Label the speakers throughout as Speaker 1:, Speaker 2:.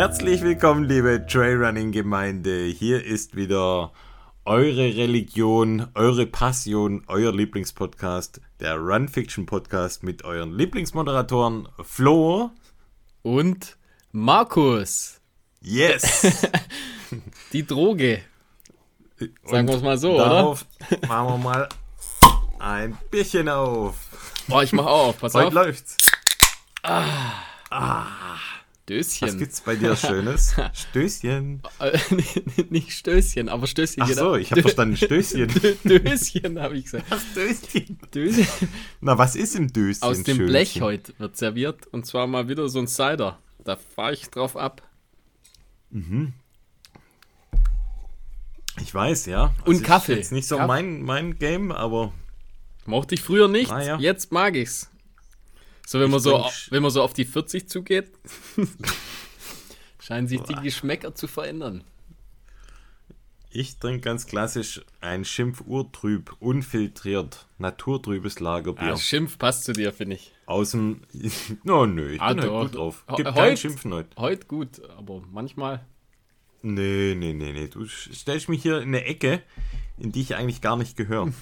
Speaker 1: Herzlich willkommen, liebe Trailrunning-Gemeinde. Hier ist wieder eure Religion, eure Passion, euer Lieblingspodcast, der Run Fiction Podcast mit euren Lieblingsmoderatoren Flo
Speaker 2: und Markus.
Speaker 1: Yes!
Speaker 2: Die Droge. Sagen wir es mal so,
Speaker 1: darauf oder? machen wir mal ein bisschen auf.
Speaker 2: Oh, ich mach auf. Pass
Speaker 1: Heute
Speaker 2: auf.
Speaker 1: läuft's.
Speaker 2: Ah.
Speaker 1: Ah.
Speaker 2: Stößchen.
Speaker 1: Was gibt's bei dir Schönes? Stößchen.
Speaker 2: Äh, nicht Stößchen, aber Stößchen.
Speaker 1: Ach so, ich habe verstanden Stößchen.
Speaker 2: Döschen, habe ich gesagt.
Speaker 1: Ach, Döschen.
Speaker 2: Döschen.
Speaker 1: Na, was ist im Döschen?
Speaker 2: Aus dem
Speaker 1: Schönchen?
Speaker 2: Blech heute wird serviert. Und zwar mal wieder so ein Cider. Da fahre ich drauf ab.
Speaker 1: Ich weiß, ja.
Speaker 2: Und
Speaker 1: ist
Speaker 2: Kaffee.
Speaker 1: Jetzt nicht so
Speaker 2: Kaffee.
Speaker 1: mein, mein Game, aber
Speaker 2: Mochte ich früher nicht.
Speaker 1: Ah, ja.
Speaker 2: Jetzt mag ich's. So, wenn
Speaker 1: Ich
Speaker 2: man so, wenn man so auf die 40 zugeht, scheinen sich die Geschmäcker zu verändern.
Speaker 1: ich trinke ganz klassisch ein Schimpf-Urtrüb, unfiltriert, naturtrübes Lagerbier.
Speaker 2: Ah, Schimpf passt zu dir, finde ich.
Speaker 1: Aus dem. No, nö, ich
Speaker 2: Ah,
Speaker 1: bin halt
Speaker 2: doch.
Speaker 1: gut drauf. Gibt kein
Speaker 2: heut-
Speaker 1: Schimpfen heute.
Speaker 2: Heute gut, aber manchmal.
Speaker 1: Nee, nee, nee, nee. Du stellst mich hier in eine Ecke, in die ich eigentlich gar nicht gehöre.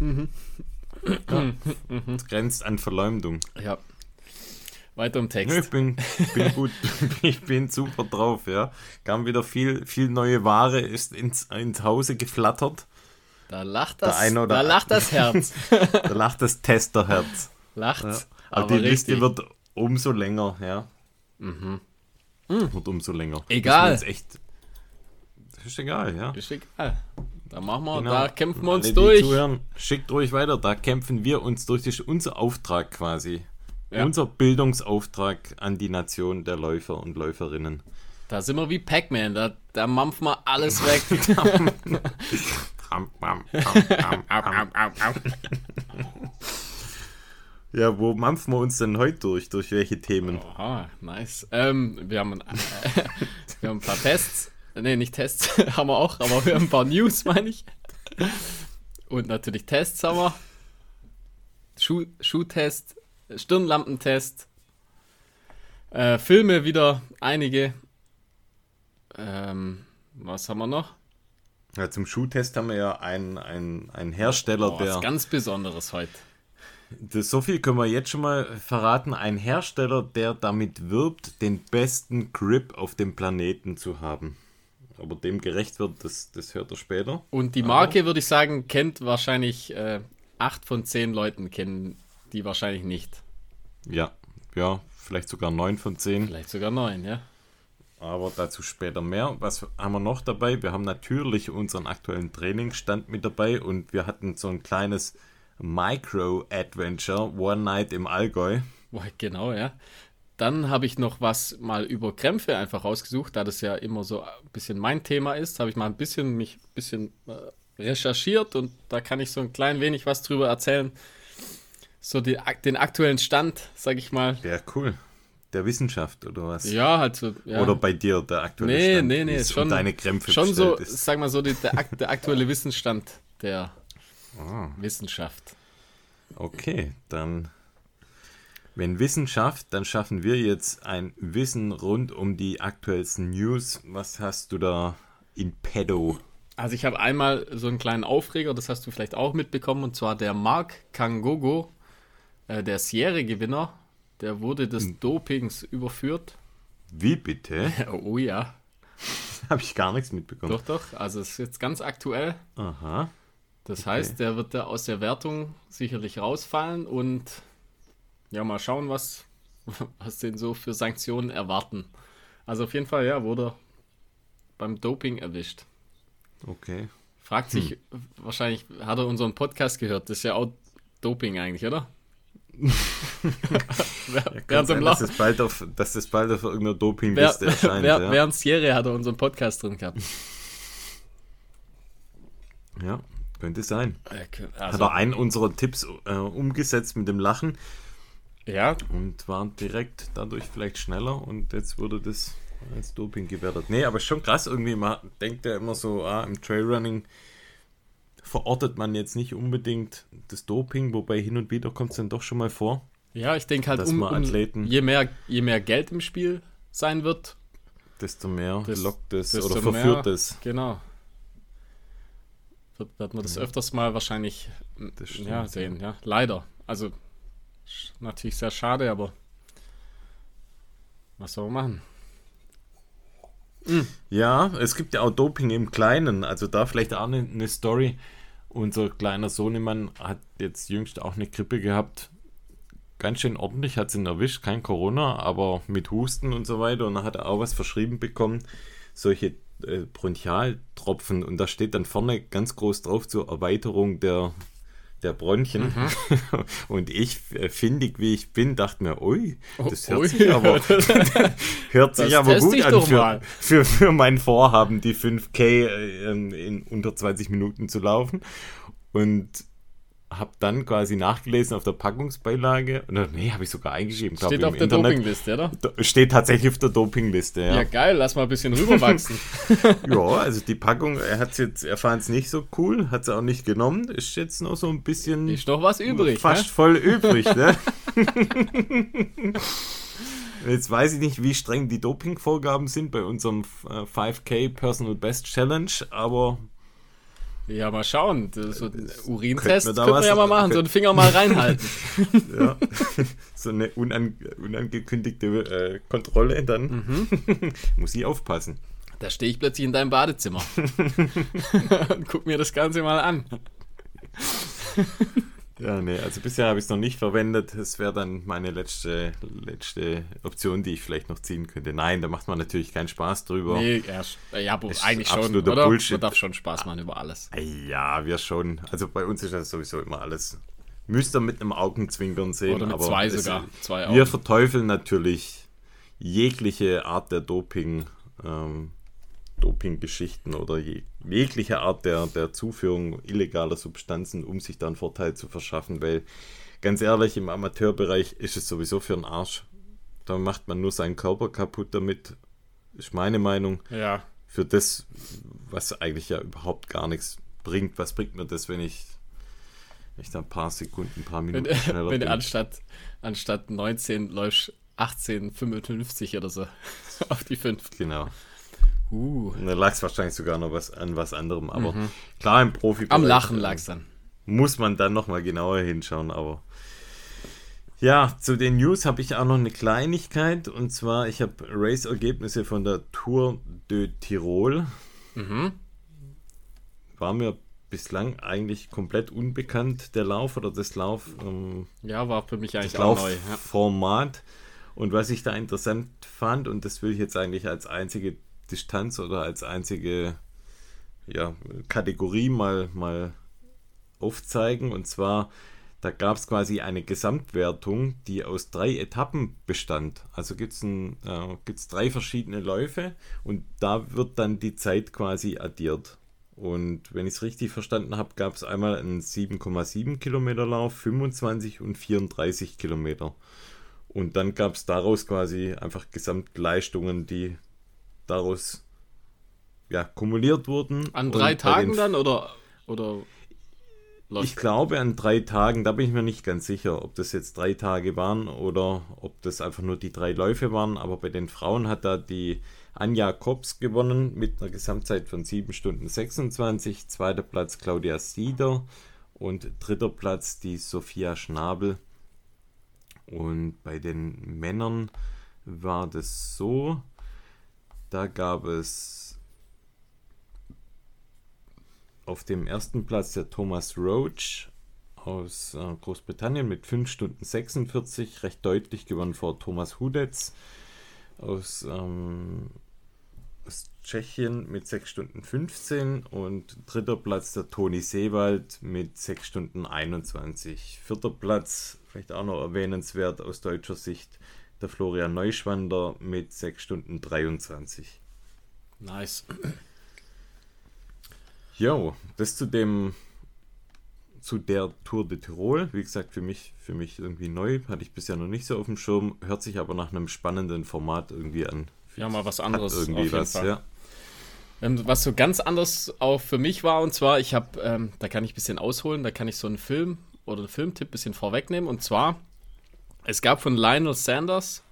Speaker 1: ja. Das grenzt an Verleumdung.
Speaker 2: Ja. Weiter im Text.
Speaker 1: ich bin, bin gut, ich bin super drauf, ja. Kam wieder viel, viel neue Ware, ist ins, ins Hause geflattert.
Speaker 2: Da lacht das,
Speaker 1: oder
Speaker 2: da lacht das Herz.
Speaker 1: Da lacht das Testerherz.
Speaker 2: Lacht.
Speaker 1: Ja.
Speaker 2: Aber,
Speaker 1: Aber die Liste
Speaker 2: richtig.
Speaker 1: wird umso länger, ja. Wird umso länger.
Speaker 2: Egal.
Speaker 1: Jetzt echt, das ist egal, ja.
Speaker 2: Ist egal. Da machen wir,
Speaker 1: Genau.
Speaker 2: da kämpfen wir uns
Speaker 1: Alle,
Speaker 2: durch.
Speaker 1: Zuhören, schickt ruhig weiter, da kämpfen wir uns durch. Das ist unser Auftrag quasi.
Speaker 2: Ja.
Speaker 1: Unser Bildungsauftrag an die Nation der Läufer und Läuferinnen.
Speaker 2: Da sind wir wie Pac-Man, da, da mampfen wir alles weg.
Speaker 1: Ja, wo mampfen wir uns denn heute durch? Durch welche Themen?
Speaker 2: Aha, nice. Ähm, wir, haben, ein- wir haben ein paar Tests. Ne, nicht Tests, haben wir auch, aber wir haben ein paar News, meine ich. Und natürlich Tests haben wir. Schuh, Schuhtest, Stirnlampentest. Äh, Filme wieder einige. Ähm, was haben wir noch?
Speaker 1: Ja, zum Schuhtest haben wir ja einen, einen, einen Hersteller,
Speaker 2: Oh,
Speaker 1: der.
Speaker 2: was ganz Besonderes heute.
Speaker 1: Das, so viel können wir jetzt schon mal verraten. Ein Hersteller, der damit wirbt, den besten Grip auf dem Planeten zu haben. Aber dem gerecht wird, das, das hört er später.
Speaker 2: Und die Marke, würde ich sagen, kennt wahrscheinlich äh, acht von zehn Leuten kennen die wahrscheinlich nicht.
Speaker 1: Ja, ja, vielleicht sogar 9 von 10.
Speaker 2: Vielleicht sogar neun, ja.
Speaker 1: Aber dazu später mehr. Was haben wir noch dabei? Wir haben natürlich unseren aktuellen Trainingsstand mit dabei und wir hatten so ein kleines Micro-Adventure, One Night im Allgäu.
Speaker 2: Genau, ja. Dann habe ich noch was mal über Krämpfe einfach rausgesucht, da das ja immer so ein bisschen mein Thema ist, habe ich mal ein bisschen mich ein bisschen äh, recherchiert und da kann ich so ein klein wenig was drüber erzählen. So die, den aktuellen Stand, sag ich mal.
Speaker 1: Ja, cool. Der Wissenschaft oder was?
Speaker 2: Ja, halt so. Ja.
Speaker 1: Oder bei dir der aktuelle
Speaker 2: nee,
Speaker 1: Stand?
Speaker 2: nee, nee,
Speaker 1: es
Speaker 2: schon,
Speaker 1: um deine Krämpfe
Speaker 2: schon so,
Speaker 1: ist.
Speaker 2: sag mal so, die, der, der aktuelle Wissensstand der
Speaker 1: Ah.
Speaker 2: Wissenschaft.
Speaker 1: Okay, dann, wenn Wissenschaft, dann schaffen wir jetzt ein Wissen rund um die aktuellsten News. Was hast du da in pedo?
Speaker 2: Also ich habe einmal so einen kleinen Aufreger, das hast du vielleicht auch mitbekommen, und zwar der Mark Kangogo, äh, der Sierre-Gewinner, der wurde des
Speaker 1: Hm.
Speaker 2: Dopings überführt.
Speaker 1: Wie bitte?
Speaker 2: Oh ja,
Speaker 1: Habe ich gar nichts mitbekommen.
Speaker 2: doch, doch, also es ist jetzt ganz aktuell.
Speaker 1: Aha.
Speaker 2: Das heißt, der wird da aus der Wertung sicherlich rausfallen und ja, mal schauen, was, was den so für Sanktionen erwarten. Also auf jeden Fall, ja, wurde beim Doping erwischt.
Speaker 1: Okay.
Speaker 2: Fragt sich,
Speaker 1: Hm.
Speaker 2: wahrscheinlich hat er unseren Podcast gehört. Das ist ja auch Doping eigentlich, oder? Wer- während,
Speaker 1: sein, dass, das bald auf, dass das bald auf irgendeiner
Speaker 2: wer,
Speaker 1: Dopingliste erscheint.
Speaker 2: wer,
Speaker 1: ja.
Speaker 2: während Serie hat er unseren Podcast drin gehabt.
Speaker 1: ja, könnte sein.
Speaker 2: Äh,
Speaker 1: Hat
Speaker 2: Also,
Speaker 1: er einen unserer Tipps äh, umgesetzt mit dem Lachen
Speaker 2: ja,
Speaker 1: und war direkt dadurch vielleicht schneller und jetzt wurde das als Doping gewertet. Nee, aber schon krass irgendwie, man denkt ja immer so, ah, im Trailrunning verortet man jetzt nicht unbedingt das Doping, wobei hin und wieder kommt es dann doch schon mal vor.
Speaker 2: ja, ich denke halt,
Speaker 1: Dass
Speaker 2: um,
Speaker 1: man
Speaker 2: um,
Speaker 1: Athleten-
Speaker 2: je, mehr, je mehr Geld im Spiel sein wird,
Speaker 1: desto mehr
Speaker 2: Des-
Speaker 1: lockt es oder verführt
Speaker 2: mehr-
Speaker 1: es.
Speaker 2: Genau. Wird, wird man das öfters mal wahrscheinlich
Speaker 1: stimmt,
Speaker 2: ja, sehen, ja. Leider. Also natürlich sehr schade, aber was soll man machen?
Speaker 1: Ja, es gibt ja auch Doping im Kleinen. Also da vielleicht auch eine, eine Story. Unser kleiner Sohnemann hat jetzt jüngst auch eine Grippe gehabt. Ganz schön ordentlich hat es ihn erwischt. Kein Corona, aber mit Husten und so weiter. Und dann hat er auch was verschrieben bekommen. Solche äh, Bronchialtropfen. Und da steht dann vorne ganz groß drauf zur Erweiterung der, der Bronchien. Und ich, äh, findig wie ich bin, dachte mir, ui, das hört
Speaker 2: Ui.
Speaker 1: sich aber, hört sich
Speaker 2: Das
Speaker 1: aber gut an für, für, für mein Vorhaben, die 5K äh, in unter 20 Minuten zu laufen. Und habe dann quasi nachgelesen auf der Packungsbeilage. Nee, habe ich sogar eingeschrieben. glaub,
Speaker 2: Steht auf der
Speaker 1: Internet.
Speaker 2: Dopingliste, oder?
Speaker 1: Steht tatsächlich auf der Dopingliste,
Speaker 2: Ja.
Speaker 1: ja.
Speaker 2: geil, lass mal ein bisschen rüberwachsen.
Speaker 1: Ja, also die Packung, er hat's jetzt, er fand es nicht so cool, hat es auch nicht genommen. Ist jetzt noch so ein bisschen
Speaker 2: Ist noch was übrig,
Speaker 1: fast
Speaker 2: ne?
Speaker 1: voll übrig, ne? Jetzt weiß ich nicht, wie streng die Dopingvorgaben sind bei unserem äh, 5K Personal Best Challenge, aber
Speaker 2: Ja, mal schauen. So einen
Speaker 1: könnten
Speaker 2: Urintest
Speaker 1: wir
Speaker 2: können wir
Speaker 1: was-
Speaker 2: ja mal machen, so einen Finger mal reinhalten.
Speaker 1: ja, so eine unan unangekündigte äh, Kontrolle, dann
Speaker 2: Mhm.
Speaker 1: muss ich aufpassen.
Speaker 2: Da stehe ich plötzlich in deinem Badezimmer und guck mir das Ganze mal an.
Speaker 1: Ja, nee, also bisher habe ich es noch nicht verwendet. Es wäre dann meine letzte, letzte Option, die ich vielleicht noch ziehen könnte. Nein, da macht man natürlich keinen Spaß drüber.
Speaker 2: Nee, erst, ja,
Speaker 1: Ist
Speaker 2: eigentlich schon, oder?
Speaker 1: Bullshit.
Speaker 2: Man darf schon Spaß machen über alles.
Speaker 1: Ja, wir schon. Also bei uns ist das sowieso immer alles. Müsst ihr mit einem Augenzwinkern sehen.
Speaker 2: Oder mit
Speaker 1: aber
Speaker 2: zwei
Speaker 1: es-
Speaker 2: sogar. Zwei
Speaker 1: Wir
Speaker 2: Augen.
Speaker 1: verteufeln natürlich jegliche Art der Doping, ähm, Doping-Geschichten oder je, jegliche Art der, der Zuführung illegaler Substanzen, um sich dann Vorteil zu verschaffen, weil ganz ehrlich, im Amateurbereich ist es sowieso für den Arsch. Da macht man nur seinen Körper kaputt damit, ist meine Meinung
Speaker 2: Ja,
Speaker 1: für das, was eigentlich ja überhaupt gar nichts bringt. Was bringt mir das, wenn ich, da ein paar Sekunden, ein paar Minuten schneller
Speaker 2: wenn
Speaker 1: bin?
Speaker 2: du anstatt, anstatt 19 läufst 18,55 oder so auf die 5.
Speaker 1: Genau.
Speaker 2: Uh,
Speaker 1: da lag es wahrscheinlich sogar noch was an was anderem. Aber klar, im Profi
Speaker 2: Mhm. am Lachen lag's dann.
Speaker 1: muss man dann nochmal genauer hinschauen. Aber ja, zu den News habe ich auch noch eine Kleinigkeit. Und zwar, ich habe Race-Ergebnisse von der Tour de Tirol.
Speaker 2: Mhm.
Speaker 1: War mir bislang eigentlich komplett unbekannt, der Lauf oder das Lauf. Ähm,
Speaker 2: Ja, war für mich eigentlich auch neu. Ja.
Speaker 1: Laufformat. Und was ich da interessant fand, und das will ich jetzt eigentlich als einzige Distanz oder als einzige ja, Kategorie mal, mal aufzeigen. Und zwar, da gab es quasi eine Gesamtwertung, die aus drei Etappen bestand. Also gibt es äh, drei verschiedene Läufe und da wird dann die Zeit quasi addiert. Und wenn ich es richtig verstanden habe, gab es einmal einen 7,7 Kilometer Lauf, 25 und 34 Kilometer. Und dann gab es daraus quasi einfach Gesamtleistungen, die daraus ja, kumuliert wurden.
Speaker 2: An drei Tagen dann oder, oder
Speaker 1: Ich glaube an drei Tagen, da bin ich mir nicht ganz sicher, ob das jetzt drei Tage waren oder ob das einfach nur die drei Läufe waren. Aber bei den Frauen hat da die Anja Kops gewonnen mit einer Gesamtzeit von 7 Stunden 26. Zweiter Platz Claudia Sieder und dritter Platz die Sophia Schnabel. Und bei den Männern war das so, da gab es auf dem ersten Platz der Thomas Roach aus äh, Großbritannien mit 5 Stunden 46, recht deutlich gewonnen vor Thomas Hudetz aus, ähm, aus Tschechien mit 6 Stunden 15 und dritter Platz der Toni Seewald mit 6 Stunden 21. Vierter Platz, vielleicht auch noch erwähnenswert aus deutscher Sicht, der Florian Neuschwander mit 6 Stunden 23.
Speaker 2: nice.
Speaker 1: Jo, das zu dem zu der Tour de Tirol. Wie gesagt, für mich, für mich irgendwie neu, hatte ich bisher noch nicht so auf dem Schirm, hört sich aber nach einem spannenden Format irgendwie an.
Speaker 2: Ja, mal was
Speaker 1: Hat
Speaker 2: anderes.
Speaker 1: irgendwie
Speaker 2: auf jeden
Speaker 1: was,
Speaker 2: Fall.
Speaker 1: ja.
Speaker 2: Ähm, was so ganz anders auch für mich war, und zwar, ich habe, ähm, da kann ich ein bisschen ausholen, da kann ich so einen Film oder einen Filmtipp ein bisschen vorwegnehmen. Und zwar, es gab von Lionel Sanders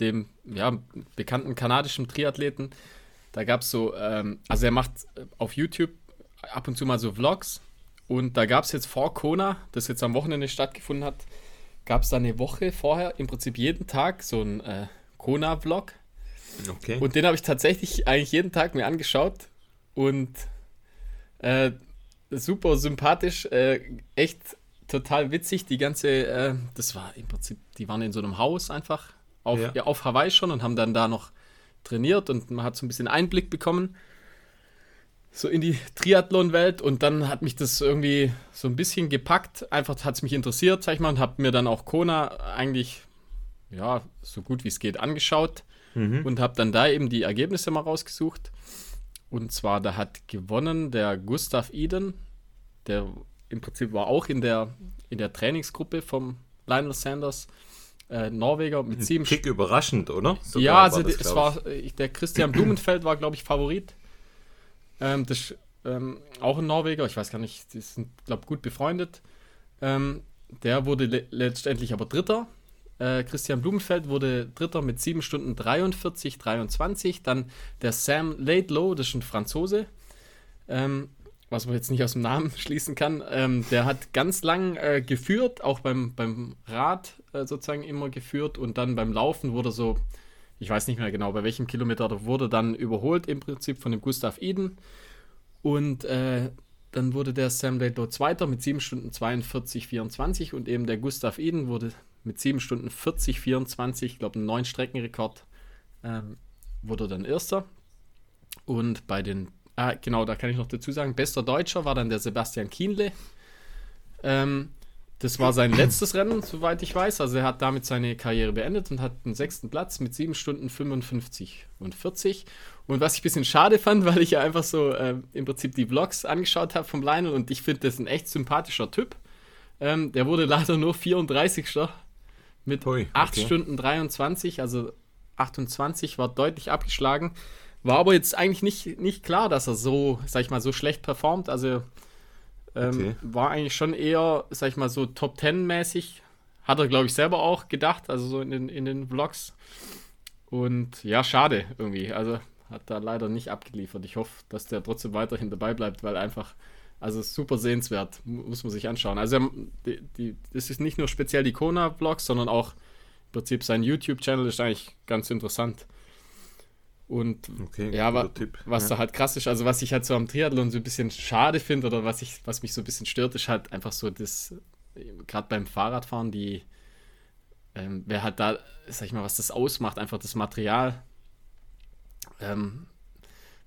Speaker 2: dem ja, bekannten kanadischen Triathleten. Da gab es so, ähm, also er macht auf YouTube ab und zu mal so Vlogs. Und da gab es jetzt vor Kona, das jetzt am Wochenende stattgefunden hat, gab es da eine Woche vorher im Prinzip jeden Tag so ein äh, Kona-Vlog. Okay. Und den habe ich tatsächlich eigentlich jeden Tag mir angeschaut. Und äh, super sympathisch, äh, echt total witzig. Die ganze, äh, das war im Prinzip, die waren in so einem Haus einfach auf, ja. Ja, auf Hawaii schon und haben dann da noch trainiert und man hat so ein bisschen Einblick bekommen so in die Triathlon-Welt und dann hat mich das irgendwie so ein bisschen gepackt. Einfach hat es mich interessiert, sag ich mal, und habe mir dann auch Kona eigentlich, ja, so gut wie es geht angeschaut mhm. und habe dann da eben die Ergebnisse mal rausgesucht. Und zwar, da hat gewonnen der Gustav Eden, der im Prinzip war auch in der, in der Trainingsgruppe vom Lionel Sanders. Äh, Norweger mit sieben.
Speaker 1: Kick überraschend, oder?
Speaker 2: Sogar ja, also war das, es war der Christian Blumenfeld war, glaube ich, Favorit. Ähm, das ähm, auch ein Norweger, ich weiß gar nicht, die sind, glaube ich, gut befreundet. Ähm, der wurde le letztendlich aber Dritter. Äh, Christian Blumenfeld wurde Dritter mit 7 Stunden 43, 23. Dann der Sam Laidlow, das ist ein Franzose. Ähm, was man jetzt nicht aus dem Namen schließen kann, ähm, der hat ganz lang äh, geführt, auch beim, beim Rad äh, sozusagen immer geführt und dann beim Laufen wurde so ich weiß nicht mehr genau, bei welchem Kilometer der wurde dann überholt im Prinzip von dem Gustav Eden. Und äh, dann wurde der Sam Laidlow Zweiter mit 7 Stunden 42, 24 und eben der Gustav Eden wurde mit 7 Stunden 40, 24, ich glaube, ein neuen Streckenrekord, ähm, wurde dann Erster. Und bei den, ah, genau, da kann ich noch dazu sagen, bester Deutscher war dann der Sebastian Kienle. Ähm, das war sein letztes Rennen, soweit ich weiß. Also er hat damit seine Karriere beendet und hat den sechsten Platz mit 7 Stunden 55 und 40. Und was ich ein bisschen schade fand, weil ich ja einfach so äh, im Prinzip die Vlogs angeschaut habe vom Lionel und ich finde, das ein echt sympathischer Typ. Ähm, der wurde leider nur 34. mit Hui, 8 okay. Stunden 23, also 28 war deutlich abgeschlagen. War aber jetzt eigentlich nicht, nicht klar, dass er so, sag ich mal, so schlecht performt. Also ähm, okay. War eigentlich schon eher, sag ich mal, so Top Ten-mäßig. Hat er, glaube ich, selber auch gedacht, also so in den, in den Vlogs. Und ja, schade irgendwie. Also hat da leider nicht abgeliefert. Ich hoffe, dass der trotzdem weiterhin dabei bleibt, weil einfach, also super sehenswert, muss man sich anschauen. Also die, die, das ist nicht nur speziell die Kona-Vlogs, sondern auch im Prinzip sein YouTube-Channel ist eigentlich ganz interessant. Und okay, ja, wa Tipp. was ja. da halt krass ist, also was ich halt so am Triathlon so ein bisschen schade finde oder was ich, was mich so ein bisschen stört, ist halt einfach so das, gerade beim Fahrradfahren, die, ähm, wer halt da, sag ich mal, was das ausmacht, einfach das Material. Ähm,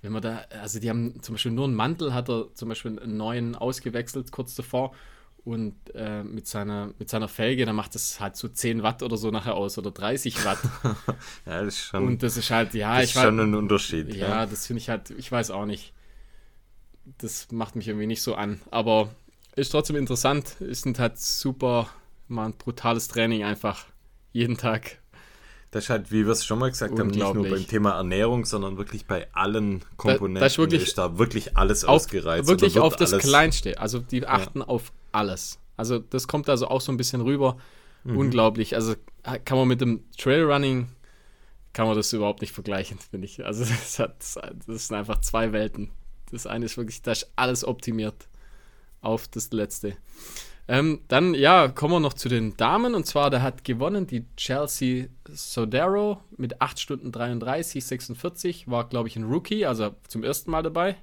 Speaker 2: wenn man da, also die haben zum Beispiel nur einen Mantel, hat er zum Beispiel einen neuen ausgewechselt kurz davor und äh, mit, seiner, mit seiner Felge, dann macht das halt so 10 Watt oder so nachher aus oder 30 Watt.
Speaker 1: ja, das ist schon.
Speaker 2: Und das ist halt, ja,
Speaker 1: das ich ist schon ein Unterschied.
Speaker 2: Ja, ja. das finde ich halt, ich weiß auch nicht. Das macht mich irgendwie nicht so an. Aber ist trotzdem interessant. Es sind halt super, mal ein brutales Training einfach. Jeden Tag.
Speaker 1: Das ist halt, wie wir es schon mal gesagt haben, nicht nur beim Thema Ernährung, sondern wirklich bei allen Komponenten
Speaker 2: da, ist, wirklich,
Speaker 1: ist da wirklich alles auf, ausgereizt.
Speaker 2: Wirklich auf das Kleinste. Also die achten ja. auf alles. Also das kommt also auch so ein bisschen rüber. Mhm. Unglaublich. Also kann man mit dem Trailrunning kann man das überhaupt nicht vergleichen, finde ich. Also das, hat, das sind einfach zwei Welten. Das eine ist wirklich, da ist alles optimiert auf das letzte. Ähm, dann, ja, kommen wir noch zu den Damen. Und zwar, da hat gewonnen die Chelsea Sodero mit 8 Stunden 33, 46. War, glaube ich, ein Rookie, also zum ersten Mal dabei.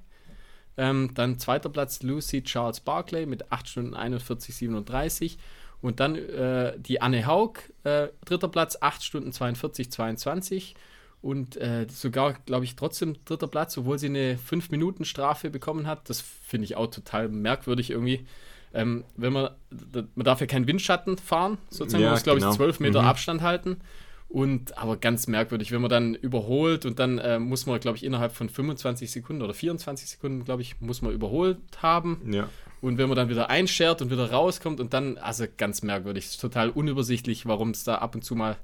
Speaker 2: Ähm, dann zweiter Platz Lucy Charles Barclay mit 8 Stunden 41, 37. Und dann äh, die Anne Haug, äh, dritter Platz, 8 Stunden 42, 22. Und äh, sogar, glaube ich, trotzdem dritter Platz, obwohl sie eine 5-Minuten-Strafe bekommen hat. Das finde ich auch total merkwürdig irgendwie. Ähm, wenn man, man darf ja keinen Windschatten fahren, sozusagen, ja, man muss, glaube genau. ich, 12 Meter mhm. Abstand halten. Und aber ganz merkwürdig, wenn man dann überholt und dann äh, muss man, glaube ich, innerhalb von 25 Sekunden oder 24 Sekunden, glaube ich, muss man überholt haben.
Speaker 1: Ja.
Speaker 2: Und wenn man dann wieder einschert und wieder rauskommt und dann, also ganz merkwürdig, total unübersichtlich, warum es da ab und zu mal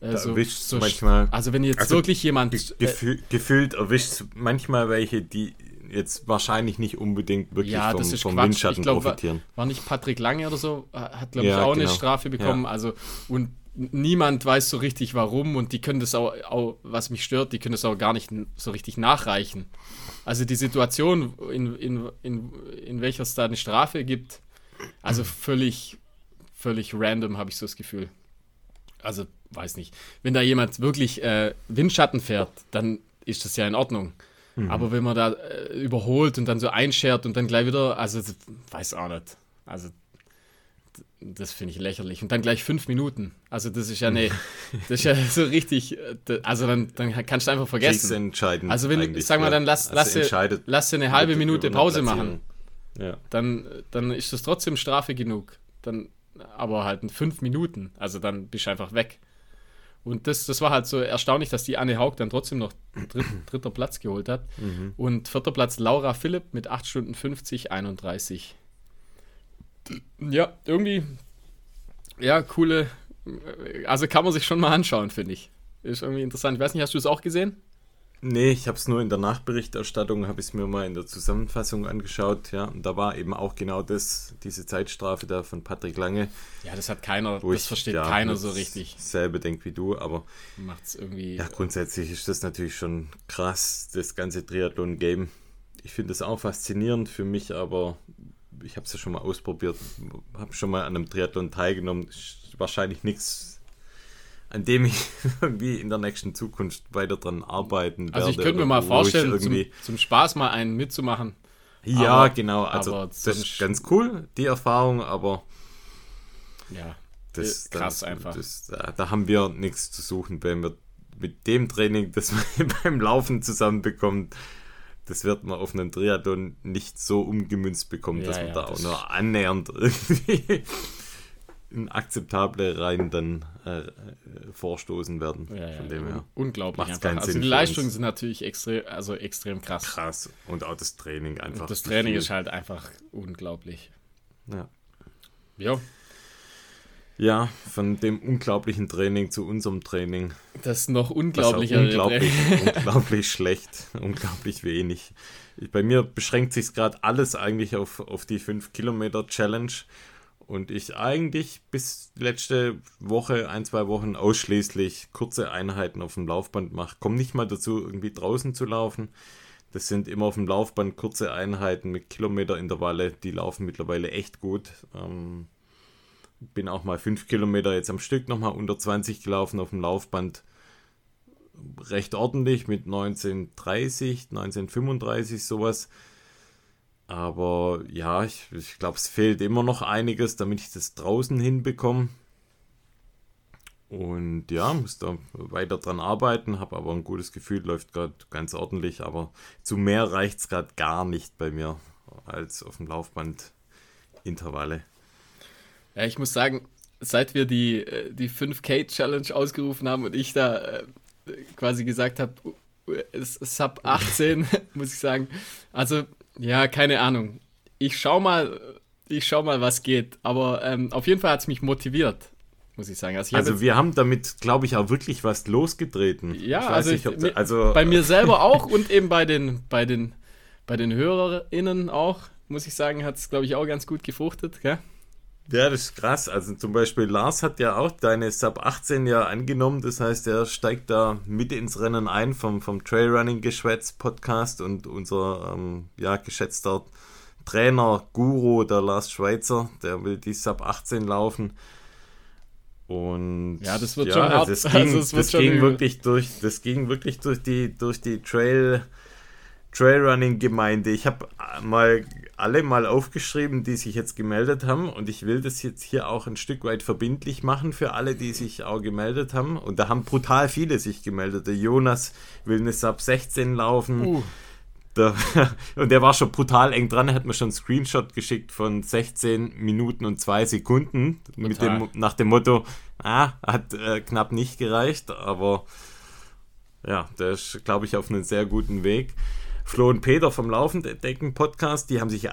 Speaker 1: äh, so, so manchmal.
Speaker 2: Also wenn jetzt also wirklich jemand
Speaker 1: gefühl, äh, gefühlt erwischt manchmal welche, die jetzt wahrscheinlich nicht unbedingt wirklich
Speaker 2: ja,
Speaker 1: vom,
Speaker 2: vom
Speaker 1: Windschatten
Speaker 2: glaub,
Speaker 1: profitieren.
Speaker 2: War, war, nicht Patrick Lange oder so, hat glaube ich auch genau. eine Strafe bekommen. Ja. Also und niemand weiß so richtig warum und die können das auch, auch, was mich stört, die können das auch gar nicht so richtig nachreichen. Also die Situation, in, in, in, in welcher es da eine Strafe gibt, also völlig, völlig random, habe ich so das Gefühl. Also, weiß nicht. Wenn da jemand wirklich äh, Windschatten fährt, dann ist das ja in Ordnung. Mhm. Aber wenn man da äh, überholt und dann so einschert und dann gleich wieder, also weiß auch nicht. Also das finde ich lächerlich. Und dann gleich fünf Minuten. Also das ist ja ne, das ist ja so richtig, äh, also dann, dann kannst du einfach vergessen.
Speaker 1: entscheidend.
Speaker 2: Also wenn, du, sag mal, dann lass, also lass, lass eine halbe Minute Pause machen. Ja. Dann, dann ist das trotzdem Strafe genug. Dann, aber halt in fünf Minuten. Also dann bist du einfach weg. Und das, das war halt so erstaunlich, dass die Anne Haug dann trotzdem noch dritt, dritter Platz geholt hat. Mhm. Und vierter Platz Laura Philipp mit 8 Stunden 50, 31. Ja, irgendwie, ja, coole, also kann man sich schon mal anschauen, finde ich. Ist irgendwie interessant. Ich weiß nicht, hast du es auch gesehen?
Speaker 1: Nee, ich habe es nur in der Nachberichterstattung, habe ich es mir mal in der Zusammenfassung angeschaut, ja, und da war eben auch genau das, diese Zeitstrafe da von Patrick Lange.
Speaker 2: Ja, das hat keiner, das ich, versteht ja, keiner so richtig.
Speaker 1: Selbe denkt wie du, aber
Speaker 2: macht es irgendwie.
Speaker 1: Ja, grundsätzlich ist das natürlich schon krass, das ganze Triathlon-Game. Ich finde es auch faszinierend für mich, aber ich habe es ja schon mal ausprobiert, habe schon mal an einem Triathlon teilgenommen. Wahrscheinlich nichts, an dem ich irgendwie in der nächsten Zukunft weiter dran arbeiten werde.
Speaker 2: Also ich könnte mir mal vorstellen, zum, zum, Spaß mal einen mitzumachen.
Speaker 1: Ja, aber, genau. Also das ist ganz cool, die Erfahrung, aber
Speaker 2: ja,
Speaker 1: das, krass dann, einfach. Das, da, da haben wir nichts zu suchen, wenn wir mit dem Training, das man beim Laufen zusammenbekommt, das wird man auf einem Triathlon nicht so umgemünzt bekommen, ja, dass man ja, da auch nur annähernd irgendwie in akzeptable Reihen dann äh, vorstoßen werden.
Speaker 2: Ja, Von dem her. Unglaublich einfach. Also Sinn die Leistungen sind natürlich extrem, also extrem krass.
Speaker 1: Krass. Und auch das Training einfach. Und
Speaker 2: das Training ist halt einfach unglaublich.
Speaker 1: Ja.
Speaker 2: Ja.
Speaker 1: Ja, von dem unglaublichen Training zu unserem Training.
Speaker 2: Das noch unglaublicher.
Speaker 1: Unglaublich, unglaublich schlecht, unglaublich wenig. Bei mir beschränkt sich gerade alles eigentlich auf, auf die 5 Kilometer Challenge. Und ich eigentlich bis letzte Woche, ein, zwei Wochen ausschließlich kurze Einheiten auf dem Laufband mache. Komme nicht mal dazu, irgendwie draußen zu laufen. Das sind immer auf dem Laufband kurze Einheiten mit Kilometerintervalle. Die laufen mittlerweile echt gut. Ähm, bin auch mal fünf Kilometer jetzt am Stück nochmal unter 20 gelaufen auf dem Laufband. Recht ordentlich mit 1930, 1935 sowas. Aber ja, ich, ich glaube, es fehlt immer noch einiges, damit ich das draußen hinbekomme. Und ja, muss da weiter dran arbeiten, habe aber ein gutes Gefühl, läuft gerade ganz ordentlich. Aber zu mehr reicht es gerade gar nicht bei mir als auf dem Laufband Intervalle.
Speaker 2: Ja, ich muss sagen, seit wir die, äh, die 5K-Challenge ausgerufen haben und ich da äh, quasi gesagt habe, Sub 18, muss ich sagen. Also, ja, keine Ahnung. Ich schau mal, ich schau mal, was geht. Aber ähm, auf jeden Fall hat es mich motiviert, muss ich sagen.
Speaker 1: Also, ich also hab wir haben damit, glaube ich, auch wirklich was losgetreten.
Speaker 2: Ja, also, nicht, ich, also, bei mir selber auch und eben bei den, bei den, bei den HörerInnen auch, muss ich sagen, hat es, glaube ich, auch ganz gut gefruchtet. Gell?
Speaker 1: Ja, das ist krass. Also zum Beispiel Lars hat ja auch deine Sub 18 ja angenommen. Das heißt, er steigt da mit ins Rennen ein vom, vom Trailrunning Geschwätz Podcast und unser ähm, ja, geschätzter Trainer, Guru, der Lars Schweizer, der will die Sub 18 laufen. Und
Speaker 2: ja, das wird ja, schon hart.
Speaker 1: Das ging, also das ging wirklich durch, das ging wirklich durch die, durch die Trail, Trailrunning-Gemeinde. Ich habe mal alle mal aufgeschrieben, die sich jetzt gemeldet haben. Und ich will das jetzt hier auch ein Stück weit verbindlich machen für alle, die sich auch gemeldet haben. Und da haben brutal viele sich gemeldet. Der Jonas will eine Sub 16 laufen. Uh. Der, und der war schon brutal eng dran. Er hat mir schon einen Screenshot geschickt von 16 Minuten und 2 Sekunden. Mit dem, nach dem Motto, ah, hat äh, knapp nicht gereicht. Aber ja, der ist, glaube ich, auf einem sehr guten Weg. Flo und Peter vom Laufendecken Podcast, die haben sich äh,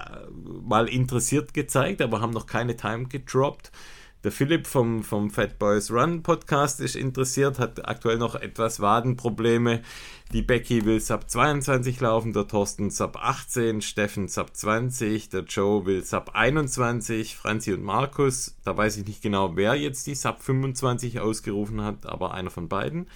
Speaker 1: mal interessiert gezeigt, aber haben noch keine Time gedroppt. Der Philipp vom, vom Fat Boys Run Podcast ist interessiert, hat aktuell noch etwas Wadenprobleme. Die Becky will Sub 22 laufen, der Thorsten Sub 18, Steffen Sub 20, der Joe will Sub 21, Franzi und Markus. Da weiß ich nicht genau, wer jetzt die Sub 25 ausgerufen hat, aber einer von beiden.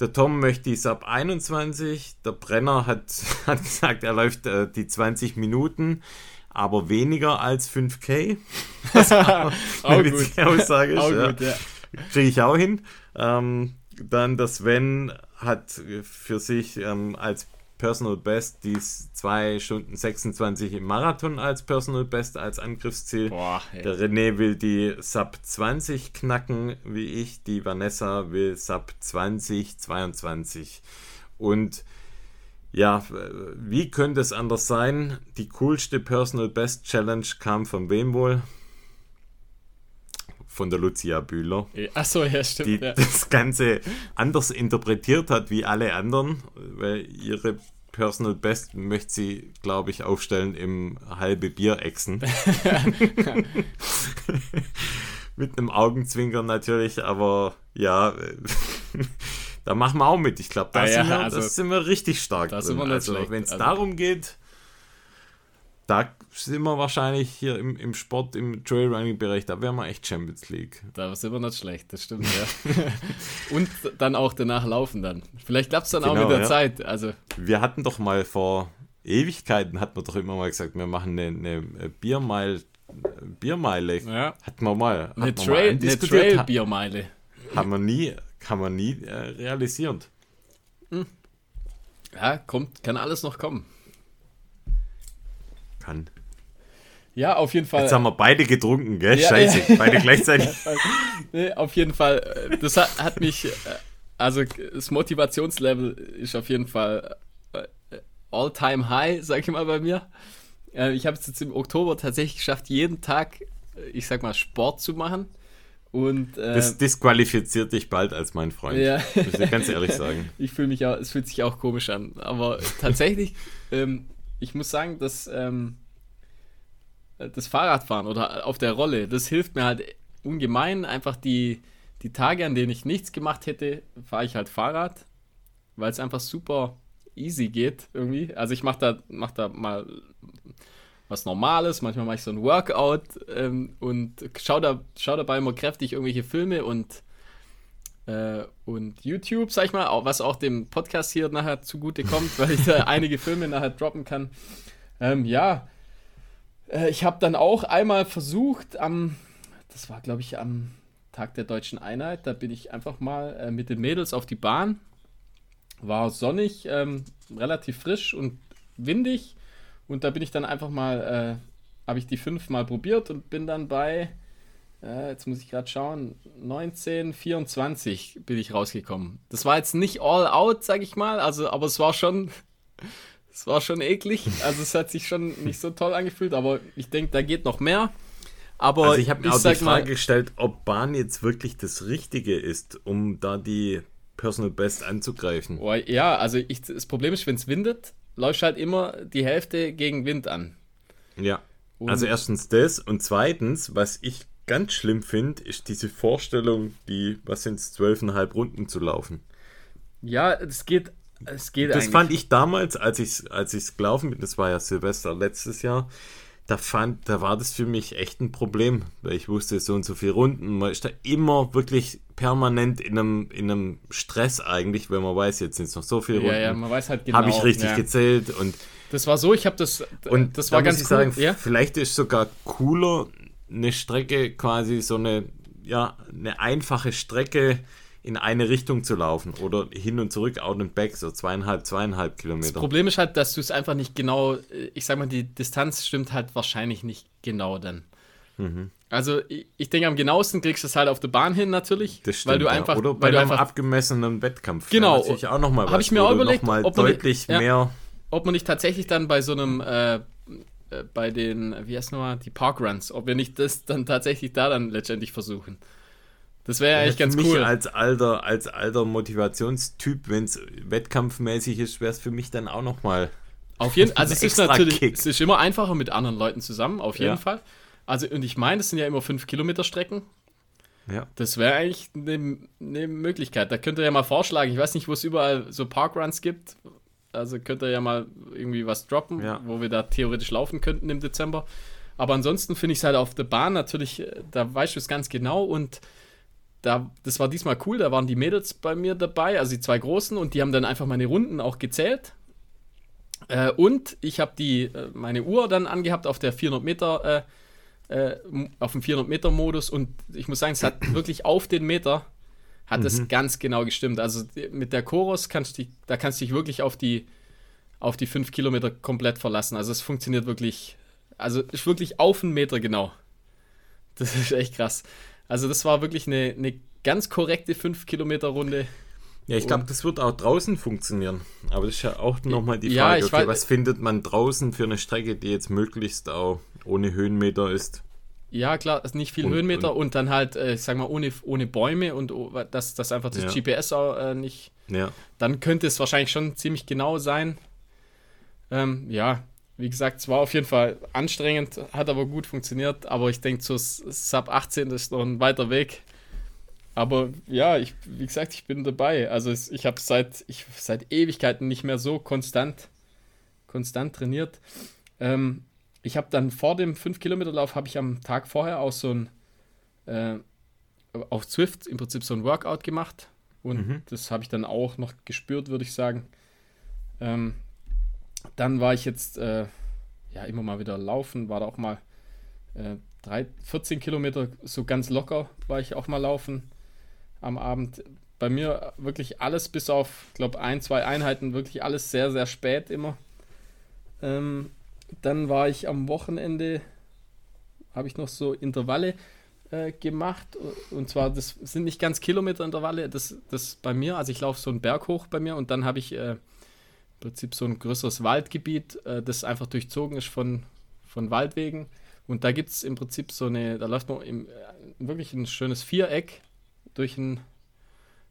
Speaker 1: Der Tom möchte die Sub 21. Der Brenner hat, hat gesagt, er läuft äh, die 20 Minuten, aber weniger als 5K. Was auch eine witzige Aussage ist. ja. ja. Kriege ich auch hin. Ähm, dann der Sven hat für sich ähm, als Personal Best die 2 Stunden 26 im Marathon als Personal Best als Angriffsziel. Boah, der René will die Sub 20 knacken, wie ich. Die Vanessa will Sub 20 22. Und ja, wie könnte es anders sein? Die coolste Personal Best Challenge kam von wem wohl? Von der Lucia Bühler.
Speaker 2: Achso, ja, stimmt.
Speaker 1: Die
Speaker 2: ja.
Speaker 1: das Ganze anders interpretiert hat wie alle anderen, weil ihre Personal Best möchte sie, glaube ich, aufstellen im halbe Bier-Echsen. mit einem Augenzwinkern natürlich, aber ja, da machen wir auch mit. Ich glaube, da, ah, ja, also, sind wir richtig stark.
Speaker 2: Da sind wir also,
Speaker 1: wenn es also, darum geht, da sind wir wahrscheinlich hier im, im Sport, im Trailrunning-Bereich, da wären wir echt Champions League.
Speaker 2: Da sind wir nicht schlecht, das stimmt, ja. Und dann auch danach laufen dann. Vielleicht klappt es dann genau, auch mit der ja. Zeit. Also.
Speaker 1: Wir hatten doch mal vor Ewigkeiten, hat man doch immer mal gesagt, wir machen eine, eine Biermeile. Biermeile.
Speaker 2: Ja.
Speaker 1: Hatten wir mal.
Speaker 2: Eine, Trail, Trail-Biermeile.
Speaker 1: Haben wir nie, kann man nie äh, realisieren.
Speaker 2: Hm. Ja, kommt, kann alles noch kommen
Speaker 1: kann.
Speaker 2: Ja, auf jeden Fall.
Speaker 1: Jetzt haben wir beide getrunken, gell? Ja, Scheiße, ja. beide gleichzeitig.
Speaker 2: nee, auf jeden Fall. Äh, das hat, hat mich, äh, also das Motivationslevel ist auf jeden Fall äh, all-time high, sag ich mal bei mir. Ich habe es jetzt im Oktober tatsächlich geschafft, jeden Tag, ich sag mal, Sport zu machen. Und,
Speaker 1: äh, das disqualifiziert dich bald als mein Freund. Ja. Muss ich ganz ehrlich sagen.
Speaker 2: ich fühle mich auch, es fühlt sich auch komisch an. Aber tatsächlich ähm, ich muss sagen, dass ähm, das Fahrradfahren oder auf der Rolle, das hilft mir halt ungemein. Einfach die, die Tage, an denen ich nichts gemacht hätte, fahre ich halt Fahrrad, weil es einfach super easy geht irgendwie. Also ich mache da, mach da mal was Normales, manchmal mache ich so ein Workout ähm, und schaue da, schau dabei immer kräftig irgendwelche Filme und äh, und YouTube, sag ich mal, was auch dem Podcast hier nachher zugute kommt, weil ich da einige Filme nachher droppen kann. Ähm, ja, äh, ich habe dann auch einmal versucht, am, das war glaube ich am Tag der deutschen Einheit, da bin ich einfach mal äh, mit den Mädels auf die Bahn. War sonnig, ähm, relativ frisch und windig. Und da bin ich dann einfach mal, äh, habe ich die fünf mal probiert und bin dann bei äh, jetzt muss ich gerade schauen, 1924 bin ich rausgekommen. Das war jetzt nicht all out, sag ich mal, also, aber es war schon, es war schon eklig. Also es hat sich schon nicht so toll angefühlt, aber ich denke, da geht noch mehr. Aber
Speaker 1: also ich habe mir auch die Frage mal, gestellt, ob Bahn jetzt wirklich das Richtige ist, um da die Personal Best anzugreifen.
Speaker 2: Oh, ja, also ich, das Problem ist, wenn es windet, läuft halt immer die Hälfte gegen Wind an.
Speaker 1: Ja. Und also erstens das und zweitens, was ich ganz schlimm finde, ist diese Vorstellung, die, was sind es, zwölfeinhalb Runden zu laufen.
Speaker 2: Ja, es geht, es geht
Speaker 1: Das eigentlich. fand ich damals, als ich es als gelaufen bin, das war ja Silvester letztes Jahr, da fand, da war das für mich echt ein Problem, weil ich wusste, so und so viele Runden, man ist da immer wirklich permanent in einem, in einem Stress eigentlich, weil man weiß, jetzt sind es noch so viele Runden. Ja,
Speaker 2: ja, man weiß halt genau.
Speaker 1: Habe ich richtig ja. gezählt und
Speaker 2: das war so, ich habe das,
Speaker 1: und das war ganz cool. Sagen, ja? Vielleicht ist sogar cooler, eine Strecke quasi so eine, ja, eine einfache Strecke in eine Richtung zu laufen oder hin und zurück, out and back, so zweieinhalb, zweieinhalb Kilometer.
Speaker 2: Das Problem ist halt, dass du es einfach nicht genau, ich sag mal, die Distanz stimmt halt wahrscheinlich nicht genau dann. Mhm. Also ich, ich, denke, am genauesten kriegst du es halt auf der Bahn hin natürlich,
Speaker 1: das stimmt, weil du einfach
Speaker 2: ja.
Speaker 1: oder bei einem abgemessenen Wettkampf.
Speaker 2: Genau. Habe ich mir auch überlegt,
Speaker 1: noch mal ob deutlich ja, mehr.
Speaker 2: Ob man nicht tatsächlich dann bei so einem äh, äh, bei den, wie heißt nochmal, die Parkruns, ob wir nicht das dann tatsächlich da dann letztendlich versuchen. Das wäre ja eigentlich ganz cool.
Speaker 1: Als alter, als alter Motivationstyp, wenn es wettkampfmäßig ist, wäre es für mich dann auch nochmal.
Speaker 2: Auf jeden Fall, also es ist natürlich, Kick. es ist immer einfacher mit anderen Leuten zusammen, auf jeden ja. Fall. Also, und ich meine, es sind ja immer 5 Kilometer Strecken. Ja. Das wäre eigentlich eine ne Möglichkeit. Da könnt ihr ja mal vorschlagen. Ich weiß nicht, wo es überall so Parkruns gibt. Also könnt ihr ja mal irgendwie was droppen, ja. wo wir da theoretisch laufen könnten im Dezember. Aber ansonsten finde ich es halt auf der Bahn natürlich, äh, da weißt du es ganz genau und da, das war diesmal cool, da waren die Mädels bei mir dabei, also die zwei Großen und die haben dann einfach meine Runden auch gezählt. Äh, und ich habe die äh, meine Uhr dann angehabt auf der 400 Meter, äh, äh auf dem 400 Meter Modus und ich muss sagen, es hat wirklich auf den Meter hat es mhm. ganz genau gestimmt. Also mit der Chorus kannst du dich, da kannst du dich wirklich auf die auf die 5 Kilometer komplett verlassen. Also es funktioniert wirklich also ist wirklich auf einen Meter genau. Das ist echt krass. Also das war wirklich eine, eine ganz korrekte 5 Kilometer Runde.
Speaker 1: Ja, ich glaube, das wird auch draußen funktionieren. Aber das ist ja auch nochmal die Frage, ja, okay, weiß, was findet man draußen für eine Strecke, die jetzt möglichst auch ohne Höhenmeter ist?
Speaker 2: Ja, klar, nicht viel und, Höhenmeter und, und, dann halt, äh, ich sag mal, ohne, ohne Bäume und dass das einfach das ja. GPS auch äh, nicht.
Speaker 1: Ja.
Speaker 2: Dann könnte es wahrscheinlich schon ziemlich genau sein. Ähm, ja, wie gesagt, es war auf jeden Fall anstrengend, hat aber gut funktioniert. Aber ich denke, zu Sub 18 ist noch ein weiter Weg. Aber ja, ich, wie gesagt, ich bin dabei. Also ich habe seit, ich, seit Ewigkeiten nicht mehr so konstant, konstant trainiert. Ähm, ich habe dann vor dem 5-Kilometer-Lauf, habe ich am Tag vorher auch so ein, äh, auf Swift im Prinzip so ein Workout gemacht. Und mhm. das habe ich dann auch noch gespürt, würde ich sagen. Ähm, dann war ich jetzt äh, ja immer mal wieder laufen, war da auch mal äh, drei, 14 Kilometer so ganz locker war ich auch mal laufen am Abend. Bei mir wirklich alles bis auf, glaube ein, zwei Einheiten, wirklich alles sehr, sehr spät immer. Ähm, dann war ich am Wochenende, habe ich noch so Intervalle äh, gemacht. Und zwar, das sind nicht ganz Kilometer-Intervalle, das, das bei mir, also ich laufe so einen Berg hoch bei mir und dann habe ich äh, Prinzip so ein größeres Waldgebiet, äh, das einfach durchzogen ist von, von Waldwegen. Und da gibt es im Prinzip so eine, da läuft man im, äh, wirklich ein schönes Viereck durch ein,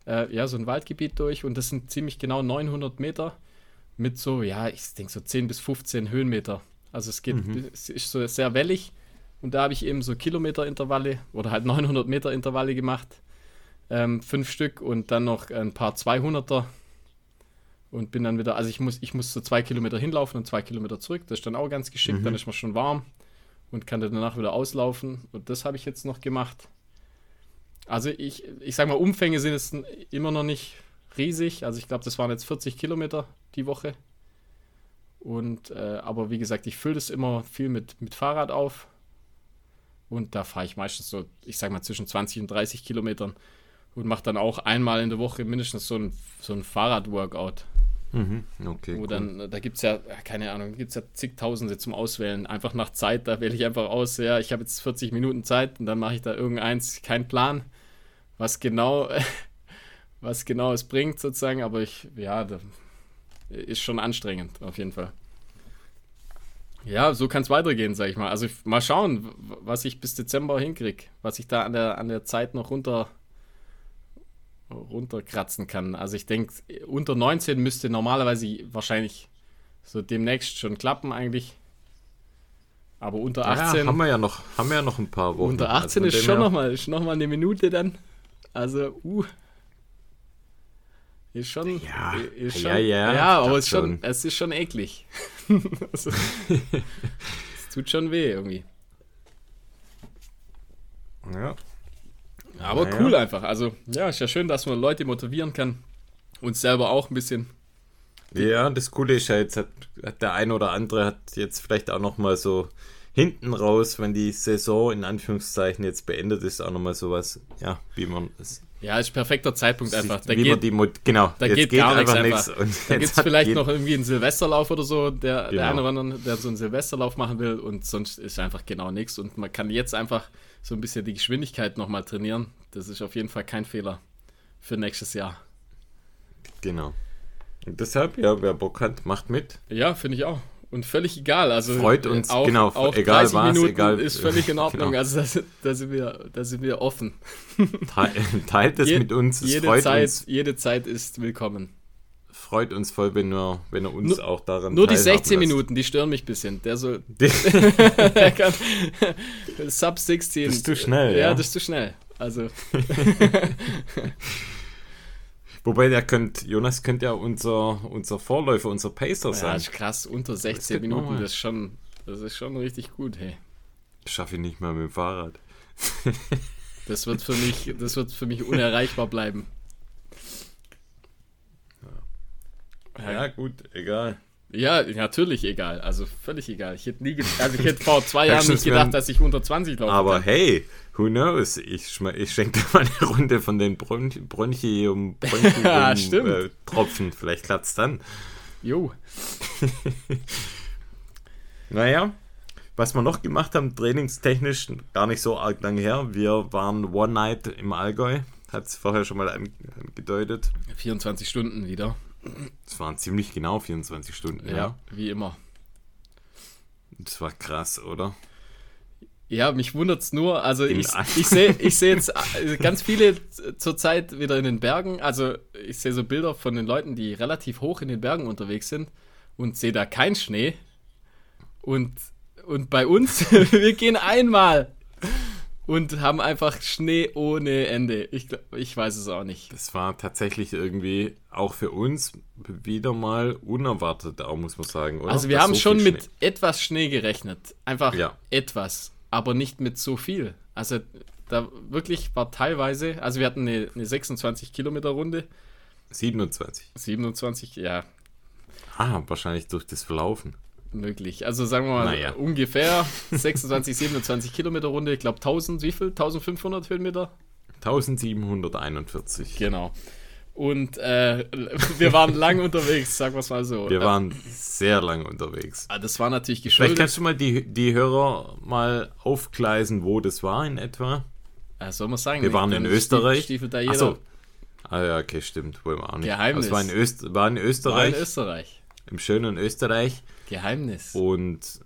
Speaker 2: äh, ja, so ein Waldgebiet durch und das sind ziemlich genau 900 Meter mit so, ja, ich denke so 10 bis 15 Höhenmeter. Also es geht, mhm. es ist so sehr wellig und da habe ich eben so Kilometer-Intervalle oder halt 900 Meter Intervalle gemacht, ähm, fünf Stück und dann noch ein paar 200er und bin dann wieder, also ich muss, ich muss so zwei Kilometer hinlaufen und zwei Kilometer zurück. Das ist dann auch ganz geschickt, mhm. dann ist man schon warm und kann dann danach wieder auslaufen. Und das habe ich jetzt noch gemacht. Also ich, ich sage mal, Umfänge sind jetzt immer noch nicht riesig. Also ich glaube, das waren jetzt 40 Kilometer die Woche. Und äh, aber wie gesagt, ich fülle das immer viel mit, mit Fahrrad auf. Und da fahre ich meistens so, ich sage mal, zwischen 20 und 30 Kilometern und mache dann auch einmal in der Woche mindestens so ein, so ein Fahrrad-Workout.
Speaker 1: Mhm, okay.
Speaker 2: Wo cool. dann, da gibt es ja, keine Ahnung, gibt es ja zigtausende zum Auswählen. Einfach nach Zeit, da wähle ich einfach aus, ja, ich habe jetzt 40 Minuten Zeit und dann mache ich da irgendeins, kein Plan, was genau, was genau es bringt sozusagen, aber ich, ja, da ist schon anstrengend, auf jeden Fall. Ja, so kann es weitergehen, sag ich mal. Also mal schauen, was ich bis Dezember hinkriege, was ich da an der, an der Zeit noch runter runterkratzen kann. Also ich denke, unter 19 müsste normalerweise wahrscheinlich so demnächst schon klappen eigentlich. Aber unter 18
Speaker 1: ja, haben wir ja noch, haben wir ja noch ein paar Wochen.
Speaker 2: Unter 18 also ist schon nochmal noch mal eine Minute dann. Also, uh. Ist schon.
Speaker 1: Ja,
Speaker 2: ist
Speaker 1: schon, ja, ja,
Speaker 2: ja aber es ist, schon, es ist schon eklig. also, es tut schon weh irgendwie.
Speaker 1: Ja.
Speaker 2: Aber naja. cool einfach. Also, ja, ist ja schön, dass man Leute motivieren kann. Uns selber auch ein bisschen.
Speaker 1: Ja, das Coole ist ja jetzt, hat, hat der ein oder andere hat jetzt vielleicht auch nochmal so hinten raus, wenn die Saison in Anführungszeichen jetzt beendet ist, auch nochmal sowas, ja, wie man es.
Speaker 2: Ja, ist perfekter Zeitpunkt einfach.
Speaker 1: Da geht, die, genau,
Speaker 2: da geht, gar nichts einfach. Da gibt es vielleicht noch irgendwie einen Silvesterlauf oder so, der, genau. der eine oder andere, der so einen Silvesterlauf machen will und sonst ist einfach genau nichts und man kann jetzt einfach so ein bisschen die Geschwindigkeit nochmal trainieren. Das ist auf jeden Fall kein Fehler für nächstes Jahr.
Speaker 1: Genau. Und deshalb, ja, wer Bock hat, macht mit.
Speaker 2: Ja, finde ich auch. Und völlig egal. Also
Speaker 1: Freut uns, auch, genau, auch egal was, Minuten egal.
Speaker 2: Ist völlig in Ordnung. Genau. Also da, da, sind wir, da sind wir offen.
Speaker 1: teilt es Je, mit uns.
Speaker 2: Es jede, Zeit, uns. jede Zeit ist willkommen
Speaker 1: freut uns voll, wenn er, wenn er uns
Speaker 2: nur,
Speaker 1: auch daran
Speaker 2: Nur die 16 lässt. Minuten, die stören mich ein bisschen. Der so. der kann, Sub 16.
Speaker 1: Das ist zu schnell.
Speaker 2: Ja, ja, das ist zu schnell. Also,
Speaker 1: Wobei der könnte, Jonas könnte ja unser, unser Vorläufer, unser Pacer
Speaker 2: ja,
Speaker 1: sein.
Speaker 2: ist krass, unter 16
Speaker 1: geht
Speaker 2: Minuten, das ist schon, das ist schon richtig gut, hey.
Speaker 1: Schaffe ich nicht mal mit dem Fahrrad.
Speaker 2: Das wird für mich, das wird für mich unerreichbar bleiben.
Speaker 1: Ja, gut, egal.
Speaker 2: Ja, natürlich egal. Also völlig egal. Ich hätte nie also ich hätte vor zwei Jahren nicht gedacht, dass ich unter 20 laufen
Speaker 1: Aber
Speaker 2: kann.
Speaker 1: hey, who knows? Ich, ich schenke dir mal eine Runde von den Bronchi, Bronchium, Bronchium
Speaker 2: Ja,
Speaker 1: äh, Tropfen. Vielleicht klappt's dann.
Speaker 2: Jo.
Speaker 1: Naja, was wir noch gemacht haben, trainingstechnisch, gar nicht so arg lange her. Wir waren One Night im Allgäu. Hat es vorher schon mal an- angedeutet.
Speaker 2: 24 Stunden wieder.
Speaker 1: Es waren ziemlich genau 24 Stunden,
Speaker 2: Ja,
Speaker 1: ja.
Speaker 2: wie immer.
Speaker 1: Das war krass, oder?
Speaker 2: Ja, mich wundert's nur. Also ich, ich sehe ich seh jetzt ganz viele zurzeit wieder in den Bergen. Also ich sehe so Bilder von den Leuten, die relativ hoch in den Bergen unterwegs sind und sehe da keinen Schnee. Und, und bei uns, wir gehen einmal und haben einfach Schnee ohne Ende. Ich, ich weiß es auch nicht.
Speaker 1: Das war tatsächlich irgendwie auch für uns wieder mal unerwartet, auch muss man sagen, oder?
Speaker 2: Also wir
Speaker 1: Dass
Speaker 2: haben
Speaker 1: so
Speaker 2: schon mit etwas Schnee gerechnet. Einfach
Speaker 1: Ja.
Speaker 2: etwas, aber nicht mit so viel. Also da wirklich war teilweise, also wir hatten eine, eine 26 Kilometer Runde,
Speaker 1: 27.
Speaker 2: 27, ja,
Speaker 1: Ah, wahrscheinlich durch das Verlaufen.
Speaker 2: möglich. Also sagen wir mal
Speaker 1: Naja.
Speaker 2: ungefähr 26, 27 Kilometer Runde. Ich glaube 1000, wie viel? 1500 Höhenmeter?
Speaker 1: 1741.
Speaker 2: Genau. Und äh, wir waren lang unterwegs, sagen wir es mal so.
Speaker 1: Wir waren sehr lang unterwegs.
Speaker 2: Ah, das war natürlich
Speaker 1: Vielleicht
Speaker 2: geschuldet.
Speaker 1: kannst du mal die, die Hörer mal aufgleisen, wo das war in etwa.
Speaker 2: Äh, soll man sagen?
Speaker 1: Wir waren in Österreich.
Speaker 2: Stiefelt da jeder.
Speaker 1: Ah ja, okay, stimmt. Wollen wir auch nicht.
Speaker 2: Geheimnis.
Speaker 1: War in, Öst war in
Speaker 2: war
Speaker 1: Österreich,
Speaker 2: in Österreich.
Speaker 1: im schönen Österreich.
Speaker 2: Geheimnis.
Speaker 1: Und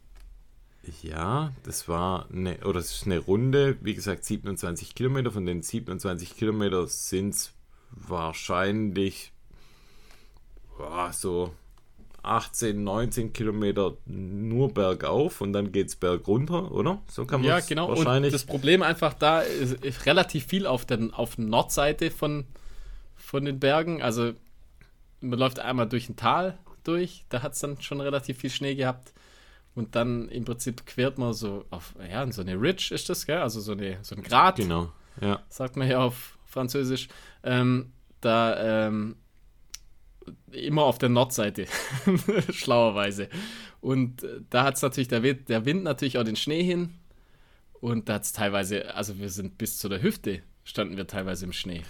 Speaker 1: ja, das war eine, oder es ist eine Runde, wie gesagt, 27 Kilometer. Von den 27 Kilometer sind es wahrscheinlich boah, so 18, 19 Kilometer nur bergauf und dann geht es bergunter, oder? So kann man
Speaker 2: Ja, genau.
Speaker 1: wahrscheinlich.
Speaker 2: Und das Problem einfach da ist, ist relativ viel auf der, auf Nordseite von, von den Bergen. Also man läuft einmal durch ein Tal durch, da hat es dann schon relativ viel Schnee gehabt. Und dann im Prinzip quert man so auf, ja, so eine Ridge ist das, gell? Also so, eine, so ein Grat,
Speaker 1: genau, ja.
Speaker 2: sagt man hier auf Französisch. Ähm, da ähm, immer auf der Nordseite, schlauerweise. Und äh, da hat es natürlich der Wind, der Wind natürlich auch den Schnee hin. Und da hat es teilweise, also wir sind bis zu der Hüfte, standen wir teilweise im Schnee.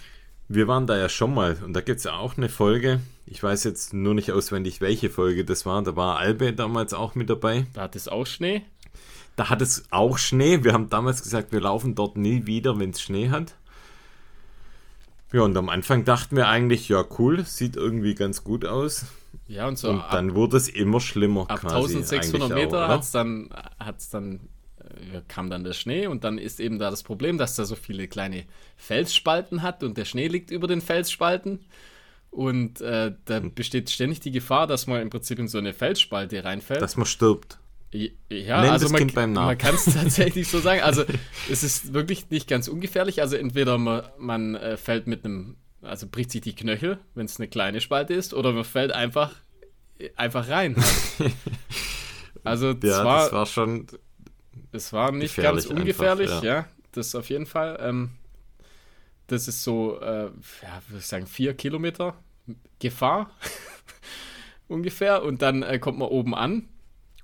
Speaker 1: Wir waren da ja schon mal und da gibt es ja auch eine Folge. Ich weiß jetzt nur nicht auswendig, welche Folge das war. Da war Albe damals auch mit dabei.
Speaker 2: Da hat es auch Schnee.
Speaker 1: Da hat es auch Schnee. Wir haben damals gesagt, wir laufen dort nie wieder, wenn es Schnee hat. Ja, und am Anfang dachten wir eigentlich, ja cool, sieht irgendwie ganz gut aus.
Speaker 2: Ja, und so
Speaker 1: und
Speaker 2: ab,
Speaker 1: dann wurde es immer schlimmer
Speaker 2: ab
Speaker 1: quasi.
Speaker 2: 1600
Speaker 1: eigentlich
Speaker 2: Meter hat es dann, hat's dann äh, kam dann der Schnee und dann ist eben da das Problem, dass da so viele kleine Felsspalten hat und der Schnee liegt über den Felsspalten. Und äh, da
Speaker 1: Hm.
Speaker 2: besteht ständig die Gefahr, dass man im Prinzip in so eine Felsspalte reinfällt.
Speaker 1: Dass man stirbt.
Speaker 2: Ja,
Speaker 1: Nenn
Speaker 2: also
Speaker 1: das
Speaker 2: man,
Speaker 1: Kind beim Namen.
Speaker 2: man kann es tatsächlich so sagen. Also es ist wirklich nicht ganz ungefährlich. Also entweder man, man äh, fällt mit einem, also bricht sich die Knöchel, wenn es eine kleine Spalte ist, oder man fällt einfach, einfach rein. Also das,
Speaker 1: Ja,
Speaker 2: war,
Speaker 1: das war schon.
Speaker 2: es war nicht ganz ungefährlich,
Speaker 1: einfach,
Speaker 2: ja.
Speaker 1: ja.
Speaker 2: Das auf jeden Fall. Ähm, das ist so, äh, ja, würde ich sagen, vier Kilometer Gefahr ungefähr. Und dann äh, kommt man oben an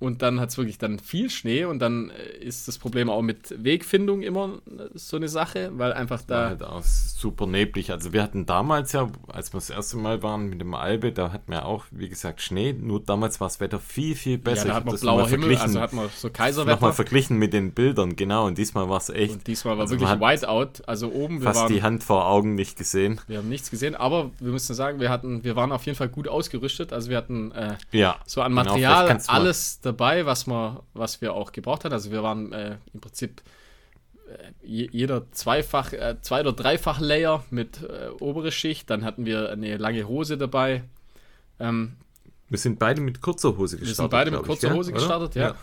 Speaker 2: und dann hat es wirklich dann viel Schnee und dann äh, ist das Problem auch mit Wegfindung immer äh, so eine Sache, weil einfach
Speaker 1: War
Speaker 2: da.
Speaker 1: halt auch super neblig. Also wir hatten damals ja, als wir das erste Mal waren mit dem Albe, da hatten wir auch, wie gesagt, Schnee. Nur damals war das Wetter viel, viel
Speaker 2: Ja,
Speaker 1: besser.
Speaker 2: da
Speaker 1: Ich
Speaker 2: hat man blauer Himmel, also hat man so
Speaker 1: Nochmal
Speaker 2: Kaiserwetter.
Speaker 1: verglichen mit den Bildern, genau. Und diesmal war es echt
Speaker 2: Und diesmal war
Speaker 1: Also
Speaker 2: wirklich Whiteout. Also oben, wir
Speaker 1: fast
Speaker 2: waren,
Speaker 1: die Hand vor Augen nicht gesehen.
Speaker 2: wir haben nichts gesehen, aber wir müssen sagen, wir hatten, wir waren auf jeden Fall gut ausgerüstet. Also wir hatten äh,
Speaker 1: Ja.
Speaker 2: so an
Speaker 1: genau,
Speaker 2: Material
Speaker 1: mal-
Speaker 2: alles dabei, was wir, was wir auch gebraucht haben. Also wir waren äh, im Prinzip äh, je- jeder zweifach, äh, zwei oder dreifach Layer mit äh, obere Schicht. Dann hatten wir eine lange Hose dabei. Ähm,
Speaker 1: Wir sind beide mit kurzer Hose gestartet.
Speaker 2: wir sind beide mit
Speaker 1: ich,
Speaker 2: kurzer
Speaker 1: gell?
Speaker 2: Hose
Speaker 1: Oder?
Speaker 2: gestartet, ja.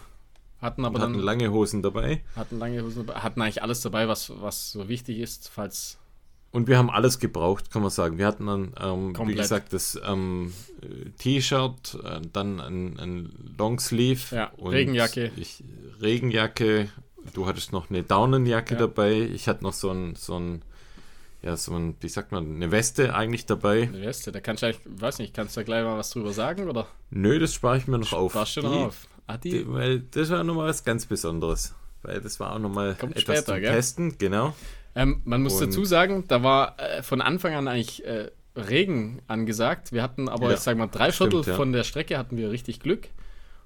Speaker 2: Hatten aber
Speaker 1: hatten
Speaker 2: dann
Speaker 1: lange Hosen dabei.
Speaker 2: hatten lange Hosen dabei, hatten eigentlich alles dabei, was, was so wichtig ist, falls.
Speaker 1: Und wir haben alles gebraucht, kann man sagen. Wir hatten dann, ähm, wie gesagt, das ähm, äh, T-Shirt, äh, dann ein, ein Longsleeve.
Speaker 2: Ja, Regenjacke.
Speaker 1: Ich, Regenjacke. Du hattest noch eine Daunenjacke
Speaker 2: Ja.
Speaker 1: dabei. Ich hatte noch so ein, so ein, ja, so ein, wie sagt man, eine Weste eigentlich dabei.
Speaker 2: Eine Weste, da kannst du eigentlich, weiß nicht, kannst du da gleich mal was drüber sagen oder?
Speaker 1: Nö, das spare ich mir noch auf.
Speaker 2: Warst du noch auf? Ah, die,
Speaker 1: Die, weil das war nochmal was ganz Besonderes. Weil das war auch nochmal etwas
Speaker 2: später,
Speaker 1: zum
Speaker 2: gell?
Speaker 1: Testen, genau.
Speaker 2: Ähm, man muss
Speaker 1: Und-
Speaker 2: dazu sagen, da war äh, von Anfang an eigentlich äh, Regen angesagt. Wir hatten aber,
Speaker 1: Ja,
Speaker 2: ich sag mal, drei Viertel
Speaker 1: stimmt, ja.
Speaker 2: von der Strecke hatten wir richtig Glück.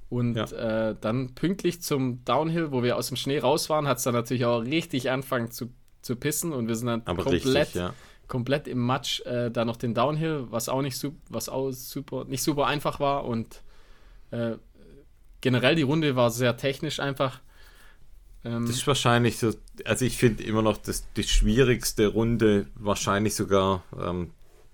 Speaker 2: Und äh, dann pünktlich zum Downhill, wo wir aus dem Schnee raus waren, hat es dann natürlich auch richtig angefangen zu, zu pissen und wir sind dann
Speaker 1: Aber
Speaker 2: komplett,
Speaker 1: richtig, ja.
Speaker 2: komplett im Matsch äh, da noch den Downhill, was auch nicht super, was auch super, nicht super einfach war und äh, generell die Runde war sehr technisch einfach. Ähm,
Speaker 1: Das ist wahrscheinlich so, also ich finde immer noch das, die schwierigste Runde, wahrscheinlich sogar, ähm,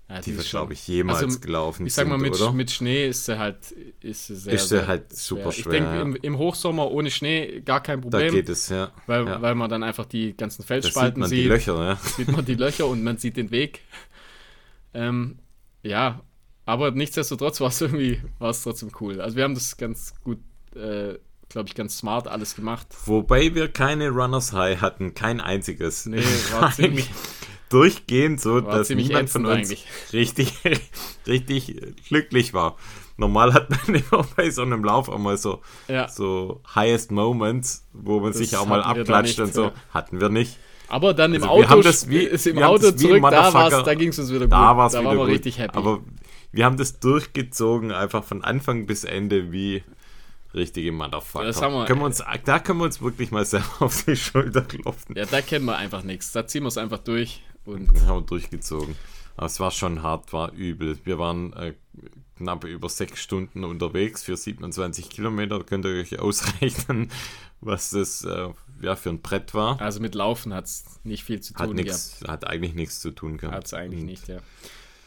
Speaker 2: ja,
Speaker 1: die wir, glaube ich, jemals
Speaker 2: also,
Speaker 1: gelaufen
Speaker 2: Ich sag mal,
Speaker 1: sind,
Speaker 2: mit,
Speaker 1: oder?
Speaker 2: mit Schnee ist sie halt ist sie sehr,
Speaker 1: Ist sie halt super
Speaker 2: Ich
Speaker 1: schwer,
Speaker 2: denke,
Speaker 1: ja.
Speaker 2: im, im Hochsommer ohne Schnee gar kein
Speaker 1: da
Speaker 2: Problem,
Speaker 1: geht es, ja.
Speaker 2: weil,
Speaker 1: ja.
Speaker 2: weil man dann einfach die ganzen
Speaker 1: Da
Speaker 2: Felsspalten
Speaker 1: sieht man
Speaker 2: sieht,
Speaker 1: die Löcher, ja.
Speaker 2: sieht man die Löcher und man sieht den Weg. Ähm, ja, aber nichtsdestotrotz war es irgendwie, war es trotzdem cool. Also wir haben das ganz gut, äh, glaube ich, ganz smart alles gemacht.
Speaker 1: Wobei wir keine Runners High hatten, kein einziges.
Speaker 2: Nee, war ziemlich,
Speaker 1: durchgehend so,
Speaker 2: War
Speaker 1: dass niemand von uns
Speaker 2: eigentlich.
Speaker 1: richtig, richtig glücklich war. Normal hat man immer bei so einem Lauf auch mal so,
Speaker 2: ja.
Speaker 1: so highest moments, wo man
Speaker 2: Das
Speaker 1: sich auch mal abklatscht
Speaker 2: nicht,
Speaker 1: und so.
Speaker 2: ja.
Speaker 1: Hatten wir nicht.
Speaker 2: Aber dann im
Speaker 1: Also wir
Speaker 2: Auto,
Speaker 1: haben das wie-
Speaker 2: ist im Auto zurück, da, war's, da ging es uns wieder gut.
Speaker 1: Da war es
Speaker 2: da
Speaker 1: wieder
Speaker 2: waren wir richtig happy.
Speaker 1: Aber wir haben das durchgezogen, einfach von Anfang bis Ende wie richtige Motherfucker.
Speaker 2: Wir-
Speaker 1: können wir uns, da können wir uns wirklich mal selber auf die Schulter klopfen.
Speaker 2: ja, da kennen wir einfach nichts. Da ziehen wir es einfach durch. Und
Speaker 1: Wir haben durchgezogen. Aber es war schon hart, war übel. Wir waren äh, knapp über sechs Stunden unterwegs für 27 Kilometer. Könnt ihr euch ausrechnen, was das äh, ja, für ein Brett war.
Speaker 2: also mit Laufen hat es nicht viel zu
Speaker 1: Hat,
Speaker 2: tun
Speaker 1: nix, hat eigentlich nichts zu tun gehabt.
Speaker 2: Hat es eigentlich
Speaker 1: Und
Speaker 2: nicht, ja.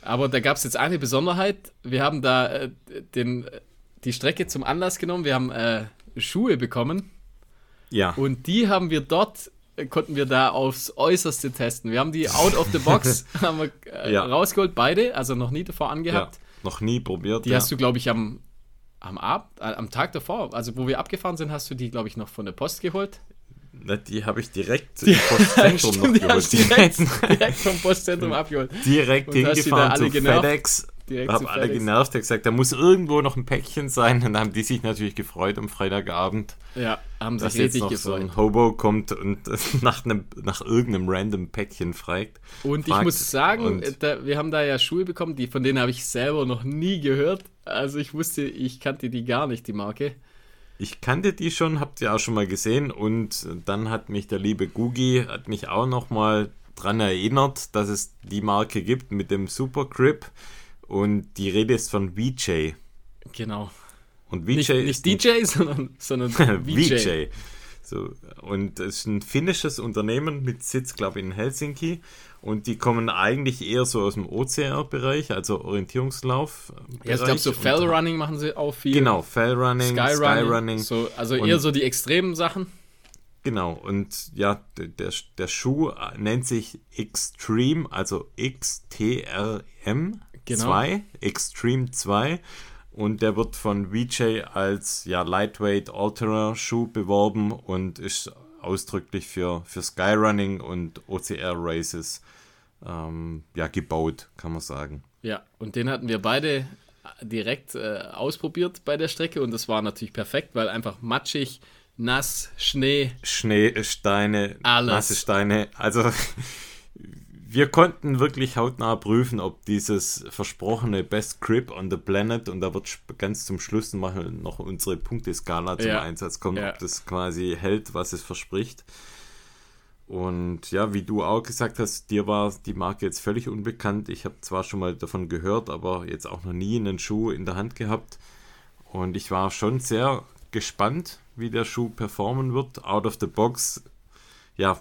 Speaker 2: Aber da gab es jetzt eine Besonderheit. Wir haben da äh, den, die Strecke zum Anlass genommen. Wir haben äh, Schuhe bekommen
Speaker 1: Ja,
Speaker 2: und die haben wir dort, äh, konnten wir da aufs Äußerste testen. Wir haben die out of the box haben wir, äh,
Speaker 1: Ja.
Speaker 2: rausgeholt, beide, also noch nie davor
Speaker 1: ja,
Speaker 2: angehabt.
Speaker 1: noch nie probiert.
Speaker 2: Die
Speaker 1: ja.
Speaker 2: hast du, glaube ich, am, am, Ab, äh, am Tag davor, also wo wir abgefahren sind, hast du die, glaube ich, noch von der Post geholt.
Speaker 1: Na, die habe ich direkt im Postzentrum noch
Speaker 2: Stimmt, die hast
Speaker 1: geholt.
Speaker 2: direkt, direkt vom Postzentrum abgeholt.
Speaker 1: direkt
Speaker 2: Und die
Speaker 1: hingefahren zu
Speaker 2: genervt?
Speaker 1: FedEx.
Speaker 2: Direkt
Speaker 1: Habe
Speaker 2: zu
Speaker 1: alle genervt, habe gesagt, da muss irgendwo noch ein Päckchen sein. Und dann haben die sich natürlich gefreut am Freitagabend.
Speaker 2: Ja, haben sich richtig
Speaker 1: noch so
Speaker 2: gefreut.
Speaker 1: ein Hobo kommt und nach, einem, nach irgendeinem random Päckchen fragt.
Speaker 2: Und ich
Speaker 1: fragt.
Speaker 2: muss sagen, da, wir haben da ja Schuhe bekommen, die, von denen habe ich selber noch nie gehört. Also ich wusste, ich kannte die gar nicht, die Marke.
Speaker 1: Ich kannte die schon, habt ihr auch schon mal gesehen und dann hat mich der liebe Gugi, hat mich auch noch mal dran erinnert, dass es die Marke gibt mit dem Super Grip und die Rede ist von VJ.
Speaker 2: Genau.
Speaker 1: Und VJ
Speaker 2: Nicht,
Speaker 1: ist
Speaker 2: nicht DJ, sondern, sondern VJ.
Speaker 1: VJ. So, und es ist ein finnisches Unternehmen mit Sitz, glaube ich, in Helsinki. Und die kommen eigentlich eher so aus dem OCR-Bereich, also Orientierungslauf.
Speaker 2: Ja, ich glaube, so Fell Running machen sie auch viel.
Speaker 1: Genau, Fellrunning,
Speaker 2: Skyrunning.
Speaker 1: Skyrunning.
Speaker 2: So, also
Speaker 1: Und-
Speaker 2: eher so die extremen Sachen.
Speaker 1: Genau, und ja, der, der Schuh nennt sich Extreme, also XTRM
Speaker 2: Genau.
Speaker 1: 2, Extreme 2. Und der wird von VJ als ja, Lightweight Alterer Schuh beworben und ist ausdrücklich für, für Skyrunning und OCR Races ähm, ja, gebaut, kann man sagen.
Speaker 2: Ja, und den hatten wir beide direkt äh, ausprobiert bei der Strecke und das war natürlich perfekt, weil einfach matschig, nass, Schnee.
Speaker 1: Schnee, Steine,
Speaker 2: Alles.
Speaker 1: nasse Steine. Also wir konnten wirklich hautnah prüfen, ob dieses versprochene Best Grip on the Planet und da wird ganz zum Schluss noch, noch unsere Punkteskala zum
Speaker 2: Ja.
Speaker 1: Einsatz kommen,
Speaker 2: Ja.
Speaker 1: ob das quasi hält, was es verspricht. Und ja, wie du auch gesagt hast, dir war die Marke jetzt völlig unbekannt. Ich habe zwar schon mal davon gehört, aber jetzt auch noch nie einen Schuh in der Hand gehabt. Und ich war schon sehr gespannt, wie der Schuh performen wird. Out of the box, ja,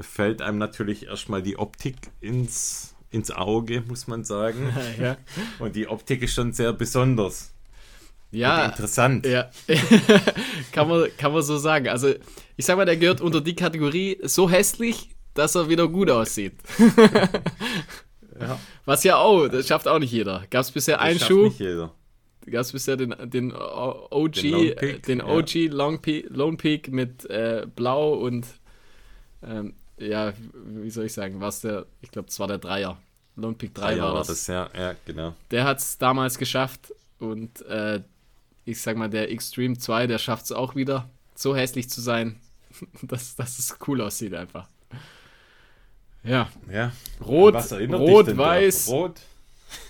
Speaker 1: fällt einem natürlich erstmal die Optik ins, ins Auge, muss man sagen.
Speaker 2: ja.
Speaker 1: Und die Optik ist schon sehr besonders.
Speaker 2: Ja.
Speaker 1: Interessant.
Speaker 2: Ja. kann, man, kann man so sagen. Also, ich sag mal, der gehört unter die Kategorie so hässlich, dass er wieder gut aussieht.
Speaker 1: Ja.
Speaker 2: Was ja auch, das schafft auch nicht jeder. Gab es bisher
Speaker 1: Das
Speaker 2: einen Schuh?
Speaker 1: Nicht jeder.
Speaker 2: Gab es bisher den, den OG,
Speaker 1: Den Lone Peak,
Speaker 2: den
Speaker 1: ja.
Speaker 2: OG Long Peak, Lone Peak mit äh, Blau und ähm, ja, wie soll ich sagen, was der, ich glaube, das war der Dreier. Lone Peak 3
Speaker 1: Ja,
Speaker 2: war das.
Speaker 1: das, ja, ja, genau.
Speaker 2: Der hat es damals geschafft und äh, ich sag mal, der Extreme 2, der schafft es auch wieder, so hässlich zu sein, dass, dass es cool aussieht einfach. Ja,
Speaker 1: Ja.
Speaker 2: Rot, rot, weiß.
Speaker 1: Rot,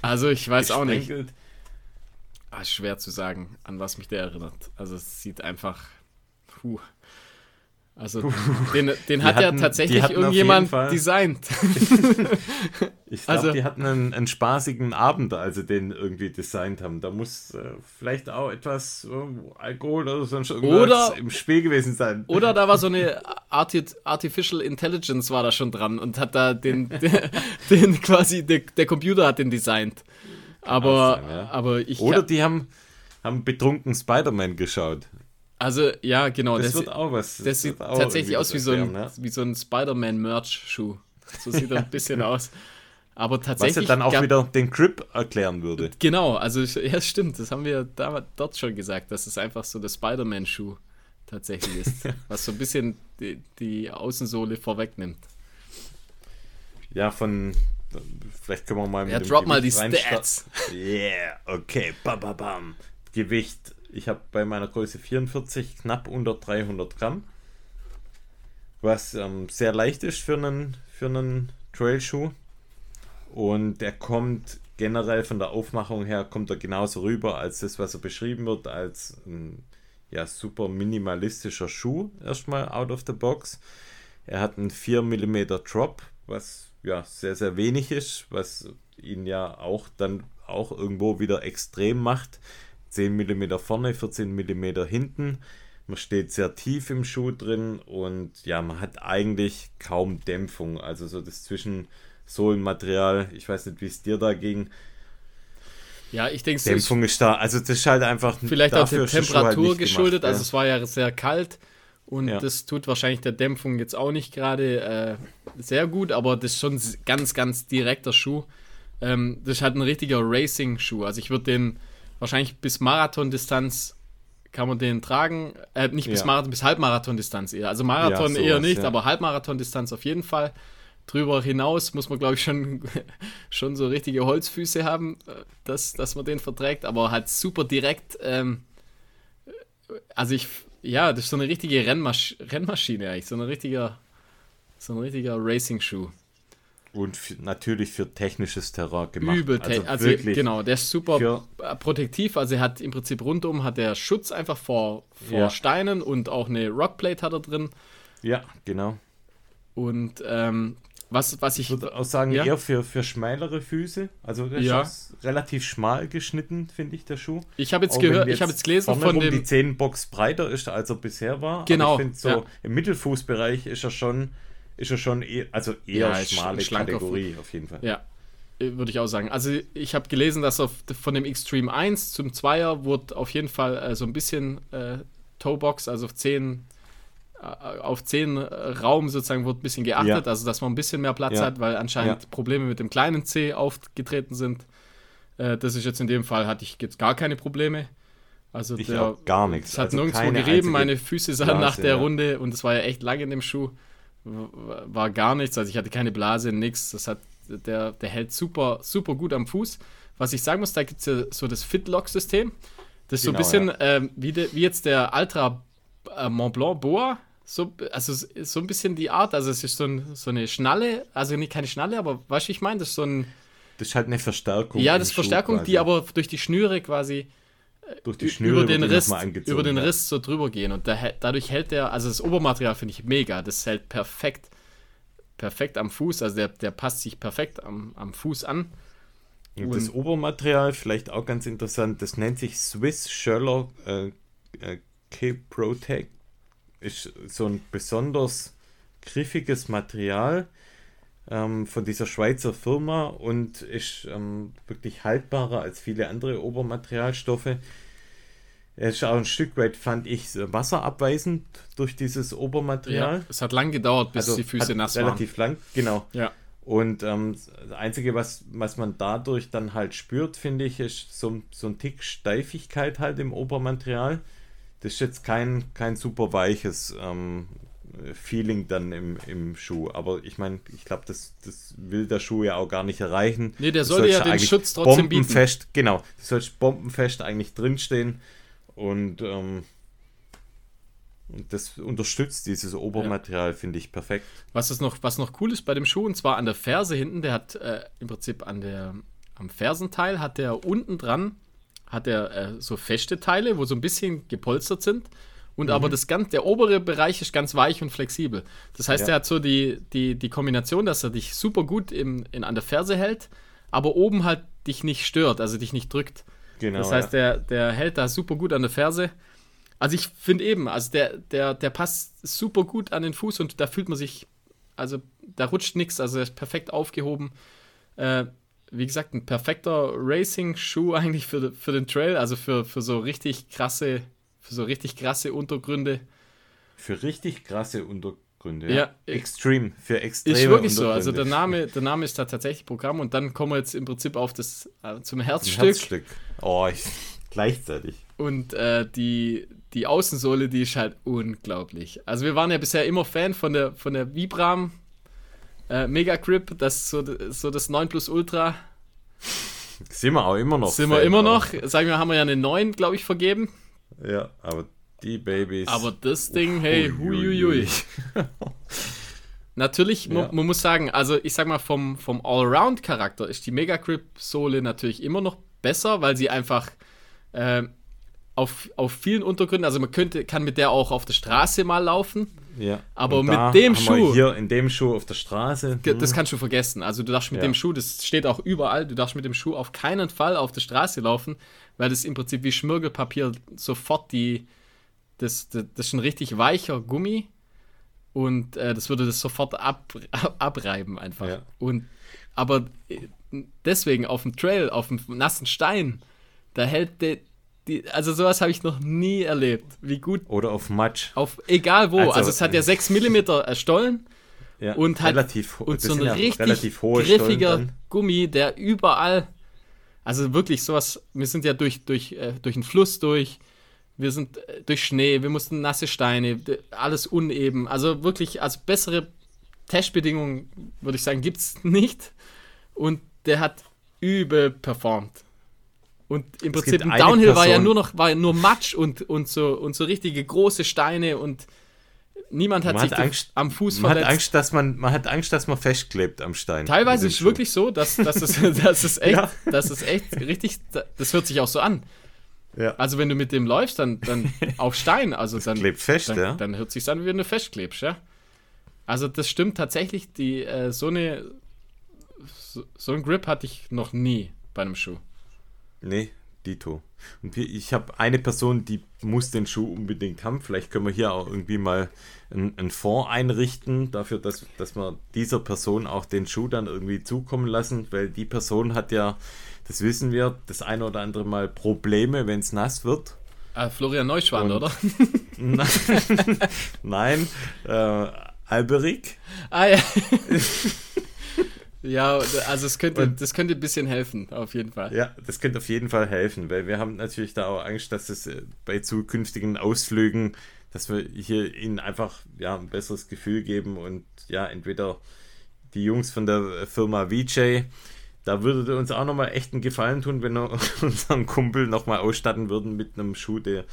Speaker 2: Also ich weiß auch nicht. Ah, schwer zu sagen, an was mich der erinnert. Also es sieht einfach. Puh. Also den, den hat ja
Speaker 1: hatten- die
Speaker 2: tatsächlich irgendjemand designt.
Speaker 1: Ich glaube,
Speaker 2: Also-
Speaker 1: die hatten einen, einen spaßigen Abend, als sie den irgendwie designt haben. Da muss äh, vielleicht auch etwas äh, Alkohol oder sonst irgendwas
Speaker 2: Oder-
Speaker 1: im Spiel gewesen sein.
Speaker 2: Oder da war so eine Arti Artificial Intelligence war da schon dran und hat da den, den, den quasi, der, der Computer hat den designt. Aber,
Speaker 1: sein, ja.
Speaker 2: aber ich.
Speaker 1: Oder die haben, haben betrunken Spider-Man geschaut.
Speaker 2: Also, ja, genau.
Speaker 1: Das,
Speaker 2: Das,
Speaker 1: wird auch was.
Speaker 2: das sieht
Speaker 1: wird auch
Speaker 2: tatsächlich aus wie so ein, wie so ein Spider-Man-Merch-Schuh. So sieht er ein bisschen aus. Aber
Speaker 1: Was ja
Speaker 2: tatsächlich.
Speaker 1: dann auch
Speaker 2: gab-
Speaker 1: wieder den Grip erklären würde.
Speaker 2: Genau, also ja, stimmt, das haben wir da, dort schon gesagt, dass es einfach so der Spider-Man-Schuh tatsächlich ist, was so ein bisschen die, die Außensohle vorwegnimmt.
Speaker 1: Ja, von. Vielleicht können wir mal mit
Speaker 2: Ja, drop mal die
Speaker 1: Gewicht.
Speaker 2: Stats.
Speaker 1: Yeah, okay, bam, bam, bam. Gewicht. Ich habe bei meiner Größe 44 knapp unter 300 Gramm. Was ähm, sehr leicht ist für einen, für einen Trailschuh. Und der kommt generell von der Aufmachung her, kommt er genauso rüber als das, was er beschrieben wird, als ein ja, super minimalistischer Schuh, erstmal out of the box. Er hat einen 4 mm Drop, was ja sehr, sehr wenig ist, was ihn ja auch dann auch irgendwo wieder extrem macht. 10 mm vorne, 14 mm hinten. Man steht sehr tief im Schuh drin und ja, man hat eigentlich kaum Dämpfung. Also so das Zwischensohlenmaterial, ich weiß nicht, wie es dir da ging.
Speaker 2: Ja, ich denke, es ist
Speaker 1: Dämpfung ist da. Also das ist halt einfach
Speaker 2: vielleicht auch der
Speaker 1: halt
Speaker 2: Temperatur
Speaker 1: nicht
Speaker 2: geschuldet,
Speaker 1: gemacht,
Speaker 2: also es war ja sehr kalt und
Speaker 1: Ja.
Speaker 2: das tut wahrscheinlich der Dämpfung jetzt auch nicht gerade äh, sehr gut, aber das ist schon s- ganz, ganz direkter Schuh. Ähm, das ist halt ein richtiger Racing-Schuh, also ich würde den wahrscheinlich bis Marathondistanz kann man den tragen, äh, nicht bis
Speaker 1: Ja.
Speaker 2: Marathon, bis Halbmarathondistanz eher. Also Marathon
Speaker 1: Ja,
Speaker 2: eher
Speaker 1: sowas,
Speaker 2: nicht,
Speaker 1: ja.
Speaker 2: aber Halbmarathondistanz auf jeden Fall. Drüber hinaus muss man, glaube ich, schon, schon so richtige Holzfüße haben, äh, dass, dass man den verträgt, aber halt super direkt. Ähm, also ich, ja, das ist so eine richtige Rennmasch Rennmaschine eigentlich, so ein richtiger, so ein richtiger Racing-Schuh.
Speaker 1: Und für, natürlich für technisches Terrain gemacht.
Speaker 2: Übel, also, also
Speaker 1: wirklich
Speaker 2: genau, der ist super protektiv, also er hat im Prinzip rundum hat er Schutz einfach vor, vor
Speaker 1: Ja.
Speaker 2: Steinen und auch eine Rockplate hat er drin
Speaker 1: Ja, genau.
Speaker 2: und ähm, was, was ich,
Speaker 1: Ich würde auch sagen,
Speaker 2: Ja.
Speaker 1: eher für, für schmälere Füße. Also der
Speaker 2: Ja.
Speaker 1: ist relativ schmal geschnitten, finde ich, der Schuh.
Speaker 2: ich habe jetzt gehört, ich habe jetzt gelesen von dem,
Speaker 1: die Zehenbox breiter ist, als er bisher war.
Speaker 2: Genau,
Speaker 1: ich finde so im Mittelfußbereich ist er schon, ist er schon eher, also eher
Speaker 2: Ja,
Speaker 1: schmale Kategorie auf jeden Fall.
Speaker 2: Ja, äh, würde ich auch sagen. Also ich habe gelesen, dass auf, von dem Extreme 1 zum 2er wurde auf jeden Fall äh, so ein bisschen äh, Toebox, also auf 10 äh, auf 10 Raum sozusagen wurde ein bisschen geachtet,
Speaker 1: Ja.
Speaker 2: also dass man ein bisschen mehr Platz
Speaker 1: Ja.
Speaker 2: hat, weil anscheinend
Speaker 1: Ja.
Speaker 2: Probleme mit dem kleinen C aufgetreten sind. Äh, das ist jetzt in dem Fall, hatte ich jetzt gar keine Probleme. Also
Speaker 1: Ich
Speaker 2: der,
Speaker 1: gar nichts.
Speaker 2: es hat
Speaker 1: Also
Speaker 2: nirgendwo gerieben, meine Füße sahen nach
Speaker 1: Blase,
Speaker 2: der
Speaker 1: ja.
Speaker 2: Runde und es war ja echt lang in dem Schuh. War gar nichts, also ich hatte keine Blase, nichts. Das hat, der, der hält super, super gut am Fuß. Was ich sagen muss, da gibt es ja so das Fitlock-System. Das ist so ein
Speaker 1: Genau,
Speaker 2: bisschen
Speaker 1: ja.
Speaker 2: ähm, wie, de, wie jetzt der Ultra äh, Mont Blanc Boa. So, also so ein bisschen die Art, also es ist so, ein, so eine Schnalle, also nicht keine Schnalle, aber weißt du, ich meine? Das ist so ein,
Speaker 1: Das ist halt eine Verstärkung.
Speaker 2: ja, das ist Verstärkung, die aber durch die Schnüre quasi
Speaker 1: durch die Schnüre
Speaker 2: über den Riss, über den. Riss so drüber gehen und da, dadurch hält der, also das Obermaterial finde ich mega, das hält perfekt, perfekt am Fuß, also der, der passt sich perfekt am, am Fuß an.
Speaker 1: Und das Obermaterial, vielleicht auch ganz interessant, das nennt sich Swiss Sherlock äh, äh, K-Protect. Ist so ein besonders griffiges Material ähm, von dieser Schweizer Firma und ist ähm, wirklich haltbarer als viele andere Obermaterialstoffe. Er ist auch ein Stück weit, fand ich, wasserabweisend durch dieses Obermaterial.
Speaker 2: Ja, es hat lang gedauert, bis
Speaker 1: also
Speaker 2: die Füße nass waren.
Speaker 1: relativ lang, genau.
Speaker 2: Ja.
Speaker 1: Und ähm, das Einzige, was, was man dadurch dann halt spürt, finde ich, ist so, so ein Tick Steifigkeit halt im Obermaterial. Das ist jetzt kein, kein super weiches ähm, Feeling dann im, im Schuh. Aber ich meine, ich glaube, das, das will der Schuh ja auch gar nicht erreichen.
Speaker 2: Nee, der
Speaker 1: Du
Speaker 2: soll ja den Schutz trotzdem bieten.
Speaker 1: bombenfest, Genau, du sollst bombenfest eigentlich drinstehen. Und, ähm, und das unterstützt dieses Obermaterial, finde ich perfekt.
Speaker 2: Was ist noch, was noch cool ist bei dem Schuh, und zwar an der Ferse hinten, der hat äh, im Prinzip an der, am Fersenteil hat der unten dran, hat er äh, so feste Teile, wo so ein bisschen gepolstert sind. Und
Speaker 1: Mhm.
Speaker 2: aber das ganz, der obere Bereich ist ganz weich und flexibel. Das heißt,
Speaker 1: Ja.
Speaker 2: er hat so die, die, die Kombination, dass er dich super gut im, in, an der Ferse hält, aber oben halt dich nicht stört, also dich nicht drückt.
Speaker 1: Genau.
Speaker 2: Das heißt, der, der hält da super gut an der Ferse. Also ich finde eben, also der, der, der passt super gut an den Fuß und da fühlt man sich, also da rutscht nichts, also er ist perfekt aufgehoben. Äh, wie gesagt, ein perfekter Racing-Schuh eigentlich für, für den Trail, also für, für so richtig krasse, für so richtig krasse Untergründe.
Speaker 1: Für richtig krasse Untergründe.
Speaker 2: Ja.
Speaker 1: Extreme. Für extreme
Speaker 2: Ist wirklich so. Also der. Name, der Name ist da tatsächlich Programm und dann kommen wir jetzt im Prinzip auf das äh, zum Herzstück.
Speaker 1: Herzstück. Oh, ich, gleichzeitig.
Speaker 2: Und äh, die, die Außensohle, die ist halt unglaublich. Also wir waren ja bisher immer Fan von der, von der Vibram äh, Mega Grip, das ist so, so das 9 Plus Ultra.
Speaker 1: Sind wir auch immer noch.
Speaker 2: Sind wir
Speaker 1: Fan,
Speaker 2: immer
Speaker 1: aber-
Speaker 2: noch. Sagen wir, haben wir ja eine 9, glaube ich, vergeben.
Speaker 1: Ja, aber die Babys.
Speaker 2: Aber das Ding, hey,
Speaker 1: Uiuiui.
Speaker 2: huiuiui. Natürlich,
Speaker 1: Ja.
Speaker 2: man, man muss sagen, also ich sag mal, vom, vom Allround-Charakter ist die Mega Grip-Sohle natürlich immer noch besser, weil sie einfach äh, auf, auf vielen Untergründen, also man könnte, kann mit der auch auf der Straße mal laufen.
Speaker 1: ja.
Speaker 2: aber mit dem Schuh-
Speaker 1: Hier in dem Schuh auf der Straße. Hm,
Speaker 2: Das kannst du vergessen. Also du darfst mit
Speaker 1: Ja.
Speaker 2: dem Schuh, das steht auch überall, du darfst mit dem Schuh auf keinen Fall auf der Straße laufen, weil das im Prinzip wie Schmirgelpapier sofort die, das, das, das ist ein richtig weicher Gummi und äh, das würde das sofort ab, ab, abreiben einfach.
Speaker 1: Ja.
Speaker 2: Und aber äh, deswegen auf dem Trail, auf dem nassen Stein, da hält der, die, also sowas habe ich noch nie erlebt. Wie gut
Speaker 1: Oder auf Matsch.
Speaker 2: auf egal wo. Also,
Speaker 1: Also,
Speaker 2: es hat ja 6 mm Stollen
Speaker 1: Ja,
Speaker 2: und hat
Speaker 1: relativ,
Speaker 2: und so ein
Speaker 1: ja
Speaker 2: richtig griffiger. Gummi, der überall, also wirklich sowas, wir sind ja durch, durch, äh, durch einen Fluss durch, wir sind äh, durch Schnee, wir mussten nasse Steine, alles uneben, also wirklich, also bessere Testbedingungen, würde ich sagen, gibt es nicht und der hat übel performt. Und im Prinzip
Speaker 1: eine
Speaker 2: Downhill war ja
Speaker 1: Person-
Speaker 2: nur noch war nur Matsch und, und, so, und so richtige große Steine und niemand hat
Speaker 1: Man
Speaker 2: sich
Speaker 1: hat Angst-
Speaker 2: am Fuß
Speaker 1: Man hat,
Speaker 2: verletzt.
Speaker 1: Angst, dass man, man hat Angst, dass man festklebt am Stein.
Speaker 2: Teilweise ist es wirklich so, dass, dass, es, dass es echt,
Speaker 1: Ja.
Speaker 2: dass es echt richtig, das hört sich auch so an.
Speaker 1: Ja.
Speaker 2: Also wenn du mit dem läufst, dann, dann auf Stein, also dann,
Speaker 1: klebt fest,
Speaker 2: dann,
Speaker 1: ja.
Speaker 2: dann hört sich an, wie wenn du festklebst, ja. Also das stimmt tatsächlich, die, äh, so eine, so, so ein Grip hatte ich noch nie bei einem Schuh.
Speaker 1: Nee, Dito. Und ich habe eine Person, die muss den Schuh unbedingt haben. Vielleicht können wir hier auch irgendwie mal einen, einen Fonds einrichten, dafür, dass, dass wir dieser Person auch den Schuh dann irgendwie zukommen lassen, weil die Person hat ja, das wissen wir, das eine oder andere Mal Probleme, wenn es nass wird.
Speaker 2: Äh, Florian Neuschwan, oder?
Speaker 1: Nein, äh, Alberik.
Speaker 2: ah ja. ja, also es könnte, das könnte ein bisschen helfen, auf jeden Fall.
Speaker 1: Ja, das könnte auf jeden Fall helfen, weil wir haben natürlich da auch Angst, dass es äh, bei zukünftigen Ausflügen, dass wir hier ihnen einfach ja, ein besseres Gefühl geben und ja, entweder die Jungs von der Firma VJ, da würde uns auch nochmal echt einen Gefallen tun, wenn wir unseren Kumpel nochmal ausstatten würden mit einem Schuh, der,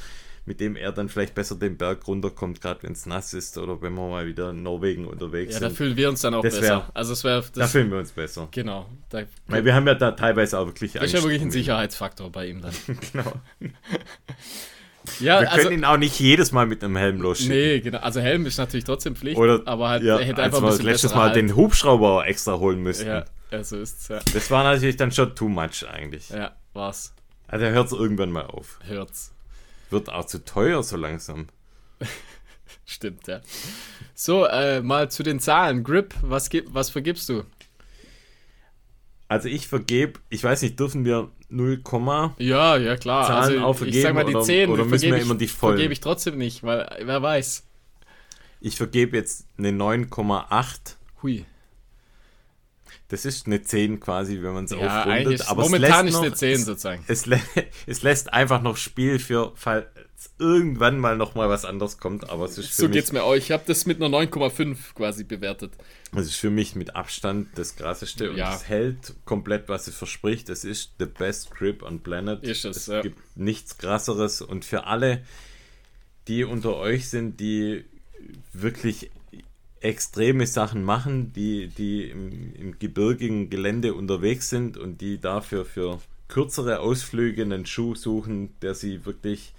Speaker 1: mit dem er dann vielleicht besser den Berg runterkommt, gerade wenn es nass ist oder wenn wir mal wieder in Norwegen unterwegs
Speaker 2: Ja, da
Speaker 1: sind.
Speaker 2: fühlen wir uns dann auch
Speaker 1: Das
Speaker 2: besser.
Speaker 1: wär-
Speaker 2: also es wäre
Speaker 1: Da fühlen wir uns besser.
Speaker 2: genau. Da,
Speaker 1: Weil wir haben ja da teilweise auch wirklich
Speaker 2: Das ist ja wirklich ein. Sicherheitsfaktor bei ihm dann.
Speaker 1: Genau.
Speaker 2: Ja,
Speaker 1: Wir
Speaker 2: also,
Speaker 1: können ihn auch nicht jedes Mal mit einem Helm losschicken.
Speaker 2: nee, genau. Also Helm ist natürlich trotzdem Pflicht,
Speaker 1: Oder,
Speaker 2: aber halt,
Speaker 1: ja,
Speaker 2: er hätte einfach ein bisschen
Speaker 1: letztes Mal den Hubschrauber extra holen müssten.
Speaker 2: Ja, ja, so ist's, ja.
Speaker 1: Das war natürlich dann schon too much eigentlich.
Speaker 2: Ja, war's.
Speaker 1: Also hört es irgendwann mal auf.
Speaker 2: Hört's.
Speaker 1: Wird auch zu teuer so langsam.
Speaker 2: Stimmt, ja. So, äh, mal zu den Zahlen. Grip, was, gib, was vergibst du?
Speaker 1: Also ich vergebe, ich weiß nicht, dürfen wir 0,
Speaker 2: ja, ja klar.
Speaker 1: Zahlen
Speaker 2: also ich sag mal die
Speaker 1: oder,
Speaker 2: 10
Speaker 1: oder müssen wir immer die vollen?
Speaker 2: vergebe ich trotzdem nicht, weil wer weiß.
Speaker 1: Ich vergebe jetzt eine 9,8.
Speaker 2: Hui.
Speaker 1: Das ist eine 10 quasi, wenn man es
Speaker 2: Ja,
Speaker 1: aufrundet. Aber es
Speaker 2: momentan
Speaker 1: lässt
Speaker 2: ist eine
Speaker 1: noch,
Speaker 2: 10
Speaker 1: es,
Speaker 2: sozusagen.
Speaker 1: es, lä es lässt einfach noch Spiel für, falls irgendwann mal noch mal was anderes kommt. Aber es ist für
Speaker 2: So geht's mir auch. Ich habe das mit einer 9,5 quasi bewertet.
Speaker 1: es ist für mich mit Abstand das krasseste und
Speaker 2: Ja.
Speaker 1: es hält komplett, was es verspricht. Es ist the best grip on planet.
Speaker 2: Ist es,
Speaker 1: es
Speaker 2: ja.
Speaker 1: gibt nichts krasseres und für alle, die unter euch sind, die wirklich extreme Sachen machen, die, die im, im gebirgigen Gelände unterwegs sind und die dafür für kürzere Ausflüge einen Schuh suchen, der sie wirklich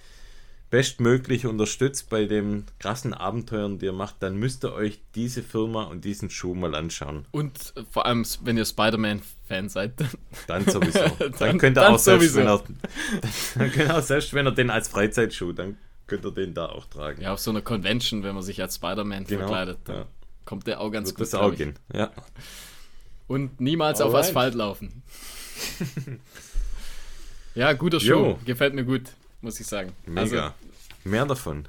Speaker 1: bestmöglich unterstützt bei den krassen Abenteuern, die ihr macht, dann müsst ihr euch diese Firma und diesen Schuh mal anschauen.
Speaker 2: Und vor allem, wenn ihr Spider-Man-Fan seid.
Speaker 1: Dann sowieso. Dann,
Speaker 2: Dann-
Speaker 1: könnt ihr
Speaker 2: dann
Speaker 1: auch selbst,
Speaker 2: sowieso.
Speaker 1: wenn er, dann könnt ihr auch selbst, wenn er den als Freizeitschuh, dann könnt ihr den da auch tragen.
Speaker 2: Ja, auf so einer Convention, wenn man sich als Spider-Man verkleidet, dann
Speaker 1: ja.
Speaker 2: kommt der auch ganz
Speaker 1: Wird
Speaker 2: gut.
Speaker 1: das auch gehen. Ja.
Speaker 2: Und niemals auf
Speaker 1: Alright.
Speaker 2: Asphalt laufen. ja, guter Show. Gefällt mir gut, muss ich sagen.
Speaker 1: Mega. Mehr davon.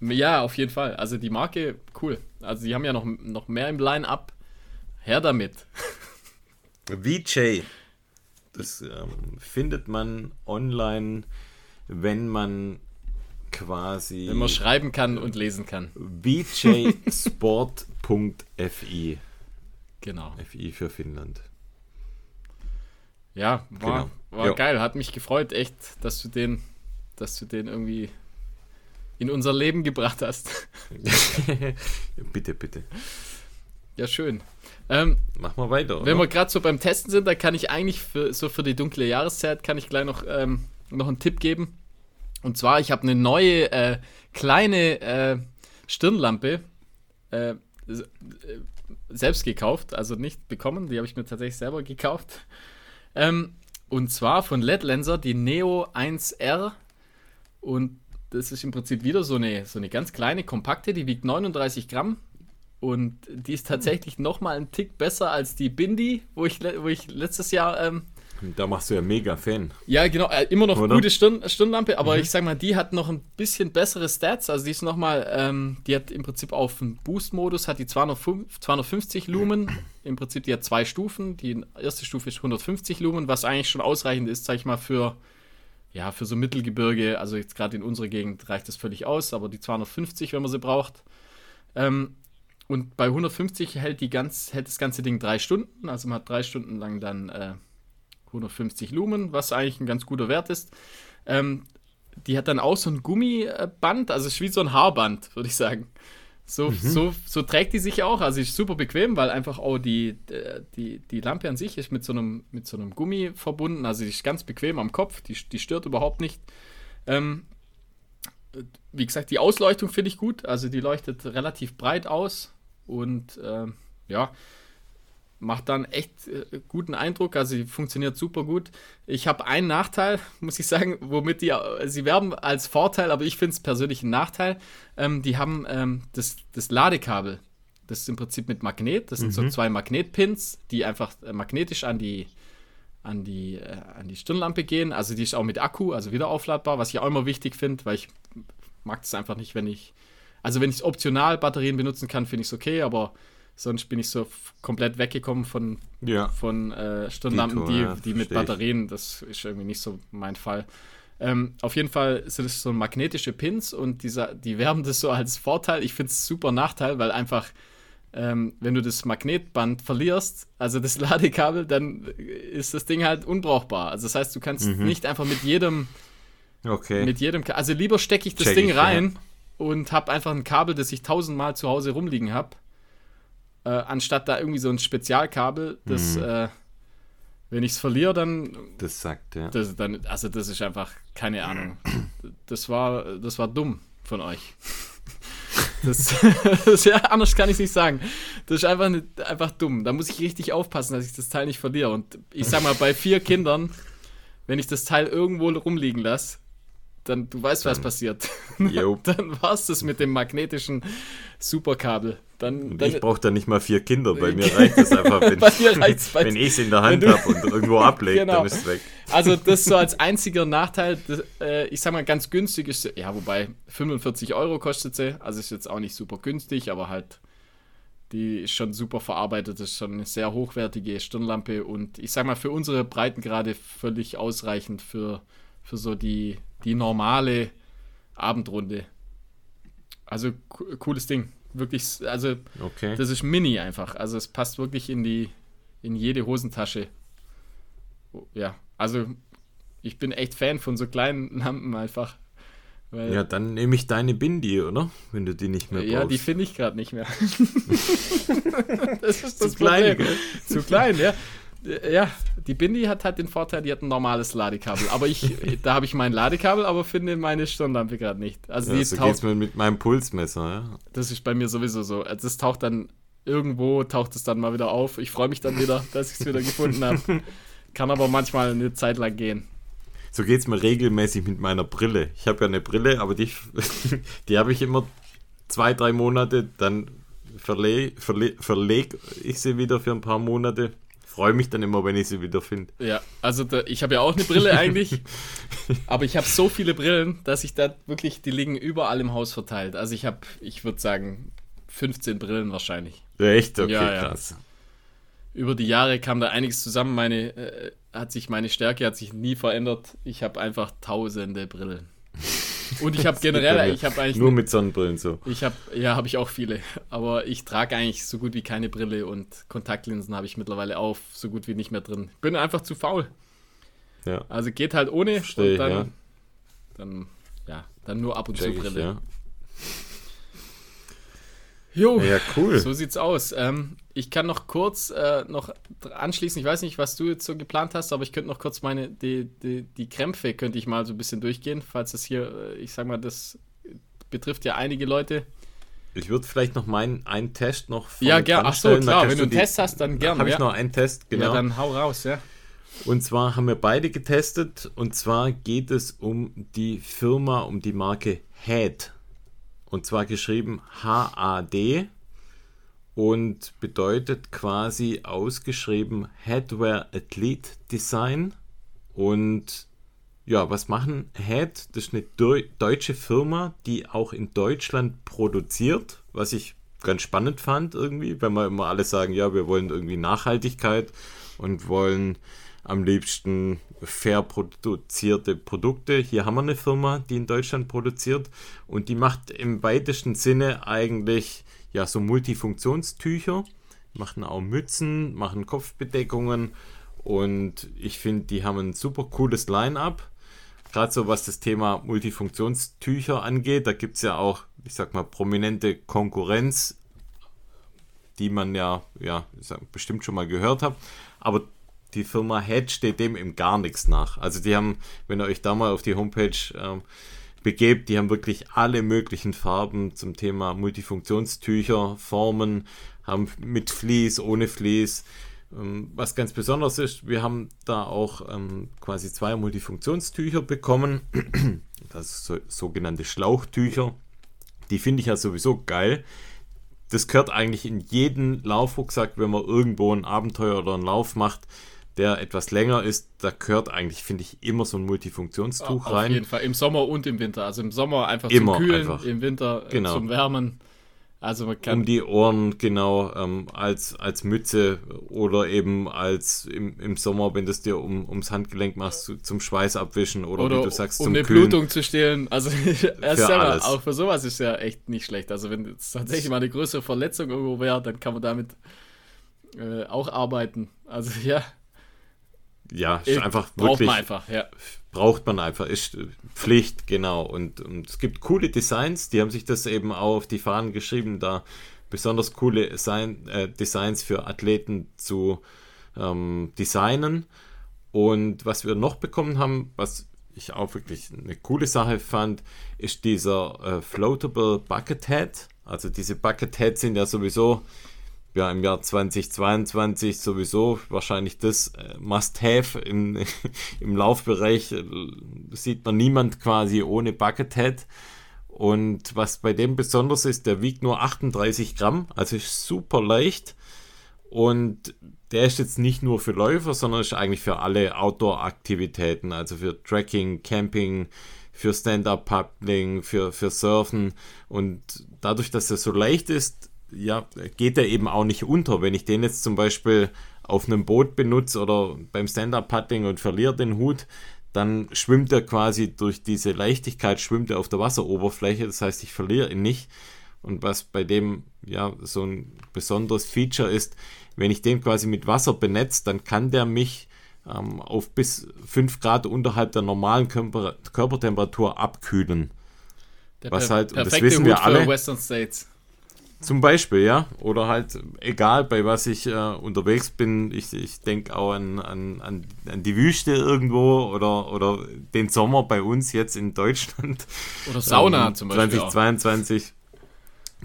Speaker 2: Also, ja, auf jeden Fall. Also die Marke, cool. Also die haben ja noch, noch mehr im Line-Up. Her damit.
Speaker 1: VJ. Das ähm, findet man online, wenn man quasi
Speaker 2: Wenn man schreiben kann und lesen kann.
Speaker 1: vjsport.fi.
Speaker 2: Genau.
Speaker 1: FI für Finnland.
Speaker 2: Ja, war,
Speaker 1: Genau.
Speaker 2: war
Speaker 1: Jo.
Speaker 2: geil. Hat mich gefreut, echt, dass du den, dass du den irgendwie in unser Leben gebracht hast.
Speaker 1: bitte, bitte.
Speaker 2: ja, schön. Ähm,
Speaker 1: Mach mal weiter.
Speaker 2: Wenn
Speaker 1: oder?
Speaker 2: wir gerade so beim Testen sind, dann kann ich eigentlich für, so für die dunkle Jahreszeit kann ich gleich noch, ähm, noch einen Tipp geben. Und zwar, ich habe eine neue äh, kleine äh, Stirnlampe äh, äh, selbst gekauft, also nicht bekommen, die habe ich mir tatsächlich selber gekauft. Ähm, und zwar von LED Lenser, die Neo 1R. Und das ist im Prinzip wieder so eine, so eine ganz kleine, kompakte, die wiegt 39 Gramm. Und die ist tatsächlich noch mal einen Tick besser als die Bindi, wo ich, wo ich letztes Jahr ähm,
Speaker 1: Da machst du ja mega Fan.
Speaker 2: ja, genau, äh, immer noch
Speaker 1: Oder?
Speaker 2: gute Stirn, Stirnlampe, aber ich sag mal, die hat noch ein bisschen bessere Stats. Also die ist nochmal, ähm, die hat im Prinzip auf dem Boost-Modus, hat die 205, 250 Lumen. Im Prinzip, die hat zwei Stufen. Die erste Stufe ist 150 Lumen, was eigentlich schon ausreichend ist, sag ich mal, für, ja, für so Mittelgebirge. Also jetzt gerade in unserer Gegend reicht das völlig aus, aber die 250, wenn man sie braucht. Ähm, und bei 150 hält, die ganz, hält das ganze Ding drei Stunden. Also man hat drei Stunden lang dann äh, 150 Lumen, was eigentlich ein ganz guter Wert ist. Ähm, die hat dann auch so ein Gummiband, also ist wie so ein Haarband, würde ich sagen. So, so, so trägt die sich auch, also ist super bequem, weil einfach auch die, äh, die, die Lampe an sich ist mit so, einem, mit so einem Gummi verbunden, also die ist ganz bequem am Kopf, die, die stört überhaupt nicht. Ähm, wie gesagt, die Ausleuchtung finde ich gut, also die leuchtet relativ breit aus und ähm, ja, macht dann echt äh, guten Eindruck. Also die funktioniert super gut. Ich habe einen Nachteil, muss ich sagen, womit die, äh, sie werben als Vorteil, aber ich finde es persönlich ein Nachteil. Ähm, die haben ähm, das, das Ladekabel. Das ist im Prinzip mit Magnet. Das sind so zwei Magnetpins, die einfach äh, magnetisch an die, an, die, äh, an die Stirnlampe gehen. Also die ist auch mit Akku, also wieder aufladbar, was ich auch immer wichtig finde, weil ich mag es einfach nicht, wenn ich. Also wenn ich optional Batterien benutzen kann, finde ich es okay, aber sonst bin ich so komplett weggekommen von,
Speaker 1: Ja.
Speaker 2: von äh, Stirnlampen, die,
Speaker 1: ja,
Speaker 2: die mit
Speaker 1: versteh ich.
Speaker 2: Batterien, das ist irgendwie nicht so mein Fall. Ähm, auf jeden Fall sind es so magnetische Pins und dieser, die werben das so als Vorteil. Ich finde es super Nachteil, weil einfach, ähm, wenn du das Magnetband verlierst, also das Ladekabel, dann ist das Ding halt unbrauchbar. Also das heißt, du kannst
Speaker 1: Mhm.
Speaker 2: nicht einfach mit jedem
Speaker 1: Okay.
Speaker 2: mit jedem, also lieber stecke ich das
Speaker 1: Check
Speaker 2: Ding
Speaker 1: ich,
Speaker 2: rein und habe einfach ein Kabel, das ich tausendmal zu Hause rumliegen habe, äh, anstatt da irgendwie so ein Spezialkabel, das,
Speaker 1: Mhm.
Speaker 2: äh, wenn ich es verliere, dann,
Speaker 1: das sagt, ja.
Speaker 2: das, dann, also das ist einfach keine Ahnung. Das war, das war dumm von euch. Das, das, ja, anders kann ich es nicht sagen. Das ist einfach, nicht, einfach dumm. Da muss ich richtig aufpassen, dass ich das Teil nicht verliere. Und ich sag mal, bei vier Kindern, wenn ich das Teil irgendwo rumliegen lasse, dann du weißt, was
Speaker 1: Dann-
Speaker 2: passiert.
Speaker 1: Jo.
Speaker 2: dann war es das mit dem magnetischen Superkabel. Dann,
Speaker 1: Und
Speaker 2: dann
Speaker 1: ich brauche da nicht mal vier Kinder, bei mir reicht es einfach, wenn, wenn ich es in der Hand habe und irgendwo ablege,
Speaker 2: Genau.
Speaker 1: dann ist es weg.
Speaker 2: Also das so als einziger Nachteil, das, äh, ich sag mal ganz günstig ist, ja wobei 45 Euro kostet sie, also ist jetzt auch nicht super günstig, aber halt die ist schon super verarbeitet, das ist schon eine sehr hochwertige Stirnlampe und ich sag mal für unsere Breitengrade völlig ausreichend für, für so die, die normale Abendrunde. Also co- cooles Ding, wirklich, also
Speaker 1: Okay.
Speaker 2: das ist mini einfach. Also es passt wirklich in die in jede Hosentasche. Oh, Ja, also ich bin echt Fan von so kleinen Lampen einfach.
Speaker 1: Ja, dann nehme ich deine Bindi, oder? Wenn du die nicht mehr
Speaker 2: ja,
Speaker 1: brauchst.
Speaker 2: die finde ich gerade nicht mehr. das ist das
Speaker 1: Zu klein,
Speaker 2: Problem. Zu klein, ja. Ja, die Bindi hat halt den Vorteil, die hat ein normales Ladekabel. Aber ich, da habe ich mein Ladekabel, aber finde meine Stirnlampe gerade nicht. Also
Speaker 1: ja,
Speaker 2: die
Speaker 1: so
Speaker 2: taucht
Speaker 1: mir mit meinem Pulsmesser, ja.
Speaker 2: Das ist bei mir sowieso so. Also Das taucht dann irgendwo, taucht es dann mal wieder auf. Ich freue mich dann wieder, dass ich es wieder gefunden habe. Kann aber manchmal eine Zeit lang gehen.
Speaker 1: So geht's mir regelmäßig mit meiner Brille. Ich habe ja eine Brille, aber die, die habe ich immer zwei, drei Monate, dann verle, verle, verleg ich sie wieder für ein paar Monate. Freue mich dann immer, wenn ich sie wieder finde.
Speaker 2: Ja, also da, ich habe ja auch eine Brille eigentlich, aber ich habe so viele Brillen, dass ich da wirklich, die liegen überall im Haus verteilt. Also ich habe, ich würde sagen, 15 Brillen wahrscheinlich.
Speaker 1: Echt? Okay,
Speaker 2: Ja, ja.
Speaker 1: krass.
Speaker 2: Über die Jahre kam da einiges zusammen. Meine, äh, hat sich meine Stärke hat sich nie verändert. Ich habe einfach tausende Brillen. Und ich habe generell, ich habe eigentlich
Speaker 1: Nur mit Sonnenbrillen so.
Speaker 2: Ich habe, ja, habe ich auch viele. Aber ich trage eigentlich so gut wie keine Brille und Kontaktlinsen habe ich mittlerweile auch so gut wie nicht mehr drin. Bin einfach zu faul.
Speaker 1: Ja,
Speaker 2: Also geht halt ohne
Speaker 1: Verstehe,
Speaker 2: und dann,
Speaker 1: ja.
Speaker 2: dann, ja, dann nur ab und
Speaker 1: check
Speaker 2: zu
Speaker 1: ich,
Speaker 2: Brille.
Speaker 1: ja.
Speaker 2: Jo,
Speaker 1: Ja, cool.
Speaker 2: so sieht's aus. Ähm, ich kann noch kurz äh, noch anschließen. Ich weiß nicht, was du jetzt so geplant hast, aber ich könnte noch kurz meine die, die, die Krämpfe könnte ich mal so ein bisschen durchgehen, falls es hier, äh, ich sag mal, das betrifft ja einige Leute.
Speaker 1: Ich würde vielleicht noch meinen einen Test noch
Speaker 2: Ja,
Speaker 1: vorne
Speaker 2: gern.
Speaker 1: dran
Speaker 2: Ach so,
Speaker 1: stellen, dann
Speaker 2: klar. Wenn du einen
Speaker 1: die-
Speaker 2: Test hast, dann gerne.
Speaker 1: Habe ich
Speaker 2: ja.
Speaker 1: noch einen Test, genau.
Speaker 2: Ja, dann hau raus, ja.
Speaker 1: Und zwar haben wir beide getestet. Und zwar geht es um die Firma, um die Marke HAD. Und zwar geschrieben H-A-D. Und bedeutet quasi ausgeschrieben Headwear Athlete Design. Und ja, was machen HAD? Das ist eine deu- deutsche Firma, die auch in Deutschland produziert, was ich ganz spannend fand irgendwie, wenn wir immer alle sagen, ja, wir wollen irgendwie Nachhaltigkeit und wollen am liebsten fair produzierte Produkte. Hier haben wir eine Firma, die in Deutschland produziert und die macht im weitesten Sinne eigentlich ja so Multifunktionstücher, machen auch Mützen, machen Kopfbedeckungen und ich finde, die haben ein super cooles Line-up. Gerade so was das Thema Multifunktionstücher angeht, da gibt es ja auch, ich sag mal, prominente Konkurrenz, die man ja, ja bestimmt schon mal gehört hat. Aber die Firma Head steht dem im gar nichts nach. Also die haben, wenn ihr euch da mal auf die Homepage ähm, begebt, die haben wirklich alle möglichen Farben zum Thema Multifunktionstücher, Formen, haben mit Vlies, ohne Vlies. Ähm, Was ganz besonders ist, wir haben da auch ähm, quasi zwei Multifunktionstücher bekommen. Das so, sogenannte Schlauchtücher. Die finde ich ja sowieso geil. Das gehört eigentlich in jeden Laufrucksack, wenn man irgendwo ein Abenteuer oder einen Lauf macht, der etwas länger ist. Da gehört eigentlich, finde ich, immer so ein Multifunktionstuch
Speaker 2: Auf
Speaker 1: rein.
Speaker 2: jeden Fall. Im Sommer und im Winter. Also im Sommer einfach
Speaker 1: Immer
Speaker 2: zum Kühlen,
Speaker 1: einfach.
Speaker 2: im Winter äh,
Speaker 1: Genau.
Speaker 2: zum Wärmen. Also man kann.
Speaker 1: um die Ohren, genau, ähm, als, als Mütze oder eben als im, im Sommer, wenn du es dir um, ums Handgelenk machst, zu, zum Schweiß abwischen oder,
Speaker 2: oder
Speaker 1: wie du sagst,
Speaker 2: um
Speaker 1: zum
Speaker 2: eine
Speaker 1: Kühlen.
Speaker 2: Blutung zu stillen. Also ist
Speaker 1: Für
Speaker 2: ja,
Speaker 1: alles.
Speaker 2: auch für sowas ist ja echt nicht schlecht. Also wenn es tatsächlich mal eine größere Verletzung irgendwo wäre, dann kann man damit äh, auch arbeiten. Also ja,
Speaker 1: Ja, ist einfach
Speaker 2: braucht
Speaker 1: wirklich,
Speaker 2: man einfach. Ja.
Speaker 1: braucht man einfach, ist äh, Pflicht, genau. Und, und es gibt coole Designs, die haben sich das eben auch auf die Fahnen geschrieben, da besonders coole Design, äh, Designs für Athleten zu ähm, designen. Und was wir noch bekommen haben, was ich auch wirklich eine coole Sache fand, ist dieser äh, Floatable Bucket Head. Also diese Bucket Heads sind ja sowieso ja, im Jahr 2022 sowieso wahrscheinlich das äh, Must-Have im, im Laufbereich. Äh, sieht man niemand quasi ohne Buckethead. Und was bei dem besonders ist, der wiegt nur 38 Gramm, also ist super leicht. Und der ist jetzt nicht nur für Läufer, sondern ist eigentlich für alle Outdoor-Aktivitäten, also für Trekking, Camping, für Stand-Up-Paddling, für, für Surfen. Und dadurch, dass er so leicht ist, ja, geht er eben auch nicht unter. Wenn ich den jetzt zum Beispiel auf einem Boot benutze oder beim Stand-Up-Paddling und verliere den Hut, dann schwimmt er quasi durch diese Leichtigkeit, schwimmt er auf der Wasseroberfläche. Das heißt, ich verliere ihn nicht. Und was bei dem ja so ein besonderes Feature ist, wenn ich den quasi mit Wasser benetze, dann kann der mich ähm, auf bis 5 Grad unterhalb der normalen Körper Körpertemperatur abkühlen.
Speaker 2: Der
Speaker 1: Was
Speaker 2: per
Speaker 1: halt- und das wissen wir
Speaker 2: Hut
Speaker 1: alle.
Speaker 2: für Western States.
Speaker 1: Zum Beispiel, ja. Oder halt, egal bei was ich äh, unterwegs bin, ich, ich denke auch an, an, an, an die Wüste irgendwo oder, oder den Sommer bei uns jetzt in Deutschland.
Speaker 2: Oder Sauna
Speaker 1: Ähm,
Speaker 2: zum Beispiel. auch.
Speaker 1: 2022.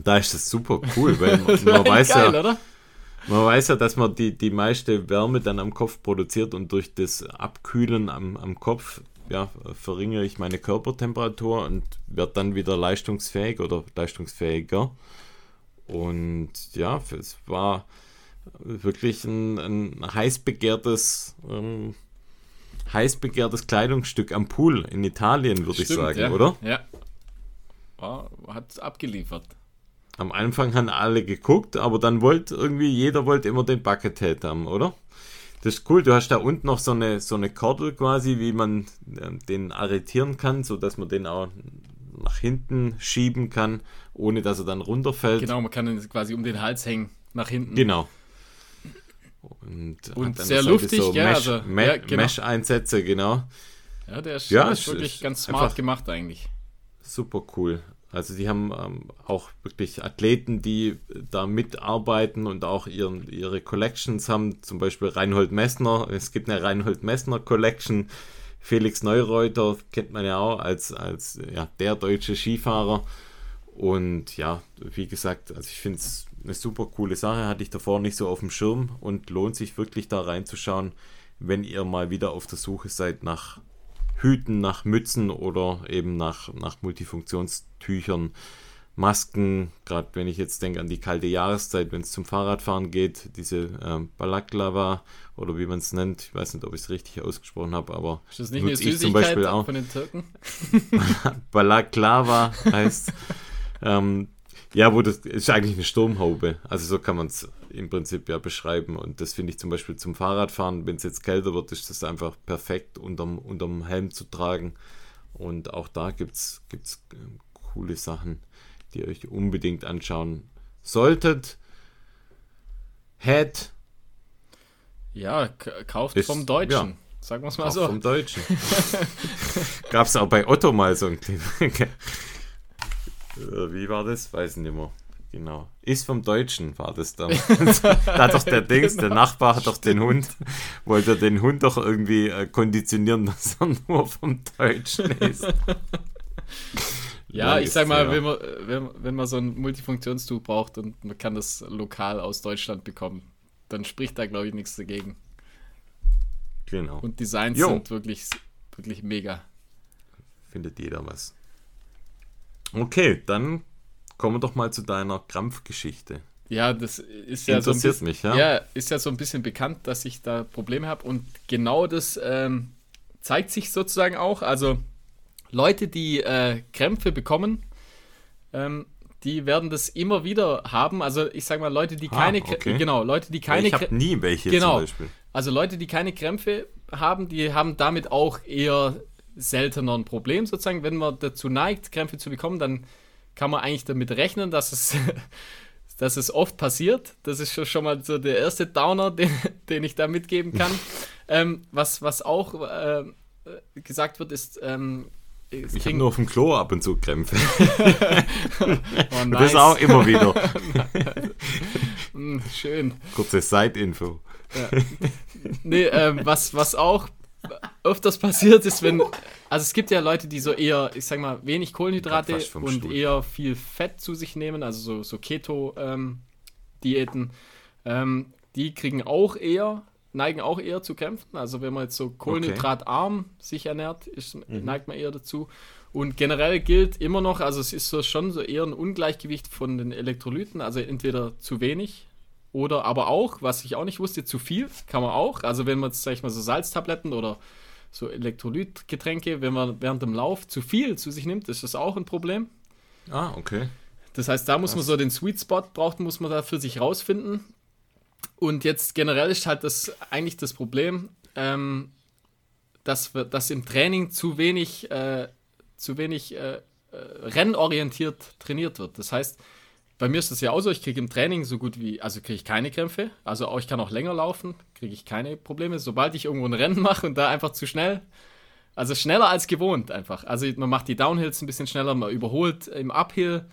Speaker 1: Da ist das super cool, weil man, man, weiß
Speaker 2: geil,
Speaker 1: ja,
Speaker 2: oder?
Speaker 1: man weiß ja, dass man die, die meiste Wärme dann am Kopf produziert und durch das Abkühlen am, am Kopf ja, verringere ich meine Körpertemperatur und werde dann wieder leistungsfähig oder leistungsfähiger. Und ja, es war wirklich ein, ein heiß begehrtes, ähm, heiß begehrtes Kleidungsstück am Pool in Italien, würde ich sagen,
Speaker 2: ja.
Speaker 1: oder?
Speaker 2: Ja. War, hat abgeliefert.
Speaker 1: Am Anfang haben alle geguckt, aber dann wollte irgendwie, jeder wollte immer den Buckethead haben, oder? Das ist cool, du hast da unten noch so eine, so eine Kordel quasi, wie man ähm, den arretieren kann, sodass man den auch nach hinten schieben kann, ohne dass er dann runterfällt.
Speaker 2: Genau, man kann ihn quasi um den Hals hängen, nach hinten.
Speaker 1: Genau. Und,
Speaker 2: Und sehr luftig, ja,
Speaker 1: Mesh,
Speaker 2: also,
Speaker 1: Me
Speaker 2: ja, genau.
Speaker 1: Mesh-Einsätze, genau.
Speaker 2: Ja, der ist,
Speaker 1: Ja,
Speaker 2: ist wirklich
Speaker 1: ist
Speaker 2: ganz smart gemacht eigentlich.
Speaker 1: Super cool. Also die haben ähm, auch wirklich Athleten, die da mitarbeiten und auch ihren, ihre Collections haben. Zum Beispiel Reinhold Messner. Es gibt eine Reinhold Messner Collection. Felix Neureuter kennt man ja auch als, als ja, der deutsche Skifahrer. Und ja, wie gesagt, also ich finde es eine super coole Sache. Hatte ich davor nicht so auf dem Schirm und lohnt sich wirklich da reinzuschauen, wenn ihr mal wieder auf der Suche seid nach Hüten, nach Mützen oder eben nach, nach Multifunktionstüchern, Masken. Gerade wenn ich jetzt denke an die kalte Jahreszeit, wenn es zum Fahrradfahren geht, diese ähm, Balaklava oder wie man es nennt. Ich weiß nicht, ob ich es richtig ausgesprochen habe, aber
Speaker 2: Ist das nicht eine
Speaker 1: ich zum
Speaker 2: Süßigkeit
Speaker 1: Beispiel auch.
Speaker 2: von den Türken?
Speaker 1: Balaklava heißt. ähm, ja, wo das ist eigentlich eine Sturmhaube. Also so kann man es im Prinzip ja beschreiben. Und das finde ich zum Beispiel zum Fahrradfahren, wenn es jetzt kälter wird, ist das einfach perfekt unterm, unterm Helm zu tragen. Und auch da gibt es coole Sachen, die ihr euch unbedingt anschauen solltet. Head
Speaker 2: Ja, kauft
Speaker 1: Ist-
Speaker 2: vom Deutschen.
Speaker 1: ja.
Speaker 2: Sagen wir es mal so.
Speaker 1: vom Deutschen. Gab es auch bei Otto mal so ein kleiner. Äh, Wie war das? Weiß nicht mehr. Genau. Ist vom Deutschen war das damals. da hat doch der Dings, der Nachbar hat doch den Hund, wollte den Hund doch irgendwie äh, konditionieren, dass er nur vom Deutschen ist.
Speaker 2: Ja, ich sag mal,
Speaker 1: ja.
Speaker 2: wenn man, wenn, wenn man so ein Multifunktionstuch braucht und man kann das lokal aus Deutschland bekommen, dann spricht da, glaube ich, nichts dagegen.
Speaker 1: Genau.
Speaker 2: Und Designs
Speaker 1: Jo.
Speaker 2: sind wirklich, wirklich mega.
Speaker 1: Findet jeder was. Okay, dann kommen wir doch mal zu deiner Krampfgeschichte.
Speaker 2: Ja, das ist ja so ein
Speaker 1: Interessiert
Speaker 2: bisschen,
Speaker 1: mich, ja?
Speaker 2: ja, ist ja so ein bisschen bekannt, dass ich da Probleme habe und genau das ähm, zeigt sich sozusagen auch. Also Leute, die äh, Krämpfe bekommen, ähm, die werden das immer wieder haben. Also ich sage mal Leute, die
Speaker 1: Ah,
Speaker 2: keine,
Speaker 1: okay.
Speaker 2: genau, Leute, die keine,
Speaker 1: ich habe nie welche
Speaker 2: Genau.
Speaker 1: zum Beispiel.
Speaker 2: also Leute, die keine Krämpfe haben, die haben damit auch eher seltener ein Problem sozusagen. Wenn man dazu neigt, Krämpfe zu bekommen, dann kann man eigentlich damit rechnen, dass es, dass es oft passiert. Das ist schon- schon mal so der erste Downer, den, den ich da mitgeben kann. ähm, was, was auch äh, gesagt wird, ist, ähm, es
Speaker 1: Ich habe
Speaker 2: kriegen-
Speaker 1: nur auf dem Klo ab und zu Krämpfe.
Speaker 2: oh,
Speaker 1: Und
Speaker 2: nice.
Speaker 1: das auch immer wieder.
Speaker 2: Mm, schön.
Speaker 1: Kurze Side-Info.
Speaker 2: Nee, ähm, was, was auch öfters passiert ist, wenn. Also es gibt ja Leute, die so eher, ich sag mal, wenig Kohlenhydrate und
Speaker 1: Stuhl.
Speaker 2: eher viel Fett zu sich nehmen, also so, so Keto-Diäten. Ähm, die kriegen auch eher neigen auch eher zu Krämpfen. Also wenn man jetzt so kohlenhydratarm okay. sich ernährt, ist, mhm. neigt man eher dazu. Und generell gilt immer noch, also es ist so schon so eher ein Ungleichgewicht von den Elektrolyten, also entweder zu wenig oder aber auch, was ich auch nicht wusste, zu viel kann man auch. Also wenn man jetzt, sag ich mal, so Salztabletten oder so Elektrolytgetränke, wenn man während dem Lauf zu viel zu sich nimmt, ist das auch ein Problem.
Speaker 1: Ah, okay.
Speaker 2: Das heißt, da muss man so den Sweet Spot braucht, muss man da für sich rausfinden. Und jetzt generell ist halt das eigentlich das Problem, ähm, dass, wir, dass im Training zu wenig, äh, zu wenig äh, äh, rennorientiert trainiert wird. Das heißt, bei mir ist das ja auch so, ich kriege im Training so gut wie, also kriege ich keine Krämpfe, also auch, ich kann auch länger laufen, kriege ich keine Probleme. Sobald ich irgendwo ein Rennen mache und da einfach zu schnell, also schneller als gewohnt einfach. Also man macht die Downhills ein bisschen schneller, man überholt im Uphill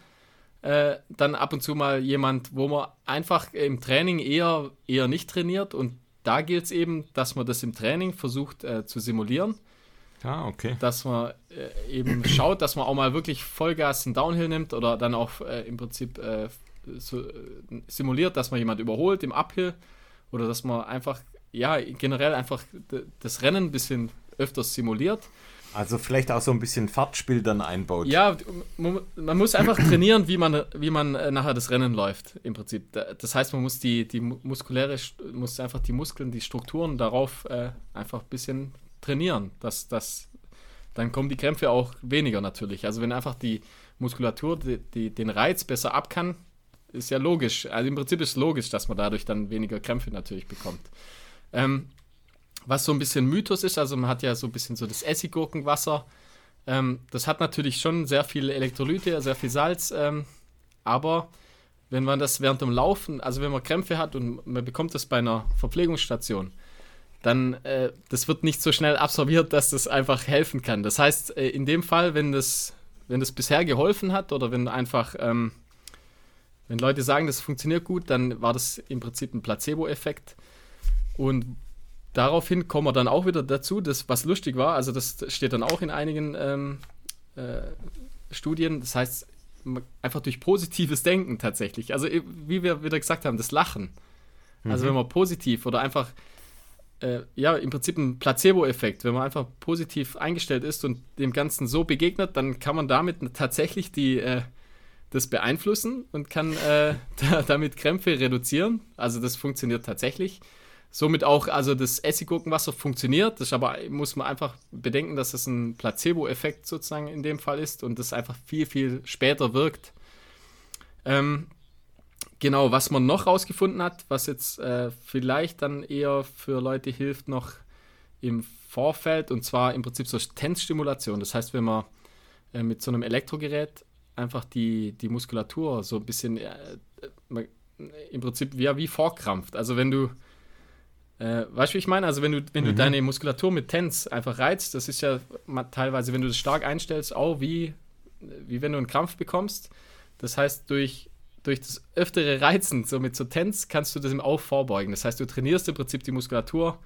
Speaker 2: äh, dann ab und zu mal jemand, wo man einfach im Training eher, eher nicht trainiert und da gilt es eben, dass man das im Training versucht äh, zu simulieren.
Speaker 1: Ah, okay.
Speaker 2: Dass man äh, eben schaut, dass man auch mal wirklich Vollgas einen Downhill nimmt oder dann auch äh, im Prinzip äh, so, simuliert, dass man jemand überholt im Uphill oder dass man einfach, ja, generell einfach das Rennen ein bisschen öfters simuliert.
Speaker 1: Also vielleicht auch so ein bisschen Fahrtspiel dann einbaut.
Speaker 2: Ja, man, muss einfach trainieren, wie man, wie man äh, nachher das Rennen läuft, im Prinzip. Das heißt, man muss die, die muskuläre, muss einfach die Muskeln, die Strukturen darauf äh, einfach ein bisschen trainieren. Dass, dass, dann kommen die Krämpfe auch weniger natürlich. Also wenn einfach die Muskulatur die, die, den Reiz besser ab kann, ist ja logisch. Also im Prinzip ist logisch, dass man dadurch dann weniger Krämpfe natürlich bekommt. Ähm, was so ein bisschen Mythos ist, also man hat ja so ein bisschen so das Essiggurkenwasser. Ähm, das hat natürlich schon sehr viel Elektrolyte, sehr viel Salz, ähm, aber wenn man das während dem Laufen, also wenn man Krämpfe hat und man bekommt das bei einer Verpflegungsstation, dann äh, das wird nicht so schnell absorbiert, dass das einfach helfen kann. Das heißt, äh, in dem Fall, wenn das, wenn das bisher geholfen hat oder wenn einfach, ähm, wenn Leute sagen, das funktioniert gut, dann war das im Prinzip ein Placebo-Effekt. Und daraufhin kommen wir dann auch wieder dazu, dass, was lustig war, also das steht dann auch in einigen ähm, äh, Studien, das heißt, einfach durch positives Denken tatsächlich. Also, wie wir wieder gesagt haben, das Lachen. Also, mhm. wenn man positiv oder einfach, äh, ja, im Prinzip ein Placebo-Effekt, wenn man einfach positiv eingestellt ist und dem Ganzen so begegnet, dann kann man damit tatsächlich die, äh, das beeinflussen und kann äh, damit Krämpfe reduzieren. Also, das funktioniert tatsächlich somit auch, also das Essiggurkenwasser funktioniert, das aber muss man einfach bedenken, dass es ein Placebo-Effekt sozusagen in dem Fall ist und das einfach viel, viel später wirkt. Ähm, genau, was man noch rausgefunden hat, was jetzt äh, vielleicht dann eher für Leute hilft, noch im Vorfeld, und zwar im Prinzip so Tensstimulation. Das heißt, wenn man äh, mit so einem Elektrogerät einfach die, die Muskulatur so ein bisschen äh, äh im Prinzip ja, wie vorkrampft. Also wenn du äh, weißt du, wie ich meine? Also, wenn du, wenn mhm. du deine Muskulatur mit Tens einfach reizt, das ist ja teilweise, wenn du das stark einstellst, auch wie, wie wenn du einen Krampf bekommst. Das heißt, durch, durch das öftere Reizen, so mit so Tens, kannst du das im Auf vorbeugen. Das heißt, du trainierst im Prinzip die Muskulatur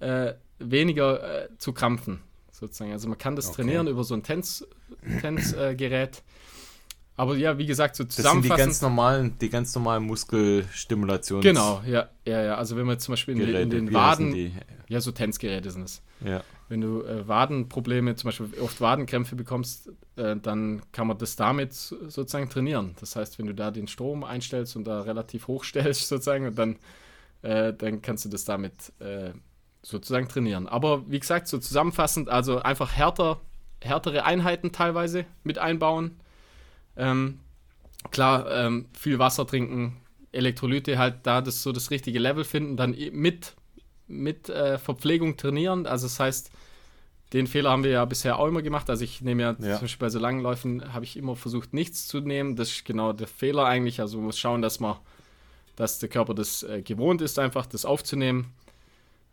Speaker 2: äh, weniger äh, zu krampfen, sozusagen. Also, man kann das okay. trainieren über so ein Tens-Gerät. Tens, äh, aber ja, wie gesagt, so zusammenfassend.
Speaker 1: Das sind die ganz normalen, die ganz normalen Muskelstimulations.
Speaker 2: Genau, ja, ja, ja. Also wenn man zum Beispiel in, Geräte, in den Waden, ja, so Tänzgeräte sind es.
Speaker 1: Ja.
Speaker 2: Wenn du äh, Wadenprobleme, zum Beispiel oft Wadenkrämpfe bekommst, äh, dann kann man das damit sozusagen trainieren. Das heißt, wenn du da den Strom einstellst und da relativ hoch stellst sozusagen, und dann, äh, dann kannst du das damit äh, sozusagen trainieren. Aber wie gesagt, so zusammenfassend, also einfach härter, härtere Einheiten teilweise mit einbauen ähm, klar, ähm, viel Wasser trinken, Elektrolyte halt da das so das richtige Level finden, dann mit, mit äh, Verpflegung trainieren. Also das heißt, den Fehler haben wir ja bisher auch immer gemacht. Also ich nehme ja, ja. zum Beispiel bei so langen Läufen habe ich immer versucht, nichts zu nehmen. Das ist genau der Fehler eigentlich. Also man muss schauen, dass man, dass der Körper das äh, gewohnt ist, einfach das aufzunehmen.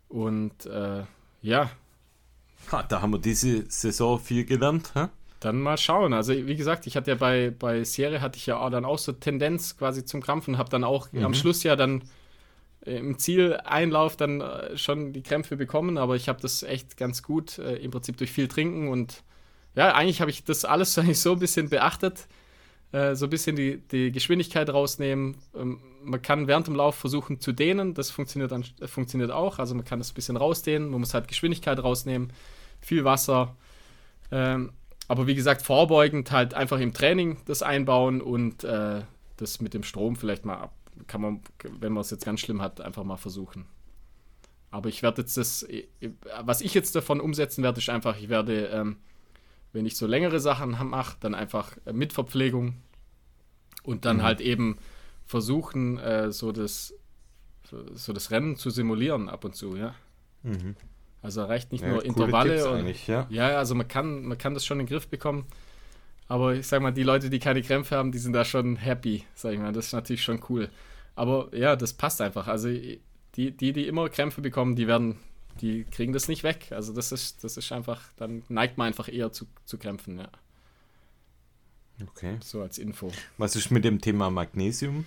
Speaker 2: Und äh, ja.
Speaker 1: Ha, da haben wir diese Saison viel gelernt, hä?
Speaker 2: Dann mal schauen. Also wie gesagt, ich hatte ja bei, bei Serie hatte ich ja auch dann auch so Tendenz quasi zum Krampfen, habe dann auch mhm. am Schluss ja dann äh, im Zieleinlauf dann äh, schon die Krämpfe bekommen, aber ich habe das echt ganz gut äh, im Prinzip durch viel Trinken und ja, eigentlich habe ich das alles eigentlich so ein bisschen beachtet, äh, so ein bisschen die, die Geschwindigkeit rausnehmen. Ähm, man kann während dem Lauf versuchen zu dehnen, das funktioniert, dann, äh, funktioniert auch. Also man kann das ein bisschen rausdehnen, man muss halt Geschwindigkeit rausnehmen, viel Wasser. Ähm, aber wie gesagt, vorbeugend halt einfach im Training das einbauen und äh, das mit dem Strom vielleicht mal ab. Kann man, wenn man es jetzt ganz schlimm hat, einfach mal versuchen. Aber ich werde jetzt das, äh, was ich jetzt davon umsetzen werde, ist einfach, ich werde, ähm, wenn ich so längere Sachen mache, dann einfach äh, mit Verpflegung und dann mhm. halt eben versuchen, äh, so, das, so das Rennen zu simulieren ab und zu, ja. Mhm. Also reicht nicht ja, nur Intervalle. Und, ja. ja, also man kann, man kann das schon in den Griff bekommen. Aber ich sag mal, die Leute, die keine Krämpfe haben, die sind da schon happy, sag ich mal. Das ist natürlich schon cool. Aber ja, das passt einfach. Also die, die, die immer Krämpfe bekommen, die werden, die kriegen das nicht weg. Also das ist, das ist einfach, dann neigt man einfach eher zu, zu Krämpfen, ja.
Speaker 1: Okay.
Speaker 2: So als Info.
Speaker 1: Was ist mit dem Thema Magnesium?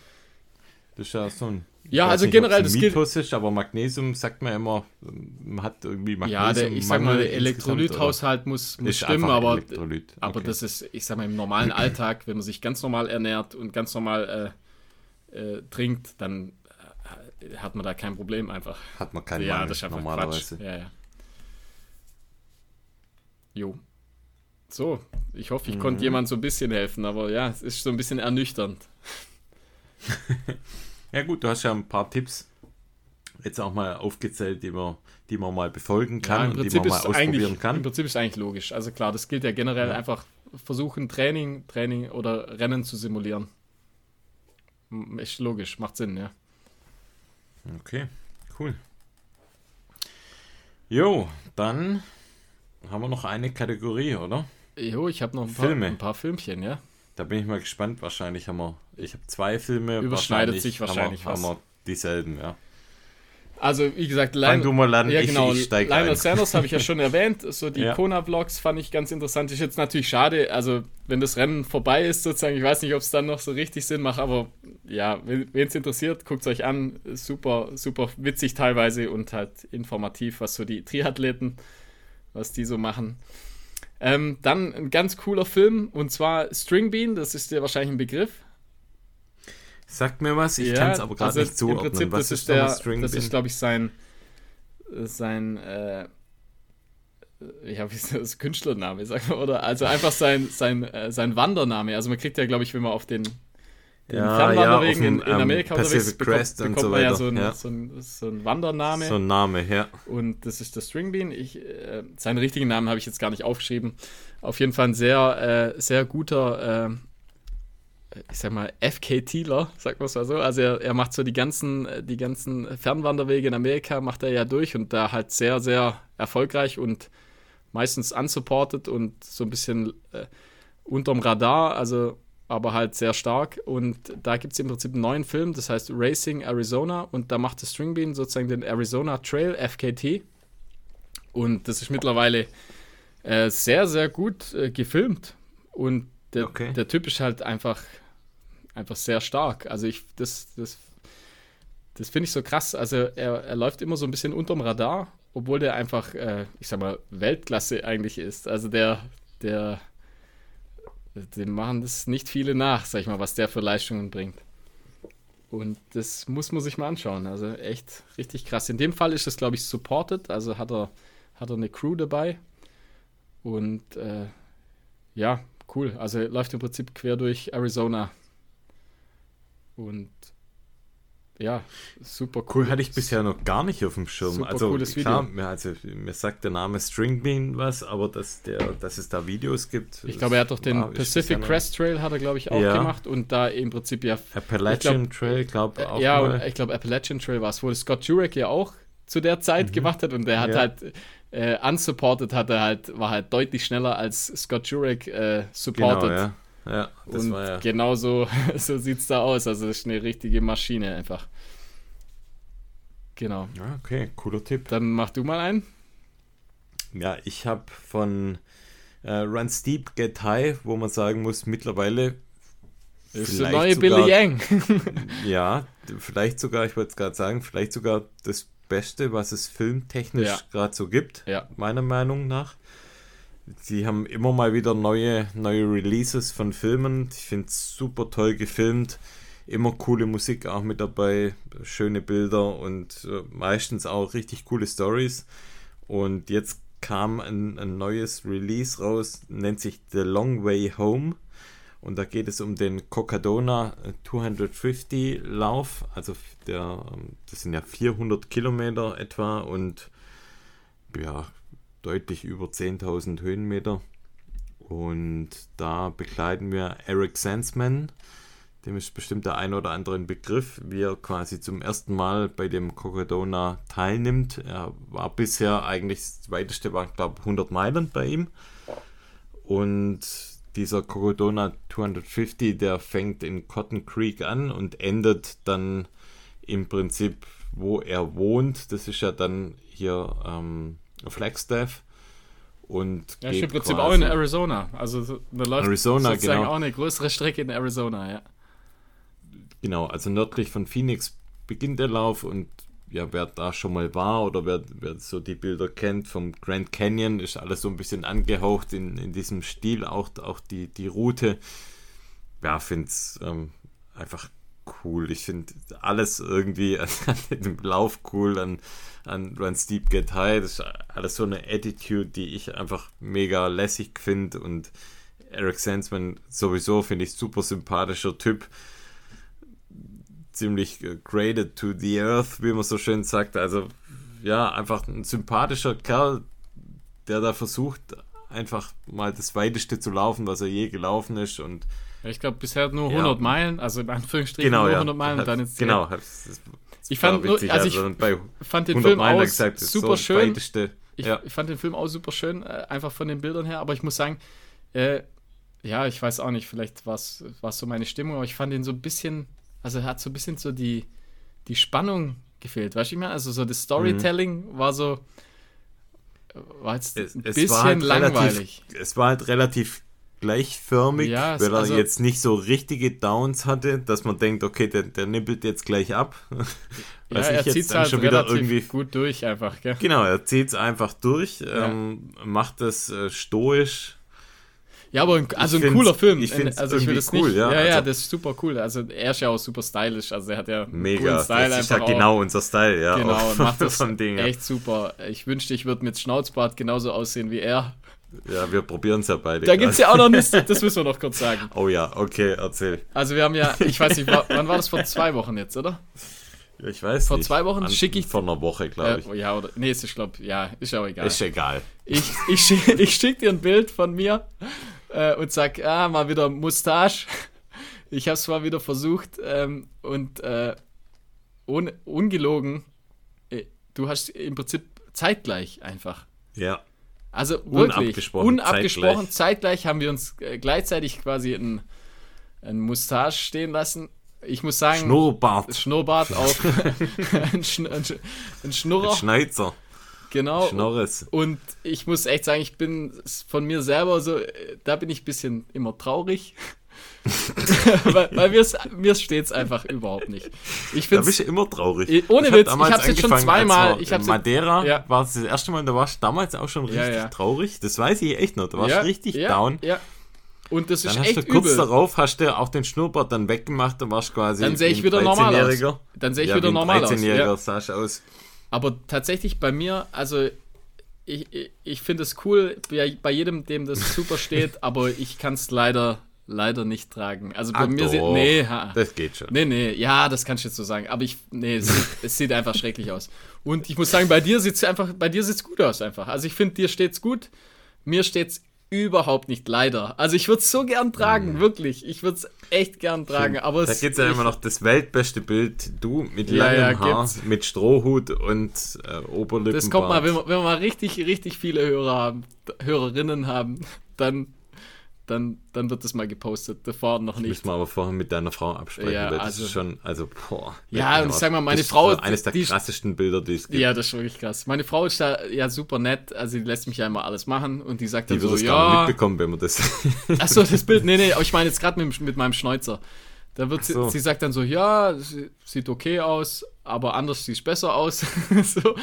Speaker 1: Das ist ja so ein.
Speaker 2: Ja, also nicht, generell das
Speaker 1: Mythos ist, aber Magnesium sagt man immer, man hat irgendwie
Speaker 2: Magnesium. Ja, der, ich sag mal, der Elektrolythaushalt muss, muss stimmen, aber, okay. aber das ist, ich sag mal, im normalen Alltag, wenn man sich ganz normal ernährt und ganz normal äh, äh, trinkt, dann äh, hat man da kein Problem einfach.
Speaker 1: Hat man keinen
Speaker 2: Ja, Mangel, das ist einfach normalerweise. Quatsch. Ja, ja. Jo. So, ich hoffe, ich mhm. konnte jemand so ein bisschen helfen, aber ja, es ist so ein bisschen ernüchternd.
Speaker 1: ja gut, du hast ja ein paar Tipps jetzt auch mal aufgezählt, die man, die man mal befolgen kann
Speaker 2: ja, und die man mal ausprobieren kann. Im Prinzip ist eigentlich logisch. Also klar, das gilt ja generell ja. einfach versuchen, Training, Training oder Rennen zu simulieren. Ist logisch, macht Sinn, ja.
Speaker 1: Okay, cool. Jo, dann haben wir noch eine Kategorie, oder?
Speaker 2: Jo, ich habe noch ein paar, Filme. ein paar Filmchen, ja.
Speaker 1: Da bin ich mal gespannt. Wahrscheinlich haben wir. Ich habe zwei Filme.
Speaker 2: Überschneidet wahrscheinlich sich wahrscheinlich
Speaker 1: haben wir, was. Haben wir dieselben, ja.
Speaker 2: Also, wie gesagt,
Speaker 1: Fang du mal an,
Speaker 2: ja, genau, ich, ich Lionel Sanders habe ich ja schon erwähnt. So die ja. Kona-Vlogs fand ich ganz interessant. Ist jetzt natürlich schade, also wenn das Rennen vorbei ist, sozusagen, ich weiß nicht, ob es dann noch so richtig Sinn macht, aber ja, wen es interessiert, guckt es euch an. Super, super witzig teilweise und halt informativ, was so die Triathleten, was die so machen. Ähm, dann ein ganz cooler Film und zwar String Bean, das ist dir wahrscheinlich ein Begriff.
Speaker 1: Sagt mir was, ich ja, kann es aber gerade also nicht zuordnen.
Speaker 2: Im Prinzip, was das ist, der, String das ist, glaube ich, sein, sein, äh, ich habe das Künstlername, sag mal, oder? Also einfach sein, sein, äh, sein Wandername. Also man kriegt ja, glaube ich, wenn man auf den den ja, Fernwanderwegen ja, in, in, ähm, Amerika um, unterwegs bekommt, bekommt so man ja so einen ja. so ein, so ein Wandername.
Speaker 1: So ein Name, ja.
Speaker 2: Und das ist der Stringbean. Ich, äh, seinen richtigen Namen habe ich jetzt gar nicht aufgeschrieben. Auf jeden Fall ein sehr, äh, sehr guter, äh, ich sag mal, FK-Tealer, sagt man es mal so. Also er, er macht so die ganzen, die ganzen Fernwanderwege in Amerika, macht er ja durch und da halt sehr, sehr erfolgreich und meistens unsupported und so ein bisschen äh, unterm Radar. Also aber halt sehr stark. Und da gibt es im Prinzip einen neuen Film, das heißt Racing Arizona. Und da macht der Stringbean sozusagen den Arizona Trail FKT. Und das ist mittlerweile äh, sehr, sehr gut äh, gefilmt. Und der, okay. der Typ ist halt einfach, einfach sehr stark. Also ich, das, das, das finde ich so krass. Also er, er läuft immer so ein bisschen unterm Radar, obwohl der einfach, äh, ich sag mal, Weltklasse eigentlich ist. Also der, der dem machen das nicht viele nach, sag ich mal, was der für Leistungen bringt. Und das muss man sich mal anschauen. Also echt richtig krass. In dem Fall ist das, glaube ich, supported. Also hat er, hat er eine Crew dabei. Und äh, ja, cool. Also läuft im Prinzip quer durch Arizona. Und ja, super
Speaker 1: cool. Cool hatte ich bisher noch gar nicht auf dem Schirm. Super also cooles klar, Video. Mir, also, mir sagt der Name Stringbean was, aber dass, der, dass es da Videos gibt.
Speaker 2: Ich glaube, er hat doch den Pacific Crest Trail, hat er, glaube ich, auch ja. gemacht und da im Prinzip ja.
Speaker 1: Appalachian glaub, Trail, glaube ich, auch.
Speaker 2: Ja, mal. ich glaube, Appalachian Trail war es, wo Scott Jurek ja auch zu der Zeit mhm. gemacht hat und der hat ja. halt äh, unsupported, hat er halt, war halt deutlich schneller als Scott Jurek äh, supported. Genau, ja.
Speaker 1: Ja,
Speaker 2: das und war ja. Genau so, so sieht es da aus. Also, das ist eine richtige Maschine einfach. Genau.
Speaker 1: Ja, okay, cooler Tipp.
Speaker 2: Dann mach du mal einen.
Speaker 1: Ja, ich habe von äh, Run Steep, Get High, wo man sagen muss, mittlerweile.
Speaker 2: Ist der neue sogar, Billy Yang.
Speaker 1: ja, vielleicht sogar, ich wollte es gerade sagen, vielleicht sogar das Beste, was es filmtechnisch ja. gerade so gibt,
Speaker 2: ja.
Speaker 1: meiner Meinung nach sie haben immer mal wieder neue, neue Releases von Filmen. Ich finde es super toll gefilmt. Immer coole Musik auch mit dabei, schöne Bilder und äh, meistens auch richtig coole Stories. Und jetzt kam ein, ein neues Release raus, nennt sich The Long Way Home. Und da geht es um den Cocadona 250 Lauf. Also der, ähm, das sind ja 400 Kilometer etwa und ja, deutlich über 10.000 Höhenmeter. Und da begleiten wir Eric Sandsman. Dem ist bestimmt der ein oder andere Begriff, wie er quasi zum ersten Mal bei dem Cocodona teilnimmt. Er war bisher eigentlich das weiteste, war glaube 100 Meilen bei ihm. Und dieser Cocodona 250, der fängt in Cotton Creek an und endet dann im Prinzip, wo er wohnt. Das ist ja dann hier ähm, Flagstaff. Und
Speaker 2: ja, geht im Prinzip auch in Arizona. Also da läuft
Speaker 1: Arizona,
Speaker 2: sozusagen
Speaker 1: genau.
Speaker 2: auch eine größere Strecke in Arizona, ja.
Speaker 1: Genau, also nördlich von Phoenix beginnt der Lauf und ja, wer da schon mal war oder wer, wer so die Bilder kennt vom Grand Canyon, ist alles so ein bisschen angehaucht in, in diesem Stil, auch, auch die, die Route. Ja, finde es ähm, einfach cool. Ich finde alles irgendwie an, dem Lauf cool, an, an Run Steep Get High. Das ist alles so eine Attitude, die ich einfach mega lässig finde und Eric Sandsman sowieso finde ich super sympathischer Typ ziemlich graded to the earth, wie man so schön sagt. Also ja, einfach ein sympathischer Kerl, der da versucht, einfach mal das Weiteste zu laufen, was er je gelaufen ist. Und
Speaker 2: ich glaube, bisher nur 100 ja. Meilen, also in Anführungsstrichen
Speaker 1: genau,
Speaker 2: nur
Speaker 1: ja.
Speaker 2: 100 Meilen. dann jetzt
Speaker 1: genau,
Speaker 2: ich fand, nur, also ich also fand den Film auch gesagt, super so schön. Ich, ja. ich, fand den Film auch super schön, äh, einfach von den Bildern her, aber ich muss sagen, äh, ja, ich weiß auch nicht, vielleicht war es so meine Stimmung, aber ich fand ihn so ein bisschen also hat so ein bisschen so die, die Spannung gefehlt, weißt du, ich meine? Also so das Storytelling mhm. war so, war jetzt es, ein bisschen halt langweilig.
Speaker 1: Relativ, es war halt relativ gleichförmig, ja, weil er also, jetzt nicht so richtige Downs hatte, dass man denkt, okay, der, der nippelt jetzt gleich ab.
Speaker 2: ja, er zieht es halt schon wieder irgendwie gut durch einfach, gell?
Speaker 1: Genau, er zieht es einfach durch, ja. ähm, macht das äh, stoisch
Speaker 2: ja, aber ein, also ich ein cooler Film.
Speaker 1: Ich finde
Speaker 2: also
Speaker 1: ich will
Speaker 2: das
Speaker 1: cool,
Speaker 2: nicht,
Speaker 1: ja.
Speaker 2: Ja,
Speaker 1: ja,
Speaker 2: also, das ist super cool. Also er ist ja auch super stylisch. Also er hat ja
Speaker 1: mega
Speaker 2: Style
Speaker 1: das ist ja genau unser Style, ja.
Speaker 2: Genau, macht das
Speaker 1: Ding,
Speaker 2: echt super. Ich wünschte, ich würde mit Schnauzbart genauso aussehen wie er.
Speaker 1: Ja, wir probieren es ja beide.
Speaker 2: Da gibt es ja auch noch nichts, das müssen wir noch kurz sagen.
Speaker 1: Oh ja, okay, erzähl.
Speaker 2: Also wir haben ja, ich weiß nicht, wann war das vor zwei Wochen jetzt, oder?
Speaker 1: Ja, ich weiß
Speaker 2: Vor
Speaker 1: nicht.
Speaker 2: zwei Wochen schicke ich.
Speaker 1: Vor einer Woche, glaube ich.
Speaker 2: Äh, ja, oder. Nee, ist, ich glaube, ja, ist auch egal.
Speaker 1: Ist egal.
Speaker 2: Ich, ich, schicke ich schick dir ein Bild von mir äh, und sag, ah, mal wieder Mustache. Ich habe es mal wieder versucht ähm, und äh, un, ungelogen, äh, du hast im Prinzip zeitgleich einfach.
Speaker 1: Ja.
Speaker 2: Also wirklich,
Speaker 1: unabgesprochen,
Speaker 2: unabgesprochen zeitgleich. zeitgleich haben wir uns äh, gleichzeitig quasi ein, ein Mustache stehen lassen. Ich muss sagen,
Speaker 1: Schnurrbart.
Speaker 2: Schnurrbart auf ein, Schn ein Schnurrer.
Speaker 1: Ein Schneizer.
Speaker 2: Genau.
Speaker 1: Schnorres.
Speaker 2: Und ich muss echt sagen, ich bin von mir selber so, da bin ich ein bisschen immer traurig. Weil weil mir steht es einfach überhaupt nicht. Ich
Speaker 1: da bist du immer traurig.
Speaker 2: Ohne ich Witz, hab ich habe es jetzt schon zweimal. Ich
Speaker 1: in Madeira ja. war es das erste Mal, da warst du damals auch schon richtig ja, ja. traurig. Das weiß ich echt noch. Da warst du richtig down.
Speaker 2: Ja. Und das ist
Speaker 1: dann
Speaker 2: echt
Speaker 1: hast du kurz
Speaker 2: übel.
Speaker 1: darauf hast du auch den Schnurrbart dann weggemacht und warst quasi.
Speaker 2: Dann sehe ich wieder normal aus. Dann sehe ich wieder normal aus.
Speaker 1: 13-Jähriger ja. sahst aus.
Speaker 2: Aber tatsächlich bei mir, also ich, ich, ich finde es cool, bei jedem, dem das super steht, aber ich kann es leider, leider nicht tragen. Also bei
Speaker 1: Ach
Speaker 2: mir
Speaker 1: doch,
Speaker 2: sieht, nee, ha,
Speaker 1: das geht schon.
Speaker 2: Nee, nee, ja, das kannst du jetzt so sagen, aber ich, nee, es sieht, es sieht einfach schrecklich aus. Und ich muss sagen, bei dir sieht es einfach, bei dir sieht's gut aus einfach. Also ich finde, dir steht's gut, mir steht's überhaupt nicht, leider. Also ich würde es so gern tragen, mhm. wirklich. Ich würde es echt gern tragen. Schön. Aber
Speaker 1: da gibt es ja immer noch das weltbeste Bild. Du mit
Speaker 2: ja,
Speaker 1: langem
Speaker 2: ja,
Speaker 1: Haar,
Speaker 2: gibt's.
Speaker 1: mit Strohhut und äh, Oberlippenbart.
Speaker 2: Das kommt mal, wenn wir, wenn wir mal richtig, richtig viele Hörer haben, Hörerinnen haben, dann dann, dann wird das mal gepostet. Davor noch nicht.
Speaker 1: Müssen wir aber vorher mit deiner Frau absprechen,
Speaker 2: Ja,
Speaker 1: weil das
Speaker 2: also-
Speaker 1: ist schon, also, boah.
Speaker 2: Ja, und sag mal, meine
Speaker 1: das ist
Speaker 2: Frau,
Speaker 1: so Eines der
Speaker 2: die-
Speaker 1: krassesten Bilder, die es gibt.
Speaker 2: Ja, das ist wirklich krass. Meine Frau ist da ja super nett, also die lässt mich ja immer alles machen und die sagt
Speaker 1: Die
Speaker 2: dann
Speaker 1: würde
Speaker 2: so,
Speaker 1: nicht
Speaker 2: ja.
Speaker 1: mitbekommen, wenn man das.
Speaker 2: Achso, das Bild, nee, nee, aber ich meine jetzt gerade mit, mit meinem Schnäuzer. Da wird
Speaker 1: so.
Speaker 2: sie, sie sagt dann so, ja, sie, sieht okay aus, aber anders sieht es besser aus. so.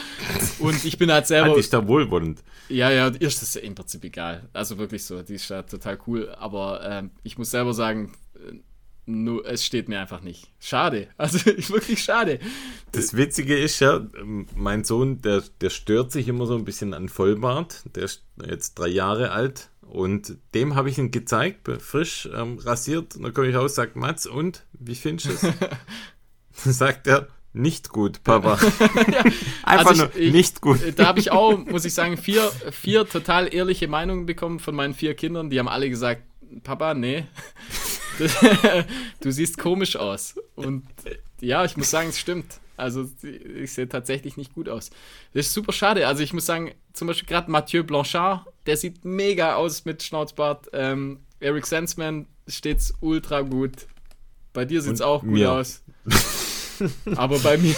Speaker 2: Und ich bin halt selber.
Speaker 1: Die ist da wohlwollend.
Speaker 2: Ja, ja, ihr ist das ja im Prinzip egal. Also wirklich so, die ist ja total cool. Aber ähm, ich muss selber sagen, äh, nur, es steht mir einfach nicht. Schade. Also wirklich schade.
Speaker 1: Das Witzige ist ja, mein Sohn, der, der stört sich immer so ein bisschen an Vollbart. Der ist jetzt drei Jahre alt. Und dem habe ich ihn gezeigt, frisch ähm, rasiert. Und dann komme ich raus, sagt Mats, und wie findest du es? dann sagt er, nicht gut, Papa. ja, Einfach also ich, nur nicht gut.
Speaker 2: Da habe ich auch, muss ich sagen, vier, vier total ehrliche Meinungen bekommen von meinen vier Kindern. Die haben alle gesagt, Papa, nee, du siehst komisch aus. Und ja, ich muss sagen, es stimmt. Also ich sehe tatsächlich nicht gut aus. Das ist super schade. Also ich muss sagen, zum Beispiel gerade Mathieu Blanchard, der sieht mega aus mit Schnauzbart. Ähm, Eric Sensman steht's ultra gut. Bei dir sieht's Und auch gut mir. aus. Aber bei mir,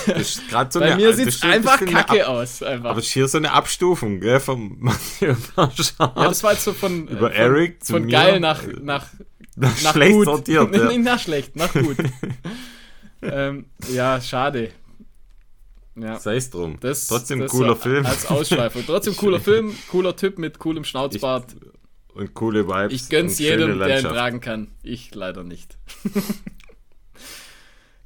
Speaker 1: so
Speaker 2: bei mir sieht es einfach kacke aus.
Speaker 1: Einfach. Aber es ist hier so eine Abstufung, gell, vom Mathieu
Speaker 2: Blanchard. Ja, das war jetzt so von,
Speaker 1: Über
Speaker 2: von,
Speaker 1: Eric
Speaker 2: von geil nach, nach,
Speaker 1: nach, nach schlecht
Speaker 2: gut.
Speaker 1: sortiert.
Speaker 2: Ja. Nicht nach schlecht, nach gut. ähm, ja, schade.
Speaker 1: Ja. Sei es drum. Das, Trotzdem das cooler Film.
Speaker 2: Als Ausschweifung. Trotzdem cooler Film, cooler Typ mit coolem Schnauzbart.
Speaker 1: Ich, und coole Vibes.
Speaker 2: Ich gönn's jedem, der ihn tragen kann. Ich leider nicht.